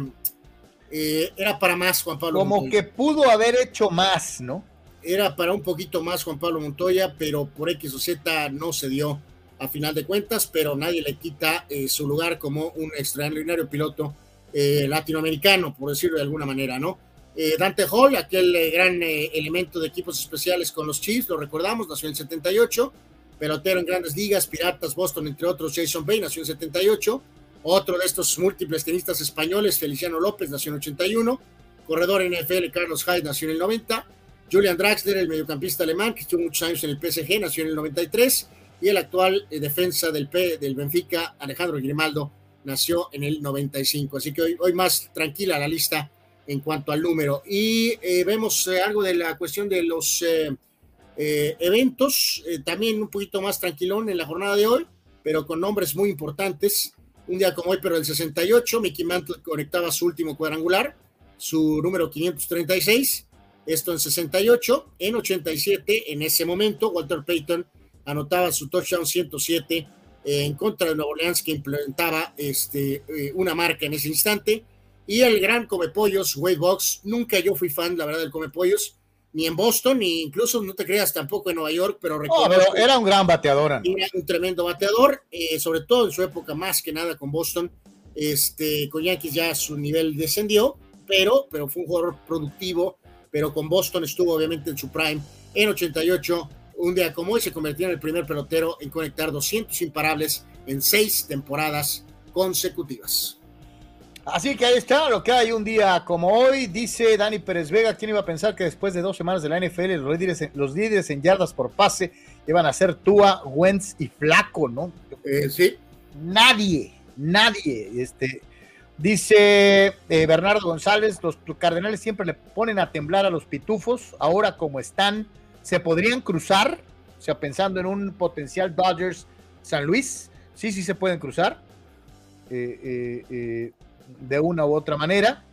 eh, era para más Juan Pablo Como que pudo haber hecho más, ¿no? Era para un poquito más Juan Pablo Montoya, pero por X o Z no se dio a final de cuentas, pero nadie le quita su lugar como un extraordinario piloto eh, latinoamericano, por decirlo de alguna manera, ¿no? Eh, Dante Hall, aquel eh, gran elemento de equipos especiales con los Chiefs, lo recordamos, nació en 78, pelotero en grandes ligas, Piratas, Boston, entre otros, Jason Bay, nació en 78, otro de estos múltiples tenistas españoles, Feliciano López, nació en 81, corredor NFL, Carlos Hyde, nació en el 90, Julian Draxler, el mediocampista alemán, que estuvo muchos años en el PSG, nació en el 93, y el actual defensa del, P, del Benfica, Alejandro Grimaldo, nació en el 95. Así que hoy, más tranquila la lista en cuanto al número. Y eh, vemos eh, algo de la cuestión de los eh, eventos, también un poquito más tranquilón en la jornada de hoy, pero con nombres muy importantes. Un día como hoy, pero el 68, Mickey Mantle conectaba su último cuadrangular, su número 536. Esto en 68. En 87, en ese momento, Walter Payton anotaba su touchdown 107 en contra de Nueva Orleans que implementaba este, eh, una marca en ese instante. Y el gran Comepollos, Wade Box, nunca yo fui fan, la verdad, del Comepollos, ni en Boston, ni incluso, no te creas, tampoco en Nueva York, pero recuerdo. era un gran bateador. Era un tremendo bateador, eh, sobre todo en su época, más que nada con Boston. Este, con Yankees ya su nivel descendió, pero, pero fue un jugador productivo, pero con Boston estuvo obviamente en su prime en 88 un día como hoy se convirtió en el primer pelotero en conectar 200 imparables en seis temporadas consecutivas. Así que ahí está lo que hay un día como hoy. Dice Dani Pérez Vega, ¿quién iba a pensar que después de dos semanas de la NFL los líderes en, los líderes en yardas por pase iban a ser Tua, Wentz y Flaco, ¿no? Eh, sí. Nadie, nadie. Este, dice eh, Bernardo González, los Cardenales siempre le ponen a temblar a los pitufos. Ahora como están, ¿se podrían cruzar? O sea, pensando en un potencial Dodgers San Luis. Sí, sí se pueden cruzar. Eh, eh de una u otra manera.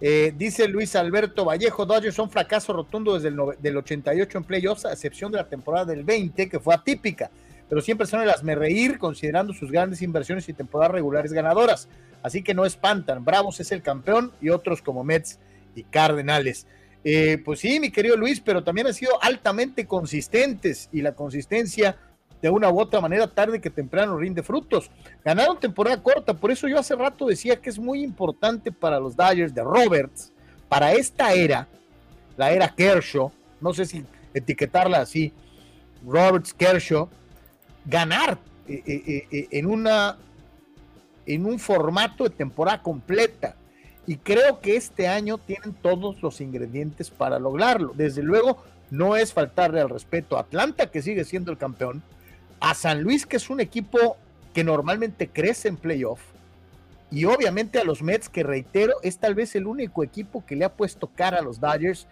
Eh, dice Luis Alberto Vallejo, Dodgers son fracaso rotundo desde el del 88 en playoffs, a excepción de la temporada del 20, que fue atípica, pero siempre son el reír considerando sus grandes inversiones y temporadas regulares ganadoras. Así que no espantan, Bravos es el campeón y otros como Mets y Cardenales. Eh, pues sí, mi querido Luis, pero también han sido altamente consistentes y la consistencia de una u otra manera, tarde que temprano rinde frutos. Ganaron temporada corta, por eso yo hace rato decía que es muy importante para los Dodgers de Roberts, para esta era, la era Kershaw, no sé si etiquetarla así, Roberts Kershaw, ganar eh, eh, eh, en, una, en un formato de temporada completa. Y creo que este año tienen todos los ingredientes para lograrlo. Desde luego, no es faltarle al respeto a Atlanta, que sigue siendo el campeón, a San Luis, que es un equipo que normalmente crece en playoff, y obviamente a los Mets, que reitero, es tal vez el único equipo que le ha puesto cara a los Dodgers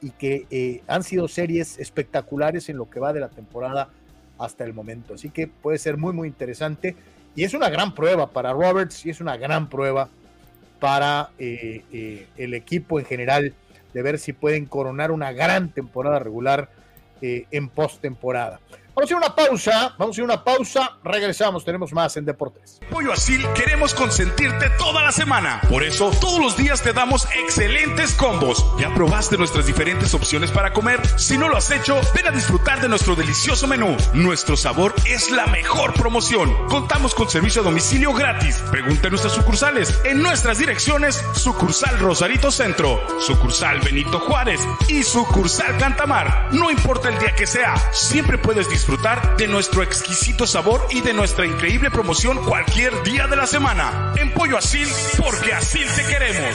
y que eh, han sido series espectaculares en lo que va de la temporada hasta el momento. Así que puede ser muy, muy interesante. Y es una gran prueba para Roberts y es una gran prueba para eh, eh, el equipo en general de ver si pueden coronar una gran temporada regular en postemporada. Vamos a ir a una pausa, vamos a ir a una pausa, regresamos, tenemos más en Deportes. Pollo Asil queremos consentirte toda la semana. Por eso, todos los días te damos excelentes combos. ¿Ya probaste nuestras diferentes opciones para comer? Si no lo has hecho, ven a disfrutar de nuestro delicioso menú. Nuestro sabor es la mejor promoción. Contamos con servicio a domicilio gratis. Pregunta en nuestras sucursales, en nuestras direcciones, sucursal Rosarito Centro, sucursal Benito Juárez y sucursal Cantamar. No importa el día que sea, siempre puedes disfrutar disfrutar de nuestro exquisito sabor y de nuestra increíble promoción cualquier día de la semana. En Pollo Asil, porque así te queremos.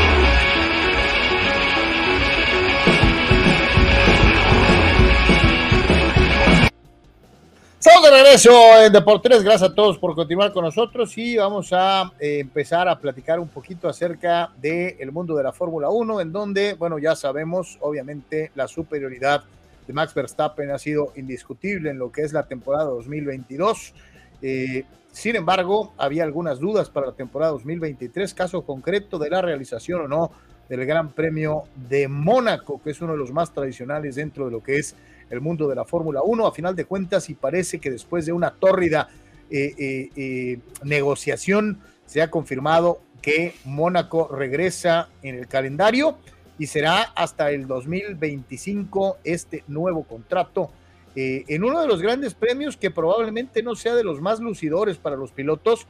Estamos de regreso en Deportes. Gracias a todos por continuar con nosotros y vamos a eh, empezar a platicar un poquito acerca del mundo de la Fórmula 1, en donde, bueno, ya sabemos, obviamente, la superioridad de Max Verstappen ha sido indiscutible en lo que es la temporada 2022. Eh, sin embargo, había algunas dudas para la temporada 2023, caso concreto de la realización o no del Gran Premio de Mónaco, que es uno de los más tradicionales dentro de lo que es el mundo de la Fórmula 1. A final de cuentas, y parece que después de una tórrida eh, eh, eh, negociación, se ha confirmado que Mónaco regresa en el calendario y será hasta el 2025 este nuevo contrato en uno de los grandes premios que probablemente no sea de los más lucidores para los pilotos,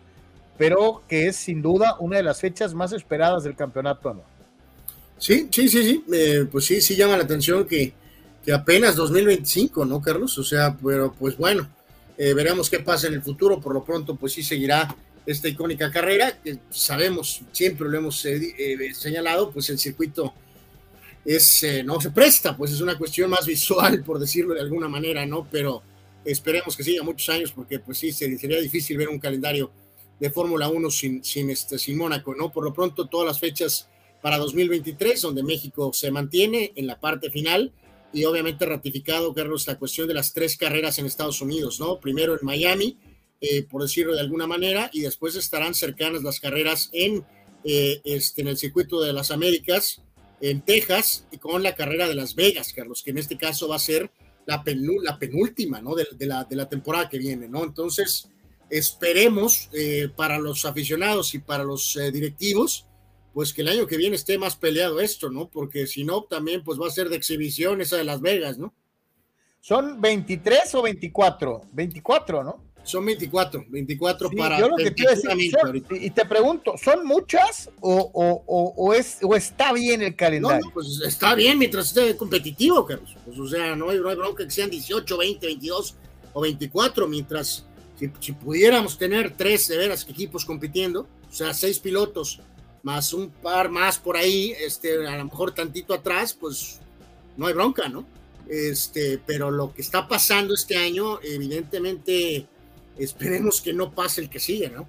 pero que es sin duda una de las fechas más esperadas del campeonato anual. Sí, sí, sí, sí, pues sí, sí llama la atención que, que apenas 2025, ¿no, Carlos? O sea, pero pues bueno, eh, veremos qué pasa en el futuro. Por lo pronto, pues sí seguirá esta icónica carrera, que sabemos, siempre lo hemos eh, eh, señalado, pues el circuito es, no se presta, pues es una cuestión más visual, por decirlo de alguna manera, ¿no? Pero esperemos que siga muchos años, porque pues sí, sería difícil ver un calendario de Fórmula 1 sin, sin, este, sin Mónaco, ¿no? Por lo pronto, todas las fechas para 2023, donde México se mantiene en la parte final y obviamente ratificado, Carlos, la cuestión de las tres carreras en Estados Unidos, ¿no? Primero en Miami, eh, por decirlo de alguna manera, y después estarán cercanas las carreras en, eh, este, en el circuito de las Américas, en Texas, y con la carrera de Las Vegas, Carlos, que en este caso va a ser la, penúltima, ¿no? De, la, de la temporada que viene, ¿no? Entonces, esperemos eh, para los aficionados y para los directivos, pues que el año que viene esté más peleado esto, ¿no? Porque si no, también pues va a ser de exhibición esa de Las Vegas, ¿no? ¿Son 23 o 24? 24, ¿no? Son 24, 24 Sí, para... yo lo que te iba a decir, son- y te pregunto, ¿son muchas o, o- o- o es, o está bien el No, calendario? no, pues está bien mientras esté competitivo, Carlos. Pues, o sea, no hay, no hay bronca que sean 18, 20, 22 o 24, mientras si, si pudiéramos tener tres de veras equipos compitiendo, o sea, seis pilotos más un par más por ahí, este, a lo mejor tantito atrás, pues no hay bronca, ¿no? Este, pero lo que está pasando este año, evidentemente, esperemos que no pase el que sigue, ¿no?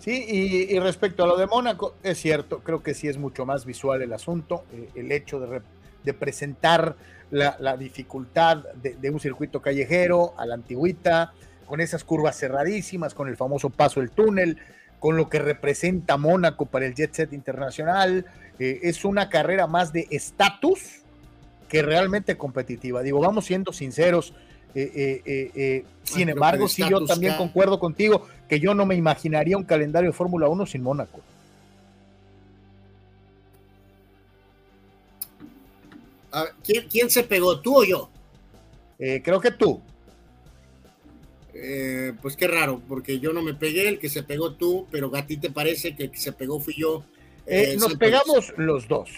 Sí, y, respecto a lo de Mónaco, es cierto, creo que sí es mucho más visual el asunto, eh, el hecho de, de presentar la, la dificultad de, de un circuito callejero a la antigüita, con esas curvas cerradísimas, con el famoso paso del túnel, con lo que representa Mónaco para el jet set internacional, eh, es una carrera más de estatus que realmente competitiva. Digo, vamos siendo sinceros. eh, eh, sin embargo, sí, yo también concuerdo contigo que yo no me imaginaría un calendario de Fórmula 1 sin Mónaco. A ver, ¿quién, quién se pegó, tú o yo? Creo que tú. Eh, pues qué raro, porque yo no me pegué, el que se pegó tú, pero a ti te parece que el que se pegó fui yo. Eh, Eh, nos pegamos los dos.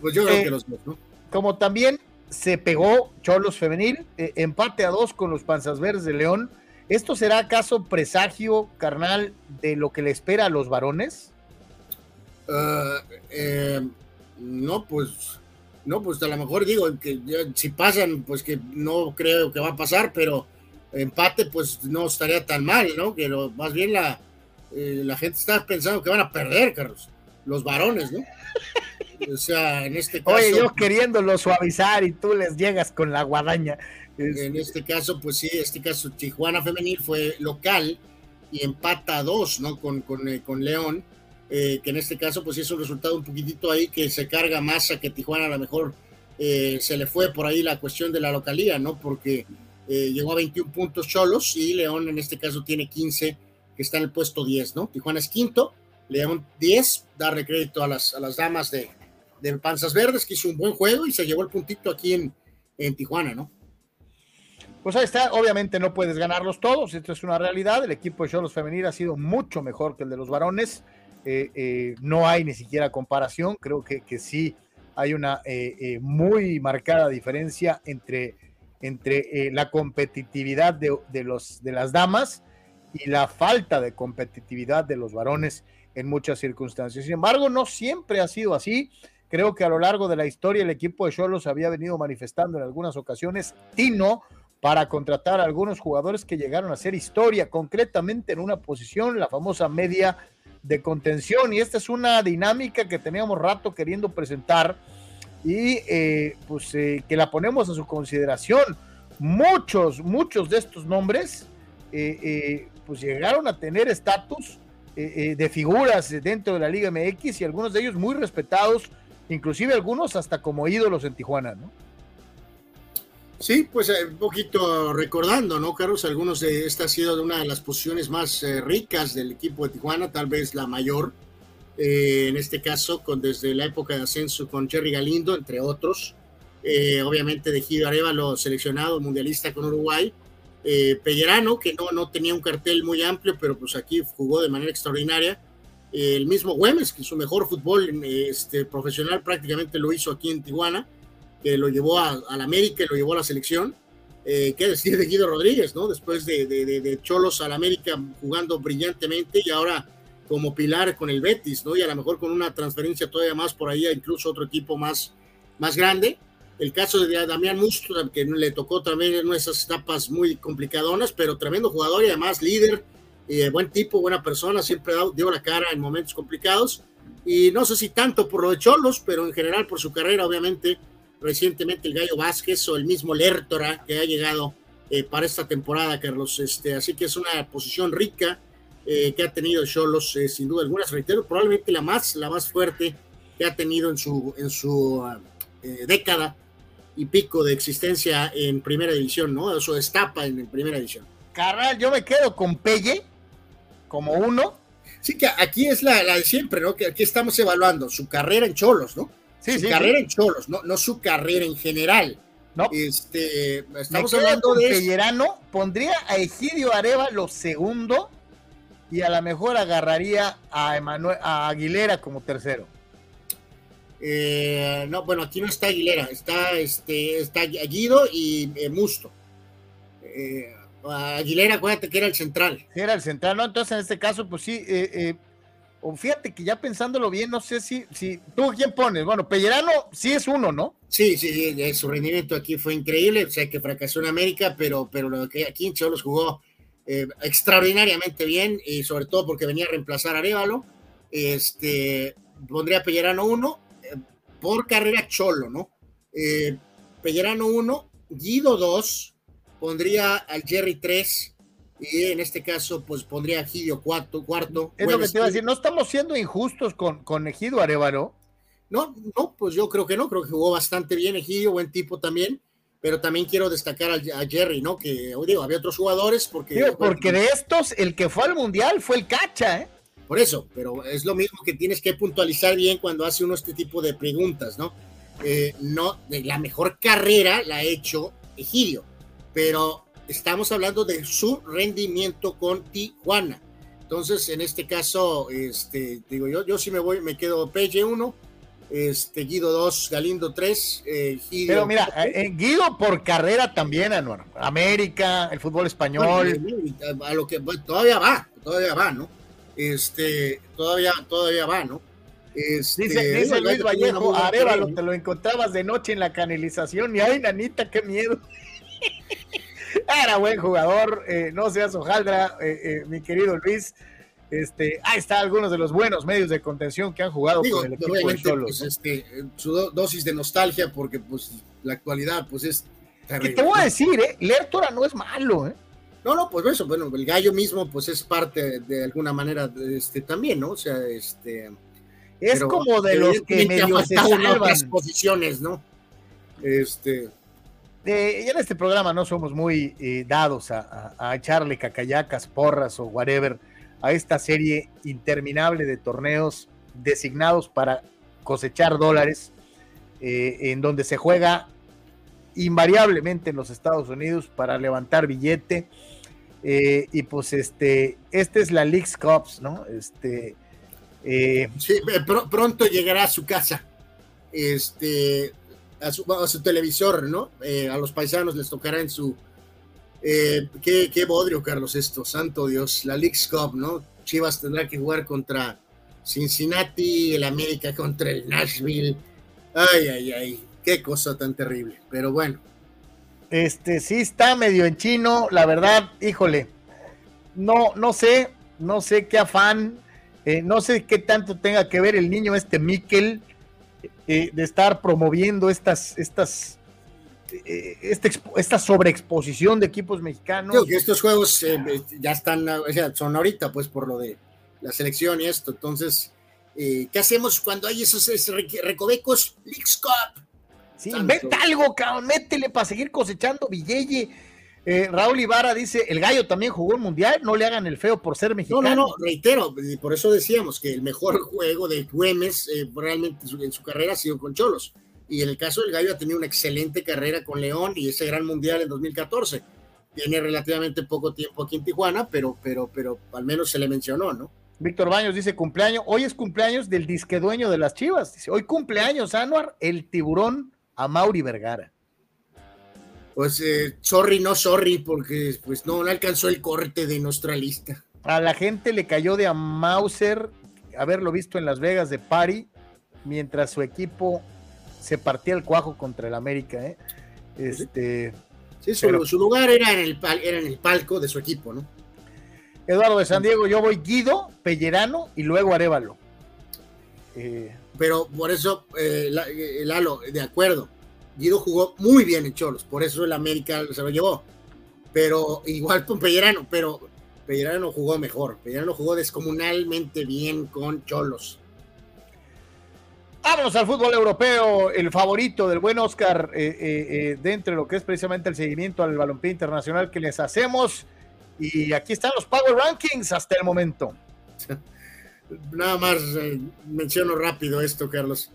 Pues yo creo que los dos, ¿no? Como también se pegó Cholos Femenil, empate a dos con los Panzas Verdes de León. ¿Esto será acaso presagio, carnal, de lo que le espera a los varones? No, pues, no, pues a lo mejor digo que si pasan, pues que no creo que va a pasar, pero empate, pues no estaría tan mal, ¿no? Que lo- más bien la, eh, la gente está pensando que van a perder, Carlos, los varones, ¿no? O sea, en este caso. Oye, yo queriéndolo suavizar y tú les llegas con la guadaña. En este caso, pues sí, este caso Tijuana Femenil fue local y empata a dos, ¿no? Con, con, eh, con León, eh, que en este caso, pues sí es un resultado un poquitito ahí que se carga más a que Tijuana a lo mejor eh, se le fue por ahí la cuestión de la localía, ¿no? Porque eh, llegó a 21 puntos Cholos y León en este caso tiene 15, que está en el puesto 10, ¿no? Tijuana es quinto, León 10, darle crédito a las, a las damas de, de Panzas Verdes, que hizo un buen juego y se llevó el puntito aquí en, en Tijuana, ¿no? Pues ahí está, obviamente no puedes ganarlos todos, esto es una realidad, el equipo de Cholos Femenil ha sido mucho mejor que el de los varones, eh, eh, no hay ni siquiera comparación, creo que, que sí hay una eh, muy marcada diferencia entre, entre eh, la competitividad de, los, de las damas y la falta de competitividad de los varones en muchas circunstancias. Sin embargo, no siempre ha sido así. Creo que a lo largo de la historia el equipo de Cholos había venido manifestando en algunas ocasiones tino para contratar a algunos jugadores que llegaron a hacer historia, concretamente en una posición, la famosa media de contención. Y esta es una dinámica que teníamos rato queriendo presentar y eh, pues eh, que la ponemos a su consideración. Muchos, muchos de estos nombres eh, eh, pues llegaron a tener estatus eh, de figuras dentro de la Liga MX y algunos de ellos muy respetados, inclusive algunos hasta como ídolos en Tijuana, ¿no? Sí, pues un poquito recordando, ¿no, Carlos? Algunos de esta ha sido una de las posiciones más ricas del equipo de Tijuana, tal vez la mayor, eh, en este caso, con desde la época de ascenso con Jerry Galindo, entre otros. Eh, obviamente de Gido Arevalo, seleccionado mundialista con Uruguay. Eh, Pellerano, que no, no tenía un cartel muy amplio, pero pues aquí jugó de manera extraordinaria. Eh, el mismo Güemes, que su mejor fútbol eh, este, profesional prácticamente lo hizo aquí en Tijuana que lo llevó a, a la América y lo llevó a la selección. Eh, ¿Qué decir de Guido Rodríguez, no? Después de, de, de, de Cholos al América jugando brillantemente y ahora como pilar con el Betis, ¿no? Y a lo mejor con una transferencia todavía más por ahí, incluso otro equipo más, más grande. El caso de Damián Musto, que le tocó también en esas etapas muy complicadonas, pero tremendo jugador y además líder eh, buen tipo, buena persona, siempre dio la cara en momentos complicados. Y no sé si tanto por lo Cholos, pero en general por su carrera, obviamente, recientemente el Gallo Vázquez o el mismo Lertora que ha llegado eh, para esta temporada, Carlos. Este, así que es una posición rica eh, que ha tenido Cholos, sin duda alguna. Reitero, probablemente la más, la más fuerte que ha tenido en su, en su década y pico de existencia en primera división, ¿no? Eso destapa en, en primera división. Carnal, yo me quedo con Pelle como uno. Sí, que aquí es la, de siempre, ¿no? Que aquí estamos evaluando su carrera en Cholos, ¿no? Sí, su carrera en Cholos, no, no su carrera en general. No. Este, estamos hablando de. Pellerano pondría a Egidio Areva lo segundo y a lo mejor agarraría a, Emanuel, a Aguilera como tercero. Eh, no, bueno, aquí no está Aguilera, está, este, está Guido y eh, Musto. Eh, Aguilera, acuérdate que era el central. Era el central, ¿no? Entonces en este caso, pues sí, fíjate que ya pensándolo bien, no sé si, si tú quién pones. Bueno, Pellerano sí es uno, ¿no? Sí, sí, su rendimiento aquí fue increíble, o sea que fracasó en América, pero, pero lo que aquí en Cholos jugó extraordinariamente bien, y sobre todo porque venía a reemplazar a Arevalo. Este, pondría Pellerano uno, por carrera Cholo, ¿no? Eh, Pellerano 1, Guido 2, pondría al Jerry 3 y en este caso pues pondría a Gidio 4. Cuarto, es lo que te iba a decir, no estamos siendo injustos con, con Egidio Arevaro. No, no, pues yo creo que no, creo que jugó bastante bien Egidio, buen tipo también, pero también quiero destacar a, Jerry, ¿no? Que digo, había otros jugadores porque... porque de estos, el que fue al Mundial fue el Cacha, ¿eh? Por eso, pero es lo mismo que tienes que puntualizar bien cuando hace uno este tipo de preguntas, ¿no? Eh, no, la mejor carrera la ha hecho Egidio, pero estamos hablando de su rendimiento con Tijuana. Entonces, en este caso, este, digo yo, yo sí me voy, me quedo Pelle 1, este, Guido 2, Galindo 3, eh, Pero mira, eh, Guido por carrera también, Anuar. América, el fútbol español. a lo que todavía va, todavía va, ¿no? este, todavía, todavía va, ¿no? Este, dice, Luis Vallejo, Arevalo, te lo encontrabas de noche en la canalización y ay, nanita, qué miedo. Era buen jugador, eh, no seas hojaldra, eh, eh, mi querido Luis. Este, ahí está algunos de los buenos medios de contención que han jugado con el equipo de Cholos. Pues, este, su dosis de nostalgia, porque pues la actualidad pues es terrible. te voy a decir, eh, Lertora no es malo, eh. No, no, pues eso, bueno, el gallo mismo, pues es parte de alguna manera, este, también, ¿no? O sea, este. Es como de los que medio se salvan. posiciones, ¿no? Este. ya en este programa no somos muy eh, dados a, echarle cacayacas, porras o whatever a esta serie interminable de torneos designados para cosechar dólares, eh, en donde se juega invariablemente en los Estados Unidos para levantar billete eh, y pues este, este es la Leagues Cups, ¿no? Este, eh, sí, pronto llegará a su casa, este, a su, a su televisor, ¿no? a los paisanos les tocará en su... qué, qué bodrio, Carlos, esto, santo Dios, la Leagues Cup, ¿no? Chivas tendrá que jugar contra Cincinnati, el América contra el Nashville. Ay, ay, ay, qué cosa tan terrible. Pero bueno, este sí está medio en chino, la verdad, híjole. No, no sé, no sé qué afán, eh, no sé qué tanto tenga que ver el niño este Miquel eh, de estar promoviendo estas, estas, eh, este esta sobreexposición de equipos mexicanos. Creo que estos juegos ya están, o sea, son ahorita, pues por lo de la selección y esto. Entonces, ¿qué hacemos cuando hay esos, esos recovecos? Leagues Cup Sí, algo, cabrón, métele para seguir cosechando Villeye. Eh, Raúl Ibarra dice, el gallo también jugó el Mundial, no le hagan el feo por ser mexicano. No, no, no, reitero, por eso decíamos que el mejor juego de Güemes eh, realmente en su, carrera ha sido con Cholos. Y en el caso del gallo ha tenido una excelente carrera con León y ese gran Mundial en 2014. Tiene relativamente poco tiempo aquí en Tijuana, pero, pero, pero al menos se le mencionó, ¿no? Víctor Baños dice cumpleaños, hoy es cumpleaños del disque dueño de las Chivas. Dice, hoy cumpleaños, Anuar, el tiburón a Mauri Vergara? Pues eh, sorry, no sorry, porque pues no, alcanzó el corte de nuestra lista. A la gente le cayó de a Mauser haberlo visto en Las Vegas de Pari, mientras su equipo se partía el cuajo contra el América. ¿eh? Este, sí, su, lugar era en, el, era en el palco de su equipo, ¿no? Eduardo de San Diego, yo voy Guido, Pellerano y luego Arevalo. Eh, Pero por eso, eh, eh, Lalo, de acuerdo, Guido jugó muy bien en Cholos, por eso el América se lo llevó. Pero igual con Pellerano, pero Pellerano jugó mejor. Pellerano jugó descomunalmente bien con Cholos. Vámonos al fútbol europeo, el favorito del buen Oscar dentro de lo que es precisamente el seguimiento al balompié internacional que les hacemos. Y aquí están los Power Rankings hasta el momento. Nada más eh, menciono rápido esto, Carlos.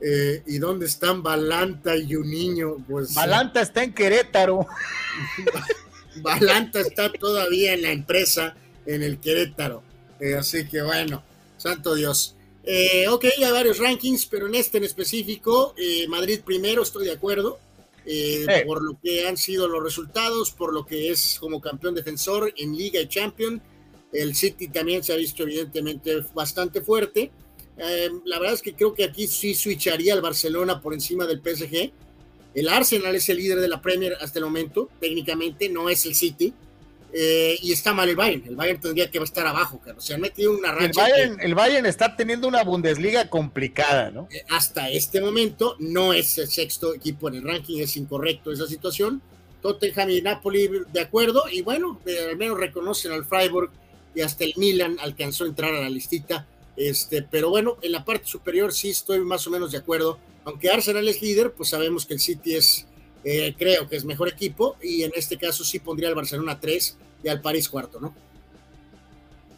Eh, ¿Y dónde están Balanta y un niño? Pues, Balanta está en Querétaro. Balanta está todavía en la empresa, en el Querétaro. Eh, así que bueno, santo Dios. Ok, hay varios rankings, pero en este en específico, Madrid primero, estoy de acuerdo. Por lo que han sido los resultados, por lo que es como campeón defensor en Liga y Champion el City también se ha visto evidentemente bastante fuerte. Eh, la verdad es que creo que aquí sí switcharía el Barcelona por encima del PSG. El Arsenal es el líder de la Premier hasta el momento, técnicamente no es el City. Eh, y está mal el Bayern. El Bayern tendría que estar abajo, Carlos. Se han metido una racha. El Bayern, está teniendo una Bundesliga complicada, ¿no? Eh, hasta este momento no es el sexto equipo en el ranking, es incorrecto esa situación. Tottenham y Napoli de acuerdo, y bueno, al menos reconocen al Freiburg y hasta el Milan alcanzó a entrar a la listita. Este, pero bueno, en la parte superior sí estoy más o menos de acuerdo. Aunque Arsenal es líder, pues sabemos que el City es, eh, creo que es mejor equipo, y en este caso sí pondría al Barcelona 3 y al París cuarto, ¿no?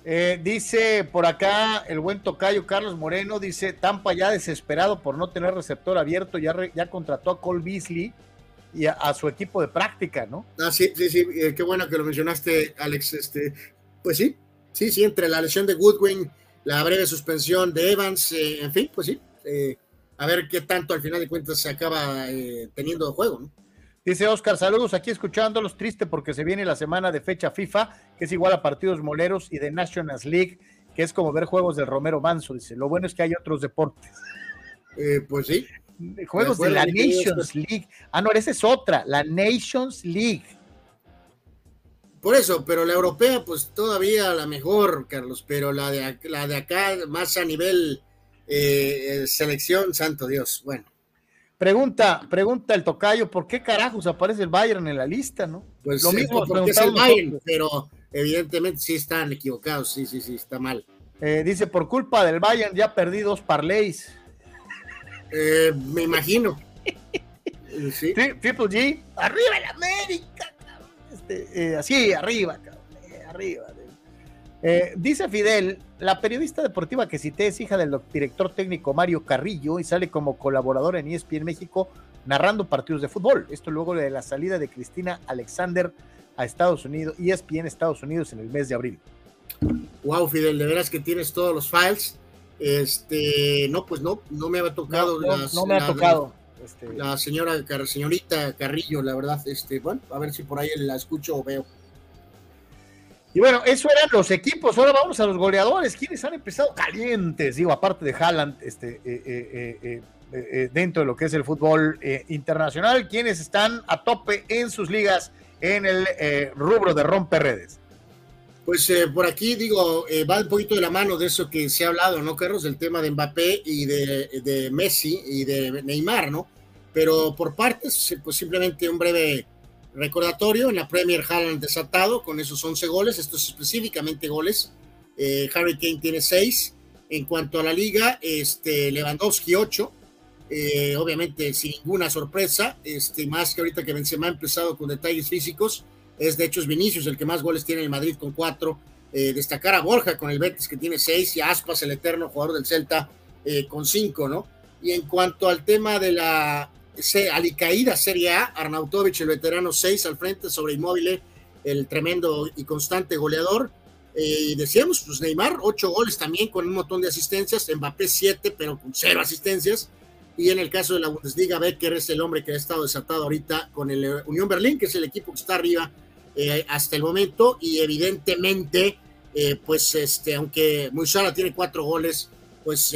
Eh, dice por acá el buen tocayo Carlos Moreno, dice Tampa ya desesperado por no tener receptor abierto, ya, ya contrató a Cole Beasley y a, su equipo de práctica, ¿no? Ah, sí, sí, sí, eh, qué bueno que lo mencionaste, Alex. Este, pues sí, Sí, sí, entre la lesión de Goodwin, la breve suspensión de Evans, eh, en fin, pues sí, eh, a ver qué tanto al final de cuentas se acaba eh, teniendo de juego, ¿no? Dice Oscar, saludos aquí escuchándolos, triste porque se viene la semana de fecha FIFA, que es igual a partidos moleros y de Nations League, que es como ver juegos del Romero Manso, dice. Lo bueno es que hay otros deportes. pues sí. Juegos de la Nations League. Ah, no, esa es otra, la Nations League. Por eso, pero la europea, pues todavía la mejor, Carlos, pero la de, la de acá, más a nivel eh, selección, santo Dios. Bueno. Pregunta, pregunta el tocayo, ¿por qué carajos aparece el Bayern en la lista, no? Pues lo mismo porque es el Bayern, pero evidentemente sí están equivocados, sí, sí, sí, está mal. Eh, dice, por culpa del Bayern ya perdí dos parlays. Eh, me imagino. ¿Sí? Triple G, arriba el América. Este, eh, así, arriba, eh, arriba. Eh, dice Fidel, la periodista deportiva que cité es hija del director técnico Mario Carrillo y sale como colaborador en ESPN México narrando partidos de fútbol. Esto luego de la salida de Cristina Alexander a Estados Unidos, ESPN Estados Unidos en el mes de abril. Wow, Fidel, de veras que tienes todos los files. Este, no, pues no, no me había tocado. No, me ha tocado. Este, la señora, señorita Carrillo, la verdad, este, bueno, a ver si por ahí la escucho o veo. Y bueno, eso eran los equipos. Ahora vamos a los goleadores. ¿Quiénes han empezado calientes? Digo, aparte de Haaland, este, eh, eh, eh, dentro de lo que es el fútbol internacional, ¿quiénes están a tope en sus ligas en el rubro de romper Pues por aquí, digo, va un poquito de la mano de eso que se ha hablado, ¿no, Carlos? Del tema de Mbappé y de, de Messi y de Neymar, ¿no? Pero por partes, pues simplemente un breve recordatorio. En la Premier Haaland desatado con esos 11 goles. Esto es específicamente goles. Eh, Harry Kane tiene 6. En cuanto a la liga, este, Lewandowski 8. Eh, obviamente sin ninguna sorpresa. Este, más que ahorita que Benzema ha empezado con detalles físicos. Es de hecho es Vinicius el que más goles tiene en Madrid con 4. Eh, destacar a Borja con el Betis que tiene 6 y Aspas, el eterno jugador del Celta, con 5, ¿no? Y en cuanto al tema de la alicaída Serie A, Arnautovic, el veterano 6 al frente sobre Inmóvil, el tremendo y constante goleador. Eh, y decíamos, pues Neymar, 8 goles también con un montón de asistencias, Mbappé 7, pero con cero asistencias. Y en el caso de la Bundesliga, Becker es el hombre que ha estado desatado ahorita con el eh, Unión Berlín, que es el equipo que está arriba eh, hasta el momento. Y evidentemente, pues este, aunque Musala tiene cuatro goles, pues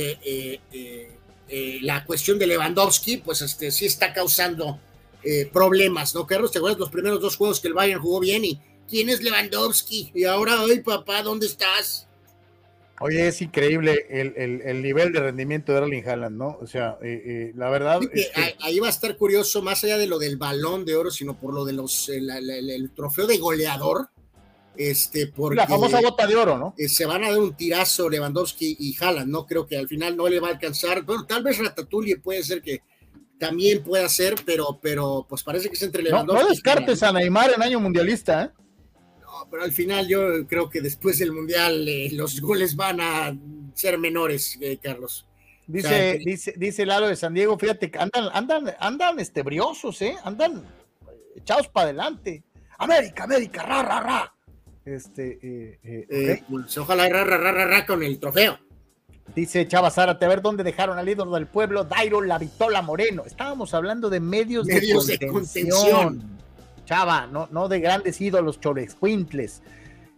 eh, la cuestión de Lewandowski, pues este, sí está causando eh, problemas, ¿no, Carlos? ¿Te acuerdas los primeros dos juegos que el Bayern jugó bien y ¿quién es Lewandowski? Y ahora, ay papá, ¿dónde estás? Oye, es increíble el, nivel de rendimiento de Erling Haaland, ¿no? O sea, eh, eh, la verdad. Ahí va a estar curioso, más allá de lo del balón de oro, sino por lo de los el, trofeo de goleador. Este, porque, la famosa bota de oro, ¿no? Eh, se van a dar un tirazo Lewandowski y Haaland, ¿no? Creo que al final no le va a alcanzar. Bueno, tal vez Ratatouille puede ser que también pueda ser, pero, pero pues parece que es entre Lewandowski. No, descartes a Neymar en año mundialista, ¿eh? pero al final yo creo que después del Mundial eh, los goles van a ser menores, eh, Carlos. Dice, dice, dice Lalo de San Diego, fíjate, andan, andan, andan estebriosos, ¿eh? Andan echados para adelante. América, América, ra, ra, ra. Este, eh, pues, ojalá ra, ra, ra, ra, con el trofeo. Dice Chava Zárate, a ver dónde dejaron al ídolo del pueblo, Dairo La Vitola Moreno. Estábamos hablando de medios, de, contención. Chava, no, no de grandes ídolos chorescuintles.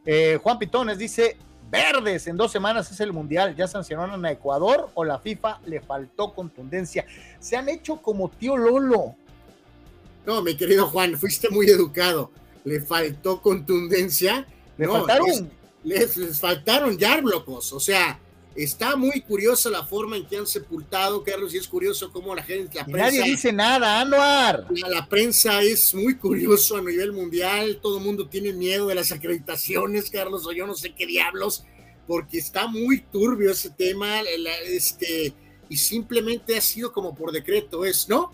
Eh, Juan Pitones dice, verdes, en dos semanas es el Mundial, ya sancionaron a Ecuador o la FIFA le faltó contundencia. Se han hecho como tío Lolo. No, mi querido Juan, fuiste muy educado. Le faltó contundencia. Le faltaron. Les, les, faltaron o sea, Está muy curiosa la forma en que han sepultado, Carlos, y es curioso cómo la gente, la prensa, Nadie dice nada, Anuar. La, prensa es muy curioso a nivel mundial, todo el mundo tiene miedo de las acreditaciones, Carlos, o yo no sé qué diablos, porque está muy turbio ese tema, este, y simplemente ha sido como por decreto, es, ¿no?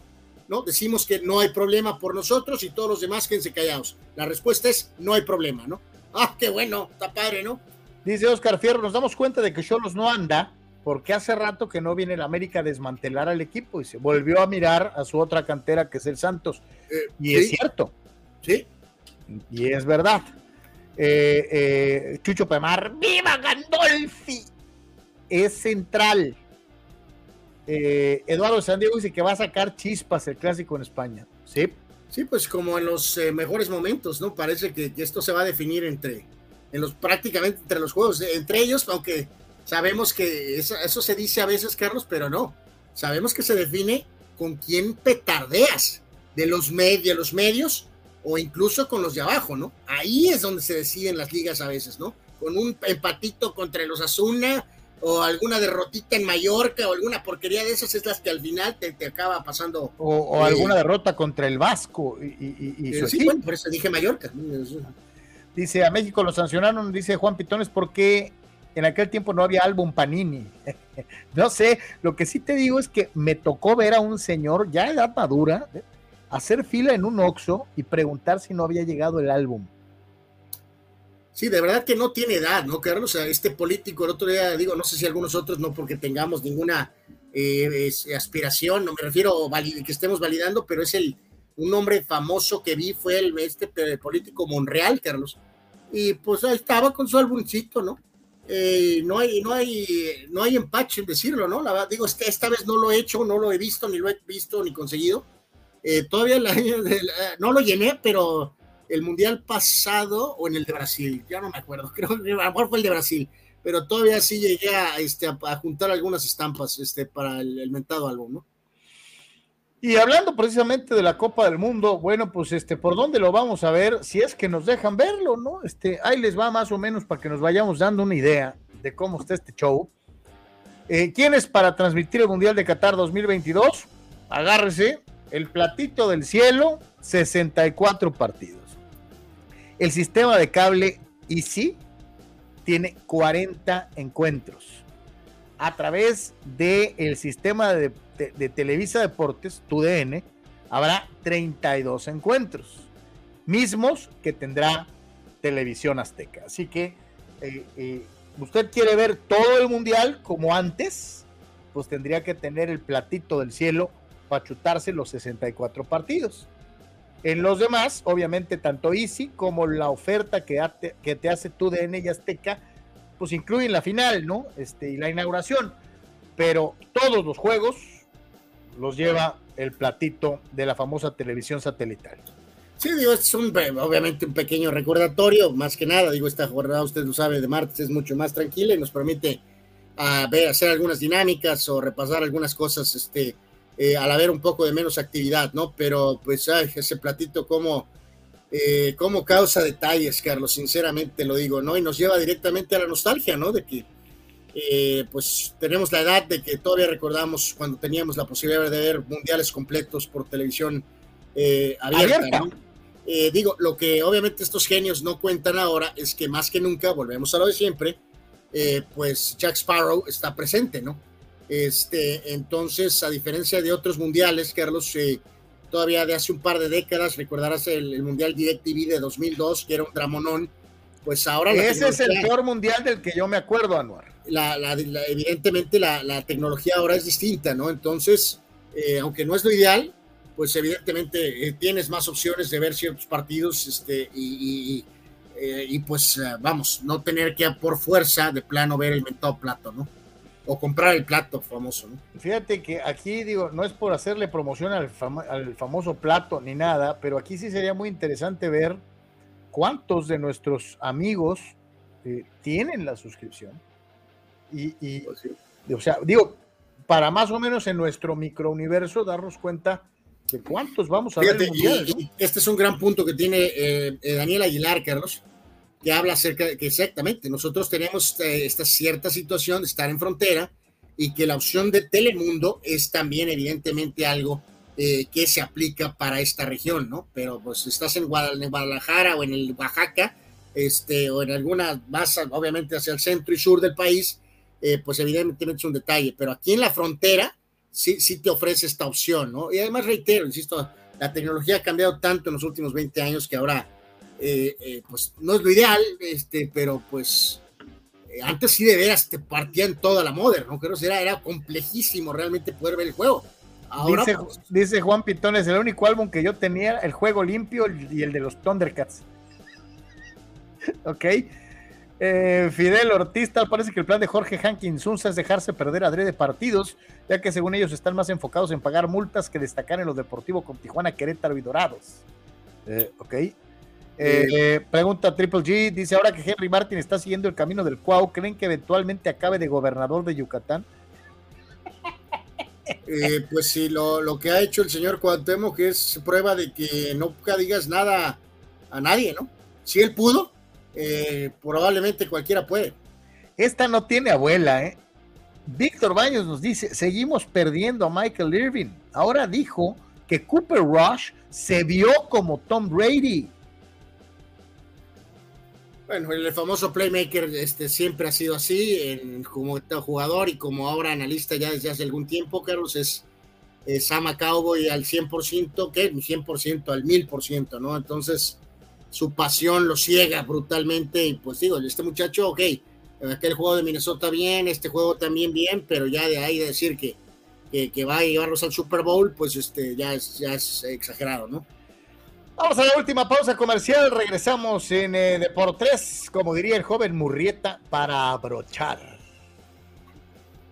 ¿No? Decimos que no hay problema por nosotros y todos los demás quédense callados. La respuesta es, no hay problema, ¿no? Ah, qué bueno, está padre, ¿no? Dice Oscar Fierro, nos damos cuenta de que Cholos no anda porque hace rato que no viene el América a desmantelar al equipo y se volvió a mirar a su otra cantera que es el Santos. Eh, y es cierto. Sí. Y es verdad. Eh, eh, Chucho Pemar, ¡viva Gandolfi! Es central. Eduardo San Diego dice que va a sacar chispas el clásico en España. Sí. Sí, pues como en los mejores momentos, ¿no? Parece que esto se va a definir entre, en los prácticamente entre los juegos, entre ellos, aunque sabemos que eso, se dice a veces, Carlos, pero no. Sabemos que se define con quién petardeas, de los, de los medios o incluso con los de abajo, ¿no? Ahí es donde se deciden las ligas a veces, ¿no? Con un empatito contra los Asuna o alguna derrotita en Mallorca o alguna porquería de esas es las que al final te, acaba pasando. O, alguna eh, derrota contra el Vasco y, y, eh, sí, bueno, por eso dije Mallorca. Dice, a México lo sancionaron, dice Juan Pitones, porque en aquel tiempo no había álbum Panini. no sé, lo que sí te digo es que me tocó ver a un señor ya de edad madura ¿eh? hacer fila en un Oxxo y preguntar si no había llegado el álbum. Sí, de verdad que no tiene edad, ¿no, Carlos? Este político, el otro día digo, no sé si algunos otros no porque tengamos ninguna eh, aspiración, no me refiero a que estemos validando, pero es el, un hombre famoso que vi fue el este político Monreal, Carlos, y pues ahí estaba con su álbumcito, ¿no? Eh, no hay, no hay, no hay empache en decirlo, ¿no? La digo, esta vez no lo he hecho, no lo he visto, ni lo he visto, ni conseguido. Eh, todavía no lo llené, pero el mundial pasado o en el de Brasil, ya no me acuerdo, creo que a lo mejor fue el de Brasil, pero todavía sí llegué a, este, a, juntar algunas estampas este, para el, el mentado álbum, ¿no? Y hablando precisamente de la Copa del Mundo, bueno, pues este, ¿por dónde lo vamos a ver? Si es que nos dejan verlo, ¿no? Este, ahí les va más o menos para que nos vayamos dando una idea de cómo está este show. Eh, ¿Quién es para transmitir el Mundial de Qatar 2022? Agárrese, el platito del cielo, 64 partidos. El sistema de cable Easy tiene 40 encuentros a través del sistema de Televisa Deportes, TUDN, habrá 32 encuentros, mismos que tendrá Televisión Azteca. Así que eh, eh, usted quiere ver todo el mundial como antes, pues tendría que tener el platito del cielo para chutarse los 64 partidos. En los demás, obviamente, tanto Easy como la oferta que, que te hace TUDN y Azteca, pues incluyen la final, ¿no? Este, y la inauguración. Pero todos los juegos los lleva el platito de la famosa televisión satelital. Sí, digo, es un, obviamente un pequeño recordatorio, más que nada, digo, esta jornada, usted lo sabe, de martes es mucho más tranquila y nos permite a ver, hacer algunas dinámicas o repasar algunas cosas, este, eh, al haber un poco de menos actividad, ¿no? Pero pues ese platito como eh, cómo causa detalles, Carlos, sinceramente lo digo, ¿no? Y nos lleva directamente a la nostalgia, ¿no? De que, eh, pues, tenemos la edad de que todavía recordamos cuando teníamos la posibilidad de ver mundiales completos por televisión eh, abierta, digo, lo que obviamente estos genios no cuentan ahora es que más que nunca, volvemos a lo de siempre, pues Jack Sparrow está presente, ¿no? Este, entonces, a diferencia de otros mundiales, Carlos, todavía de hace un par de décadas, recordarás el, Mundial DirecTV de 2002, que era un dramonón, pues ahora... Ese es el peor mundial del que yo me acuerdo, Anuar. La, evidentemente la, tecnología ahora es distinta, ¿no? Entonces, eh, aunque no es lo ideal, pues evidentemente eh, tienes más opciones de ver ciertos partidos este, y, eh, y pues vamos, no tener que por fuerza de plano ver el mentado plato, ¿no? O comprar el plato famoso. ¿no? Fíjate que aquí digo, no es por hacerle promoción al, famoso plato ni nada, pero aquí sí sería muy interesante ver cuántos de nuestros amigos eh, tienen la suscripción. Y, pues o sea, digo, para más o menos en nuestro microuniverso darnos cuenta de cuántos vamos a ver. Este es un gran punto que tiene eh, eh, Daniel Aguilar, Carlos que habla acerca de que exactamente nosotros tenemos eh, esta cierta situación de estar en frontera y que la opción de Telemundo es también evidentemente algo eh, que se aplica para esta región, ¿no? Pero pues estás en, Guadalajara o en el Oaxaca, este, o en alguna más, obviamente hacia el centro y sur del país, eh, pues evidentemente es un detalle, pero aquí en la frontera sí, sí te ofrece esta opción, ¿no? Y además reitero, insisto, la tecnología ha cambiado tanto en los últimos 20 años que ahora eh, eh, pues no es lo ideal, este, pero pues eh, antes sí de veras te partían toda la moda, ¿no? Creo que era, era complejísimo realmente poder ver el juego. dice, pues, dice, Juan Pitones, el único álbum que yo tenía, el juego limpio y el de los Thundercats. ok. Fidel Ortiz, tal parece que el plan de Jorge Hankins es dejarse perder a de partidos, ya que según ellos están más enfocados en pagar multas que destacar en lo deportivo con Tijuana, Querétaro y Dorados. ok. Eh, pregunta Triple G, dice ahora que Henry Martin está siguiendo el camino del Cuau, ¿creen que eventualmente acabe de gobernador de Yucatán? Eh, pues sí, lo, que ha hecho el señor Cuauhtémoc es prueba de que nunca digas nada a nadie, ¿no? Si él pudo, eh, probablemente cualquiera puede. Esta no tiene abuela, ¿eh? Víctor Baños nos dice, seguimos perdiendo a Michael Irving. Ahora dijo que Cooper Rush se vio como Tom Brady. Bueno, el famoso playmaker este, siempre ha sido así, en, como jugador y como ahora analista ya desde hace algún tiempo, Carlos, es, es ama Cowboy al 100%, ¿qué? 100% al 1000%, ¿no? Entonces, su pasión lo ciega brutalmente y pues digo, este muchacho, ok, aquel juego de Minnesota bien, este juego también bien, pero ya de ahí decir que, que, que va a llevarlos al Super Bowl, pues este, ya, es, ya es exagerado, ¿no? Vamos a la última pausa comercial. Regresamos en eh, Deportes, como diría el joven Murrieta, para abrochar.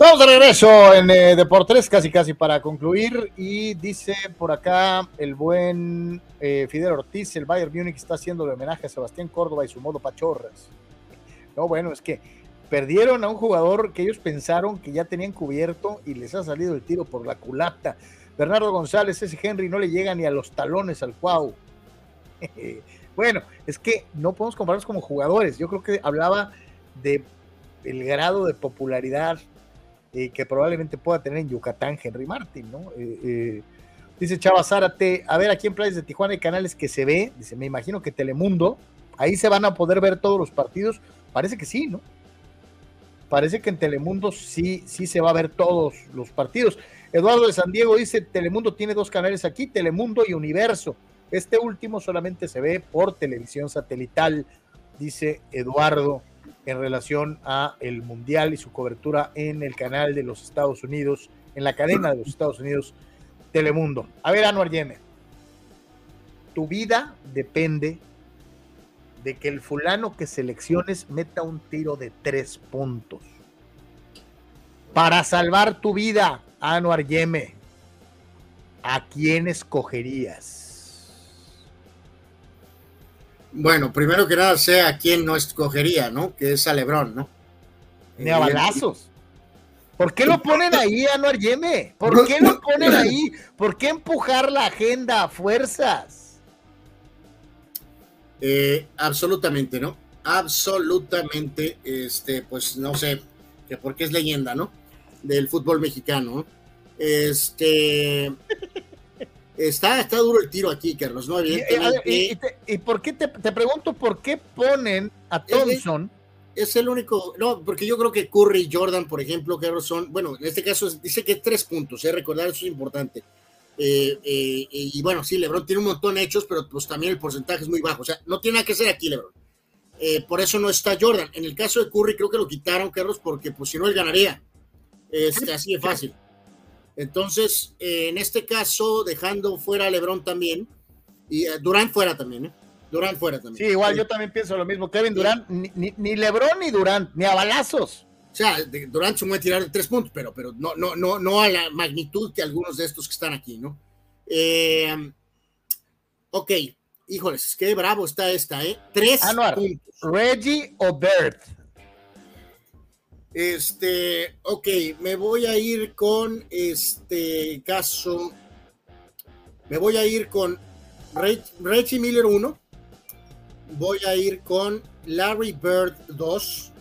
Estamos de regreso en eh, Deportes, casi casi para concluir. Y dice por acá el buen eh, Fidel Ortiz: el Bayern Múnich está haciendo el homenaje a Sebastián Córdoba y su modo pachorras. No, bueno, es que perdieron a un jugador que ellos pensaron que ya tenían cubierto y les ha salido el tiro por la culata. Bernardo González, ese Henry no le llega ni a los talones al Cuau. bueno, es que no podemos compararlos como jugadores. Yo creo que hablaba de el grado de popularidad eh, que probablemente pueda tener en Yucatán Henry Martin, ¿no? Eh, eh, dice Chava Zárate, a ver, aquí en Playas de Tijuana hay canales que se ve, dice, me imagino que Telemundo, ahí se van a poder ver todos los partidos, parece que sí, ¿no? Parece que en Telemundo sí, sí se va a ver todos los partidos. Eduardo de San Diego dice, Telemundo tiene dos canales aquí, Telemundo y Universo. Este último solamente se ve por televisión satelital, dice Eduardo en relación a el mundial y su cobertura en el canal de los Estados Unidos, en la cadena de los Estados Unidos, Telemundo. A ver, Anuar Yeme, tu vida depende de que el fulano que selecciones meta un tiro de tres puntos. Para salvar tu vida, Anuar Yeme, ¿a quién escogerías? Bueno, primero que nada, sé a quién no escogería, ¿no? Que es a Lebron, ¿no? Ni a eh, balazos. ¿Por qué lo ponen ahí, Anuar Yeme? ¿Por qué lo ponen ahí? ¿Por qué empujar la agenda a fuerzas? Eh, absolutamente, ¿no? Absolutamente, este, pues no sé, que porque es leyenda, ¿no? Del fútbol mexicano. Este, Está, está duro el tiro aquí, Carlos, ¿no? Y, por qué te, pregunto por qué ponen a Thompson? Es, el único, no, porque yo creo que Curry y Jordan, por ejemplo, Carlos, son, bueno, en este caso dice que tres puntos, ¿eh? recordar eso es importante. Eh, eh, y bueno, sí, LeBron tiene un montón hechos, pero pues también el porcentaje es muy bajo. O sea, no tiene nada que hacer aquí, LeBron. Eh, por eso no está Jordan. En el caso de Curry, creo que lo quitaron, Carlos, porque pues si no, él ganaría. Este, así de fácil. Entonces, eh, en este caso, dejando fuera a Lebron también, y eh, Durán fuera también, ¿eh? Durán fuera también. Sí, igual yo también pienso lo mismo. Kevin Durán, ni, ni, Lebron ni Durán, ni a balazos. O sea, Durán se puede tirar de tres puntos, pero, pero no, no, no, no a la magnitud que algunos de estos que están aquí, ¿no? Eh, ok, híjoles, qué bravo está esta, ¿eh? Tres puntos. Reggie o Bert. Este, ok, me voy a ir con este caso. Me voy a ir con Reggie Miller 1. Voy a ir con Larry Bird 2.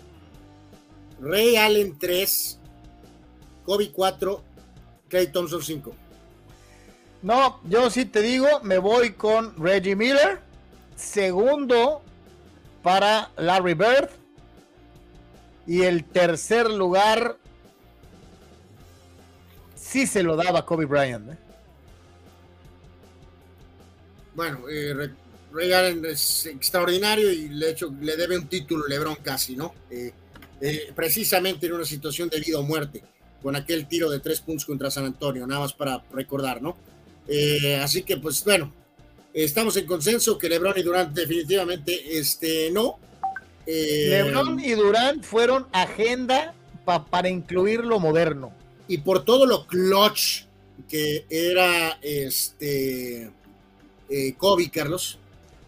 Ray Allen 3. Kobe 4. Clay Thompson 5. No, yo sí te digo, me voy con Reggie Miller. Segundo para Larry Bird. Y el tercer lugar sí se lo daba Kobe Bryant. ¿eh? Bueno, eh, Ray Allen es extraordinario y le, hecho, le debe un título LeBron casi, ¿no? Eh, precisamente en una situación de vida o muerte, con aquel tiro de tres puntos contra San Antonio, nada más para recordar, ¿no? así que, pues bueno, estamos en consenso que LeBron y Durant definitivamente este, no, eh, Lebron y Durant fueron agenda para incluir lo moderno. Y por todo lo clutch que era este eh, Kobe, Carlos.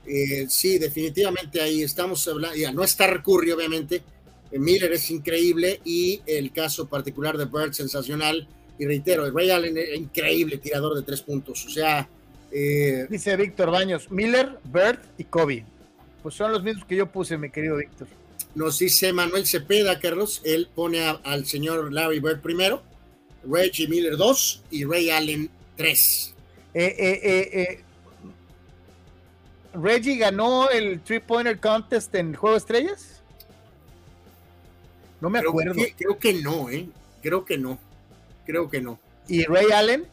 Eh, sí, definitivamente ahí estamos hablando. Ya, no está Curry, obviamente. Miller es increíble y el caso particular de Bird, sensacional. Y reitero, Ray Allen increíble tirador de tres puntos. O sea. Dice Víctor Baños, Miller, Bird y Kobe. Pues son los mismos que yo puse, mi querido Víctor. Nos dice Manuel Cepeda, Carlos. Él pone al señor Larry Bird primero, Reggie Miller 2 y Ray Allen 3. Eh, eh, eh, ¿Reggie ganó el Three Pointer Contest en Juego de Estrellas? No me acuerdo. creo que no, ¿eh? Creo que no. Creo que no. ¿Y Ray Allen?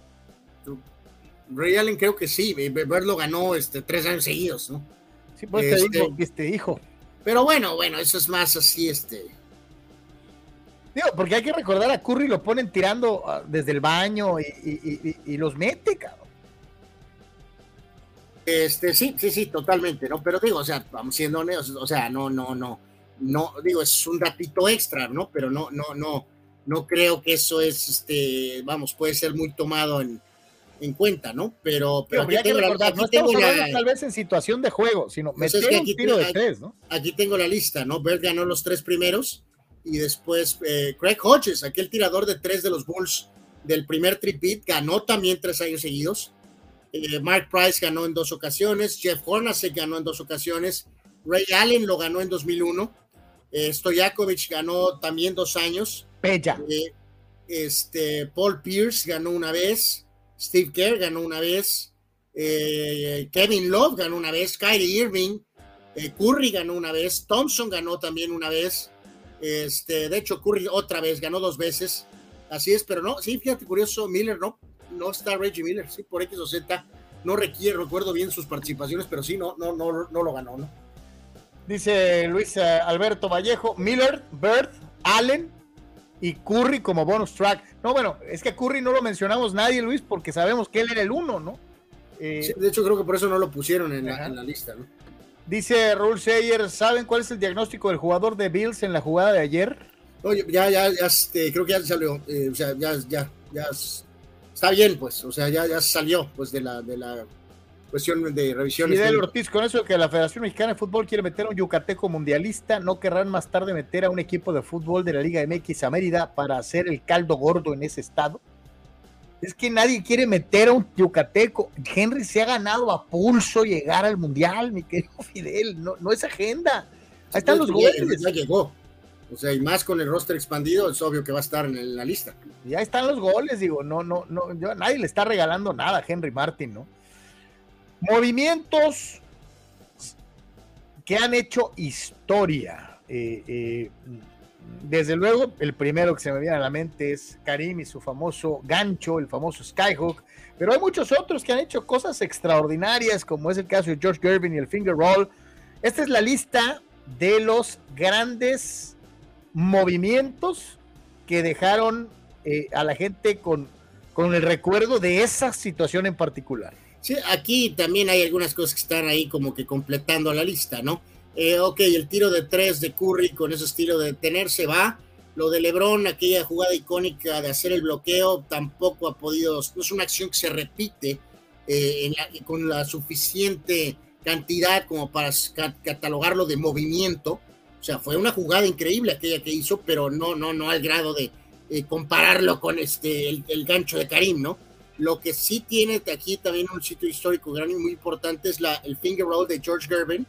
Ray Allen creo que sí. Bird lo ganó este, tres años seguidos, ¿no? Sí, pues te este, digo, este hijo. Pero bueno, bueno, eso es más así, este. Digo, porque hay que recordar a Curry lo ponen tirando ah, desde el baño y, los mete, cabrón. Este, sí, sí, sí, totalmente, ¿no? Pero digo, o sea, vamos siendo honestos, o sea, no, no, no, no, digo, es un ratito extra, ¿no? Pero no, no, no, no creo que eso es, este, vamos, puede ser muy tomado en, en cuenta, ¿no? Pero, pero aquí tengo la, aquí no tengo la, tal vez en situación de juego, sino pues meter un tiro de tres, ¿no? Aquí tengo la lista, ¿no? Bert ganó los tres primeros y después eh, Craig Hodges, aquel tirador de tres de los Bulls del primer tripit, ganó también tres años seguidos. Eh, Mark Price ganó en dos ocasiones, Jeff Hornacek ganó en dos ocasiones, Ray Allen lo ganó en 2001, eh, Stojakovic ganó también dos años. Bella. Eh, este, Paul Pierce ganó una vez, Steve Kerr ganó una vez, eh, Kevin Love ganó una vez, Kyrie Irving, eh, Curry ganó una vez, Thompson ganó también una vez, este, de hecho Curry otra vez, ganó dos veces, así es, pero no, sí, fíjate, curioso, Miller no, no está Reggie Miller, sí, por X o Z, no requiere, recuerdo bien sus participaciones, pero sí, no, no, no, no lo ganó, ¿no? Dice Luis eh, Alberto Vallejo, Miller, Bird, Allen, y Curry como bonus track. No, bueno, es que Curry no lo mencionamos nadie, Luis, porque sabemos que él era el uno, ¿no? Eh, de hecho, creo que por eso no lo pusieron en, la, lista, ¿no? Dice Raúl Seyer, ¿saben cuál es el diagnóstico del jugador de Bills en la jugada de ayer? Oye, ya, ya, ya, este, creo que ya salió, eh, o sea, ya, ya, ya, está bien, pues, o sea, ya, ya salió, pues, de la, de la cuestión de revisión. Fidel Ortiz, con eso de que la Federación Mexicana de Fútbol quiere meter a un yucateco mundialista, no querrán más tarde meter a un equipo de fútbol de la Liga MX a Mérida para hacer el caldo gordo en ese estado. Es que nadie quiere meter a un yucateco. Henry se ha ganado a pulso llegar al mundial, mi querido Fidel. No, no es agenda. Ahí están los goles. Ya llegó. O sea, y más con el roster expandido, es obvio que va a estar en la lista. Ya están los goles, digo, no, no, no, nadie le está regalando nada a Henry Martin, ¿no? Movimientos que han hecho historia. Eh, eh, desde luego, el primero que se me viene a la mente es Karim y su famoso gancho, el famoso Skyhook, pero hay muchos otros que han hecho cosas extraordinarias, como es el caso de George Gervin y el Finger Roll. Esta es la lista de los grandes movimientos que dejaron eh, a la gente con, con el recuerdo de esa situación en particular. Sí, aquí también hay algunas cosas que están ahí como que completando la lista, ¿no? Eh, ok, el tiro de tres de Curry con ese estilo de detenerse va. Lo de Lebron, aquella jugada icónica de hacer el bloqueo, tampoco ha podido, es una acción que se repite eh, con la suficiente cantidad como para catalogarlo de movimiento. O sea, fue una jugada increíble aquella que hizo, pero no, no, no al grado de eh, compararlo con este, el gancho de Karim, ¿no? Lo que sí tiene aquí también un sitio histórico grande y muy importante es la, el finger roll de George Gervin.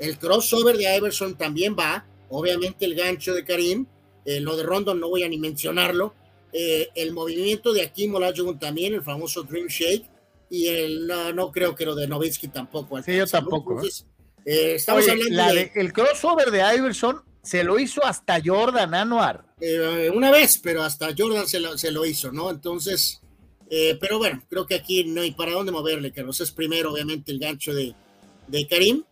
El crossover de Iverson también va. Obviamente el gancho de Karim. Eh, lo de Rondon no voy a ni mencionarlo. Eh, el movimiento de Akim Olajuwon también, el famoso Dream Shake. Y el, no, creo que lo de Novitsky tampoco. Sí, yo tampoco. ¿eh? estamos hablando de, El crossover de Iverson se lo hizo hasta Jordan Anuar. una vez, pero hasta Jordan se lo, se lo hizo, ¿no? Entonces eh, pero bueno, creo que aquí no hay para dónde moverle, Carlos. Es primero, obviamente, el gancho de, de Karim.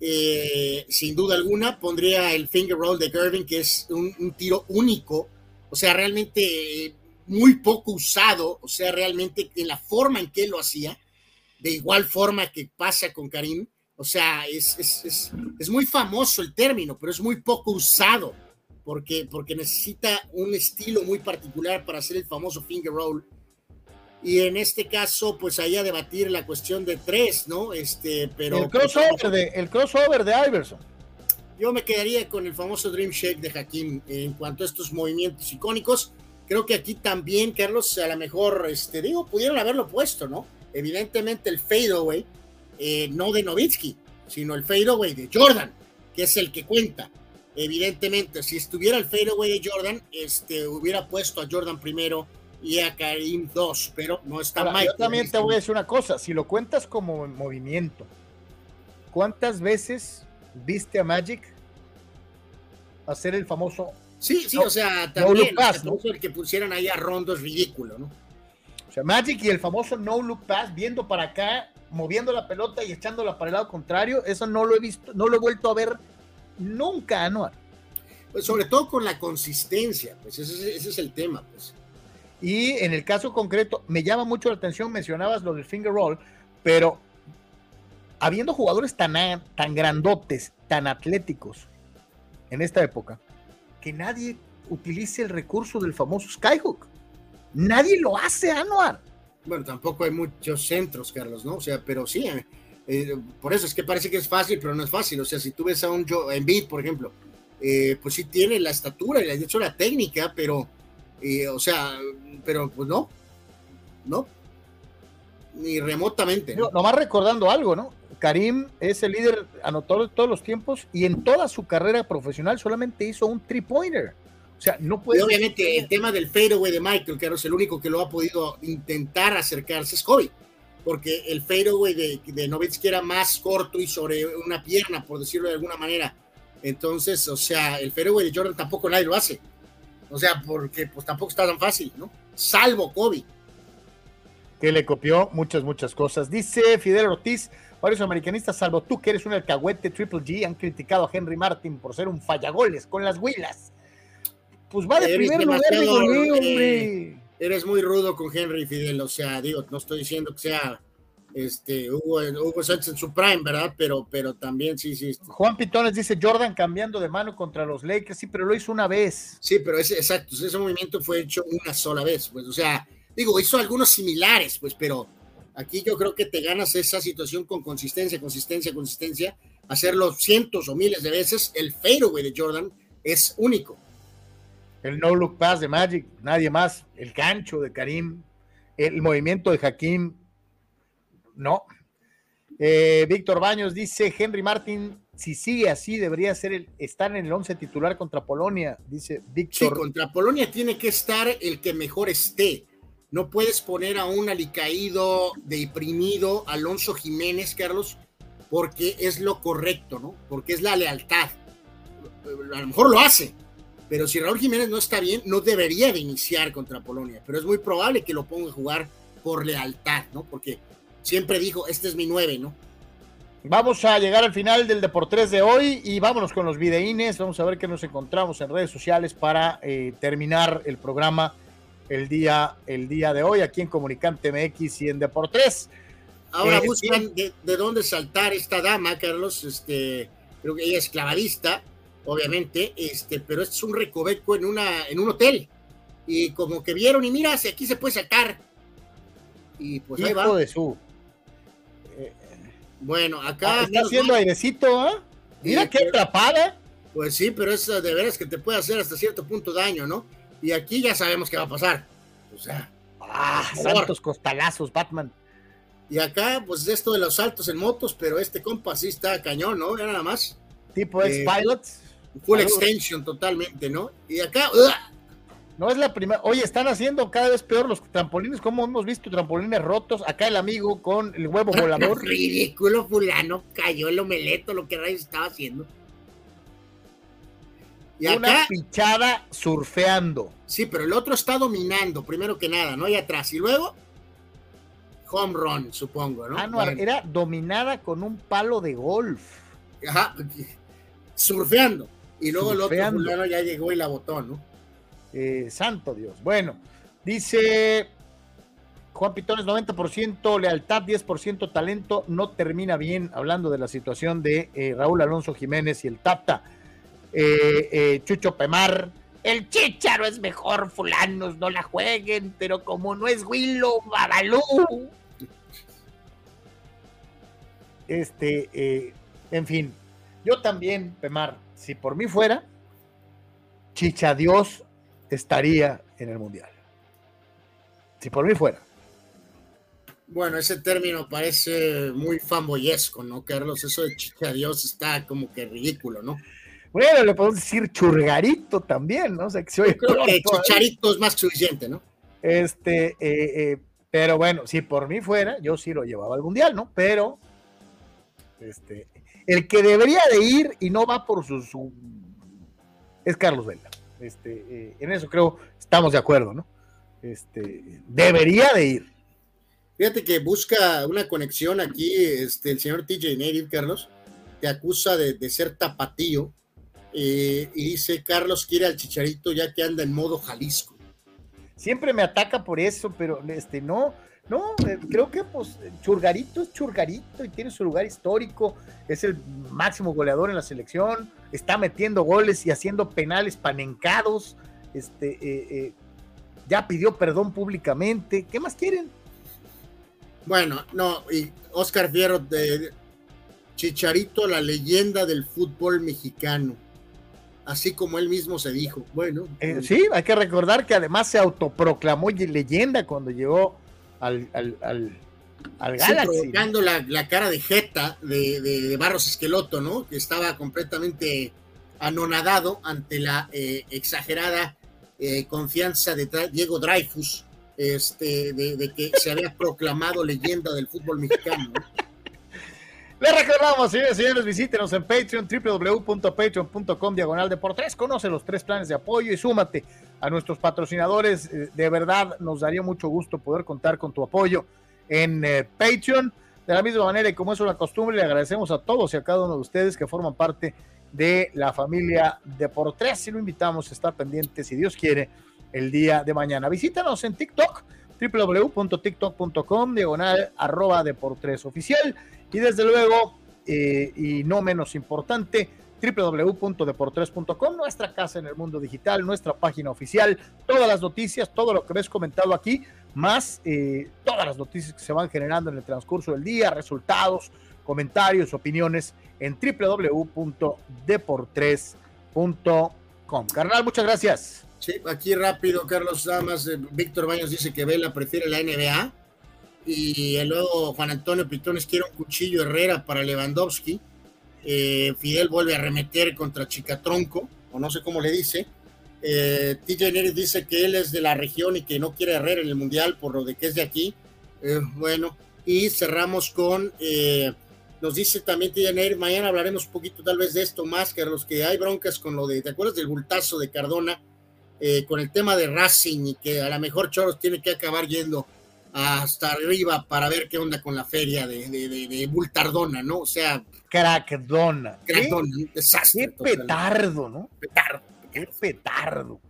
Eh, sin duda alguna, pondría el finger roll de Gervin, que es un, tiro único, o sea, realmente eh, muy poco usado, o sea, realmente en la forma en que él lo hacía, de igual forma que pasa con Karim. O sea, es, es, es, es muy famoso el término, pero es muy poco usado porque, porque necesita un estilo muy particular para hacer el famoso finger roll y en este caso, pues ahí a debatir la cuestión de tres, ¿no? Este, pero. El crossover, de, el crossover de Iverson. Yo me quedaría con el famoso Dream Shake de Hakim en cuanto a estos movimientos icónicos. Creo que aquí también, Carlos, a lo mejor, este, digo, pudieron haberlo puesto, ¿no? Evidentemente el fadeaway, eh, no de Novitsky, sino el fadeaway de Jordan, que es el que cuenta. Evidentemente, si estuviera el fadeaway de Jordan, este, hubiera puesto a Jordan primero y a Karim 2, pero no está mal. Yo también te voy a decir una cosa, si lo cuentas como movimiento, ¿cuántas veces viste a Magic hacer el famoso... Sí, sí, o sea, también el, que pusieran ahí a Rondo es ridículo, ¿no? O sea, Magic y el famoso no look pass, viendo para acá, moviendo la pelota y echándola para el lado contrario, eso no lo he visto, no lo he vuelto a ver nunca, Anuar. Pues sobre todo con la consistencia, pues ese, ese es el tema, pues. Y en el caso concreto, me llama mucho la atención, mencionabas lo del finger roll, pero habiendo jugadores tan, tan grandotes, tan atléticos en esta época, que nadie utilice el recurso del famoso Skyhook. Nadie lo hace, Anuar. Bueno, tampoco hay muchos centros, Carlos, ¿no? O sea, pero sí, eh, eh, por eso es que parece que es fácil, pero no es fácil. O sea, si tú ves a un Joe Embiid, por ejemplo, eh, pues sí tiene la estatura y de hecho la técnica, pero, o sea, pero pues no, no, ni remotamente. ¿no? Nomás recordando algo, ¿no? Karim es el líder anotador de todos los tiempos y en toda su carrera profesional solamente hizo un three-pointer. O sea, no puede. obviamente, el tema del fadeaway de Michael, que es el único que lo ha podido intentar acercarse, es Kobe. Porque el fadeaway de, de Novitsky era más corto y sobre una pierna, por decirlo de alguna manera. Entonces, o sea, el fadeaway de Jordan tampoco nadie lo hace. O sea, porque pues tampoco está tan fácil, ¿no? Salvo Kobe. Que le copió muchas, muchas cosas. Dice Fidel Ortiz, varios americanistas, salvo tú que eres un alcahuete Triple G, han criticado a Henry Martin por ser un fallagoles con las huilas pues va de primer lugar hombre. Eres muy rudo con Henry Fidel, o sea, digo, no estoy diciendo que sea este Hugo, Hugo Sánchez en su prime, ¿verdad? Pero, pero también sí, sí. Juan Pitones dice Jordan cambiando de mano contra los Lakers, sí, pero lo hizo una vez. Sí, pero ese, exacto, ese movimiento fue hecho una sola vez, pues, o sea, digo, hizo algunos similares, pues, pero aquí yo creo que te ganas esa situación con consistencia, consistencia, consistencia, hacerlo cientos o miles de veces, el fadeaway de Jordan es único el no look pass de Magic, nadie más, el gancho de Karim, el movimiento de Hakim, no. Eh, Víctor Baños dice, Henry Martin, si sigue así, debería ser el, estar en el 11 titular contra Polonia, dice Víctor. Sí, contra Polonia tiene que estar el que mejor esté. No puedes poner a un alicaído, deprimido, Alonso Jiménez, Carlos, porque es lo correcto, ¿no? Porque es la lealtad. A lo mejor lo hace, pero si Raúl Jiménez no está bien, no debería de iniciar contra Polonia, pero es muy probable que lo ponga a jugar por lealtad, ¿no? Porque siempre dijo, este es mi nueve, ¿no? Vamos a llegar al final del Deportes de hoy y vámonos con los videínes. Vamos a ver qué nos encontramos en redes sociales para eh, terminar el programa el día, el día de hoy aquí en Comunicante MX y en Deportes. Ahora eh, buscan de, de, dónde saltar esta dama, Carlos. Este, creo que ella es clavadista obviamente, este, pero es un recoveco en, una, en un hotel. Y como que vieron y mira, si aquí se puede sacar. Y pues ahí va. de su. Bueno, acá. Ah, está haciendo airecito, ¿eh? Mira qué atrapada. Pues sí, pero es de veras que te puede hacer hasta cierto punto daño, ¿no? Y aquí ya sabemos qué va a pasar. O sea. Ah, santos costalazos, Batman. Y acá, pues esto de los saltos en motos, pero este compa sí está cañón, ¿no? Ya nada más. Tipo. Eh, Full extension totalmente, ¿no? Y acá... No es la primera. Oye, están haciendo cada vez peor los trampolines. como hemos visto trampolines rotos? Acá el amigo con el huevo volador. Ridículo, fulano. Cayó el omeleto, lo que Reyes estaba haciendo. Y Una pichada surfeando. Sí, pero el otro está dominando, primero que nada, ¿no? Y atrás. Y luego, home run, supongo, ¿no? Anuar, era dominada con un palo de golf. Ajá, surfeando. Y luego el otro fulano ya llegó y la botó, ¿no? Eh, santo Dios. Bueno, dice Juan Pitones, 90% lealtad, 10% talento, no termina bien, hablando de la situación de eh, Raúl Alonso Jiménez y el Tapta. Eh, Chucho Pemar, el Chicharo es mejor, fulanos, no la jueguen, pero como no es Willow, Babalú. Este, en fin, yo también, Pemar, si por mí fuera, Chicha Dios estaría en el Mundial. Si por mí fuera. Bueno, ese término parece muy fanboyesco, ¿no, Carlos? Eso de Chicha Dios está como que ridículo, ¿no? Bueno, le podemos decir churgarito también, ¿no? O sea, que creo que ¿eh? chicharito es más suficiente, ¿no? Este, eh, eh, pero bueno, si por mí fuera, yo sí lo llevaba al mundial, ¿no? Pero, este, el que debería de ir y no va por su, es Carlos Vela. Este, eh, en eso creo estamos de acuerdo, ¿no? Este, debería de ir. Fíjate que busca una conexión aquí, este, el señor TJ Native, Carlos, te acusa de, ser tapatío eh, y dice, Carlos quiere al chicharito ya que anda en modo Jalisco. Siempre me ataca por eso, pero este, no, no, eh, creo que pues Churgarito es Churgarito y tiene su lugar histórico, es el máximo goleador en la selección, está metiendo goles y haciendo penales panencados, este, eh, eh, ya pidió perdón públicamente. ¿Qué más quieren? Bueno, no, y Oscar Fierro de Chicharito, la leyenda del fútbol mexicano. Así como él mismo se dijo. Bueno. Eh, sí, hay que recordar que además se autoproclamó leyenda cuando llegó al, al, al, Galaxy. provocando la, cara de Jeta de, Barros Esqueloto, ¿no? Que estaba completamente anonadado ante la eh, exagerada eh, confianza de Diego Dreyfus, este, de, que se había proclamado leyenda del fútbol mexicano. Les recordamos, señores y señores, visítenos en Patreon, www.patreon.com, diagonal de por tres. Conoce los tres planes de apoyo y súmate a nuestros patrocinadores. Eh, de verdad, nos daría mucho gusto poder contar con tu apoyo en eh, Patreon. De la misma manera, y como es una costumbre, le agradecemos a todos y a cada uno de ustedes que forman parte de la familia de por tres. Y lo invitamos a estar pendientes, si Dios quiere, el día de mañana. Visítanos en TikTok, www.tiktok.com, diagonal arroba de por tres oficial y desde luego, eh, y no menos importante, www.deportres.com, nuestra casa en el mundo digital, nuestra página oficial, todas las noticias, todo lo que ves comentado aquí, más eh, todas las noticias que se van generando en el transcurso del día, resultados, comentarios, opiniones en www.deportres.com. Carnal, muchas gracias. Sí, aquí rápido, Carlos Damas, eh, Víctor Baños dice que Vela prefiere la NBA y luego Juan Antonio Pitones quiere un cuchillo Herrera para Lewandowski. Eh, Fidel vuelve a remeter contra Chicatronco, o no sé cómo le dice. Eh, TJ dice que él es de la región y que no quiere Herrera en el Mundial por lo de que es de aquí. Eh, bueno, y cerramos con, nos dice también TJ mañana hablaremos un poquito tal vez de esto más, que los que hay broncas con lo de, ¿te acuerdas del bultazo de Cardona? con el tema de Racing y que a lo mejor Choros tiene que acabar yendo hasta arriba para ver qué onda con la feria de, de, Bultardona, ¿no? O sea. Crackdona. Crackdona, desastre. Qué petardo, ¿no? Petardo. Qué petardo.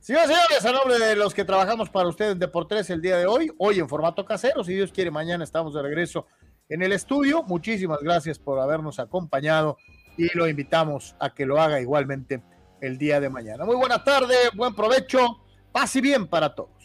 Señores, señores, a nombre de los que trabajamos para ustedes de por tres el día de hoy, hoy en formato casero, si Dios quiere, mañana estamos de regreso en el estudio. Muchísimas gracias por habernos acompañado y lo invitamos a que lo haga igualmente el día de mañana. Muy buena tarde, buen provecho, paz y bien para todos.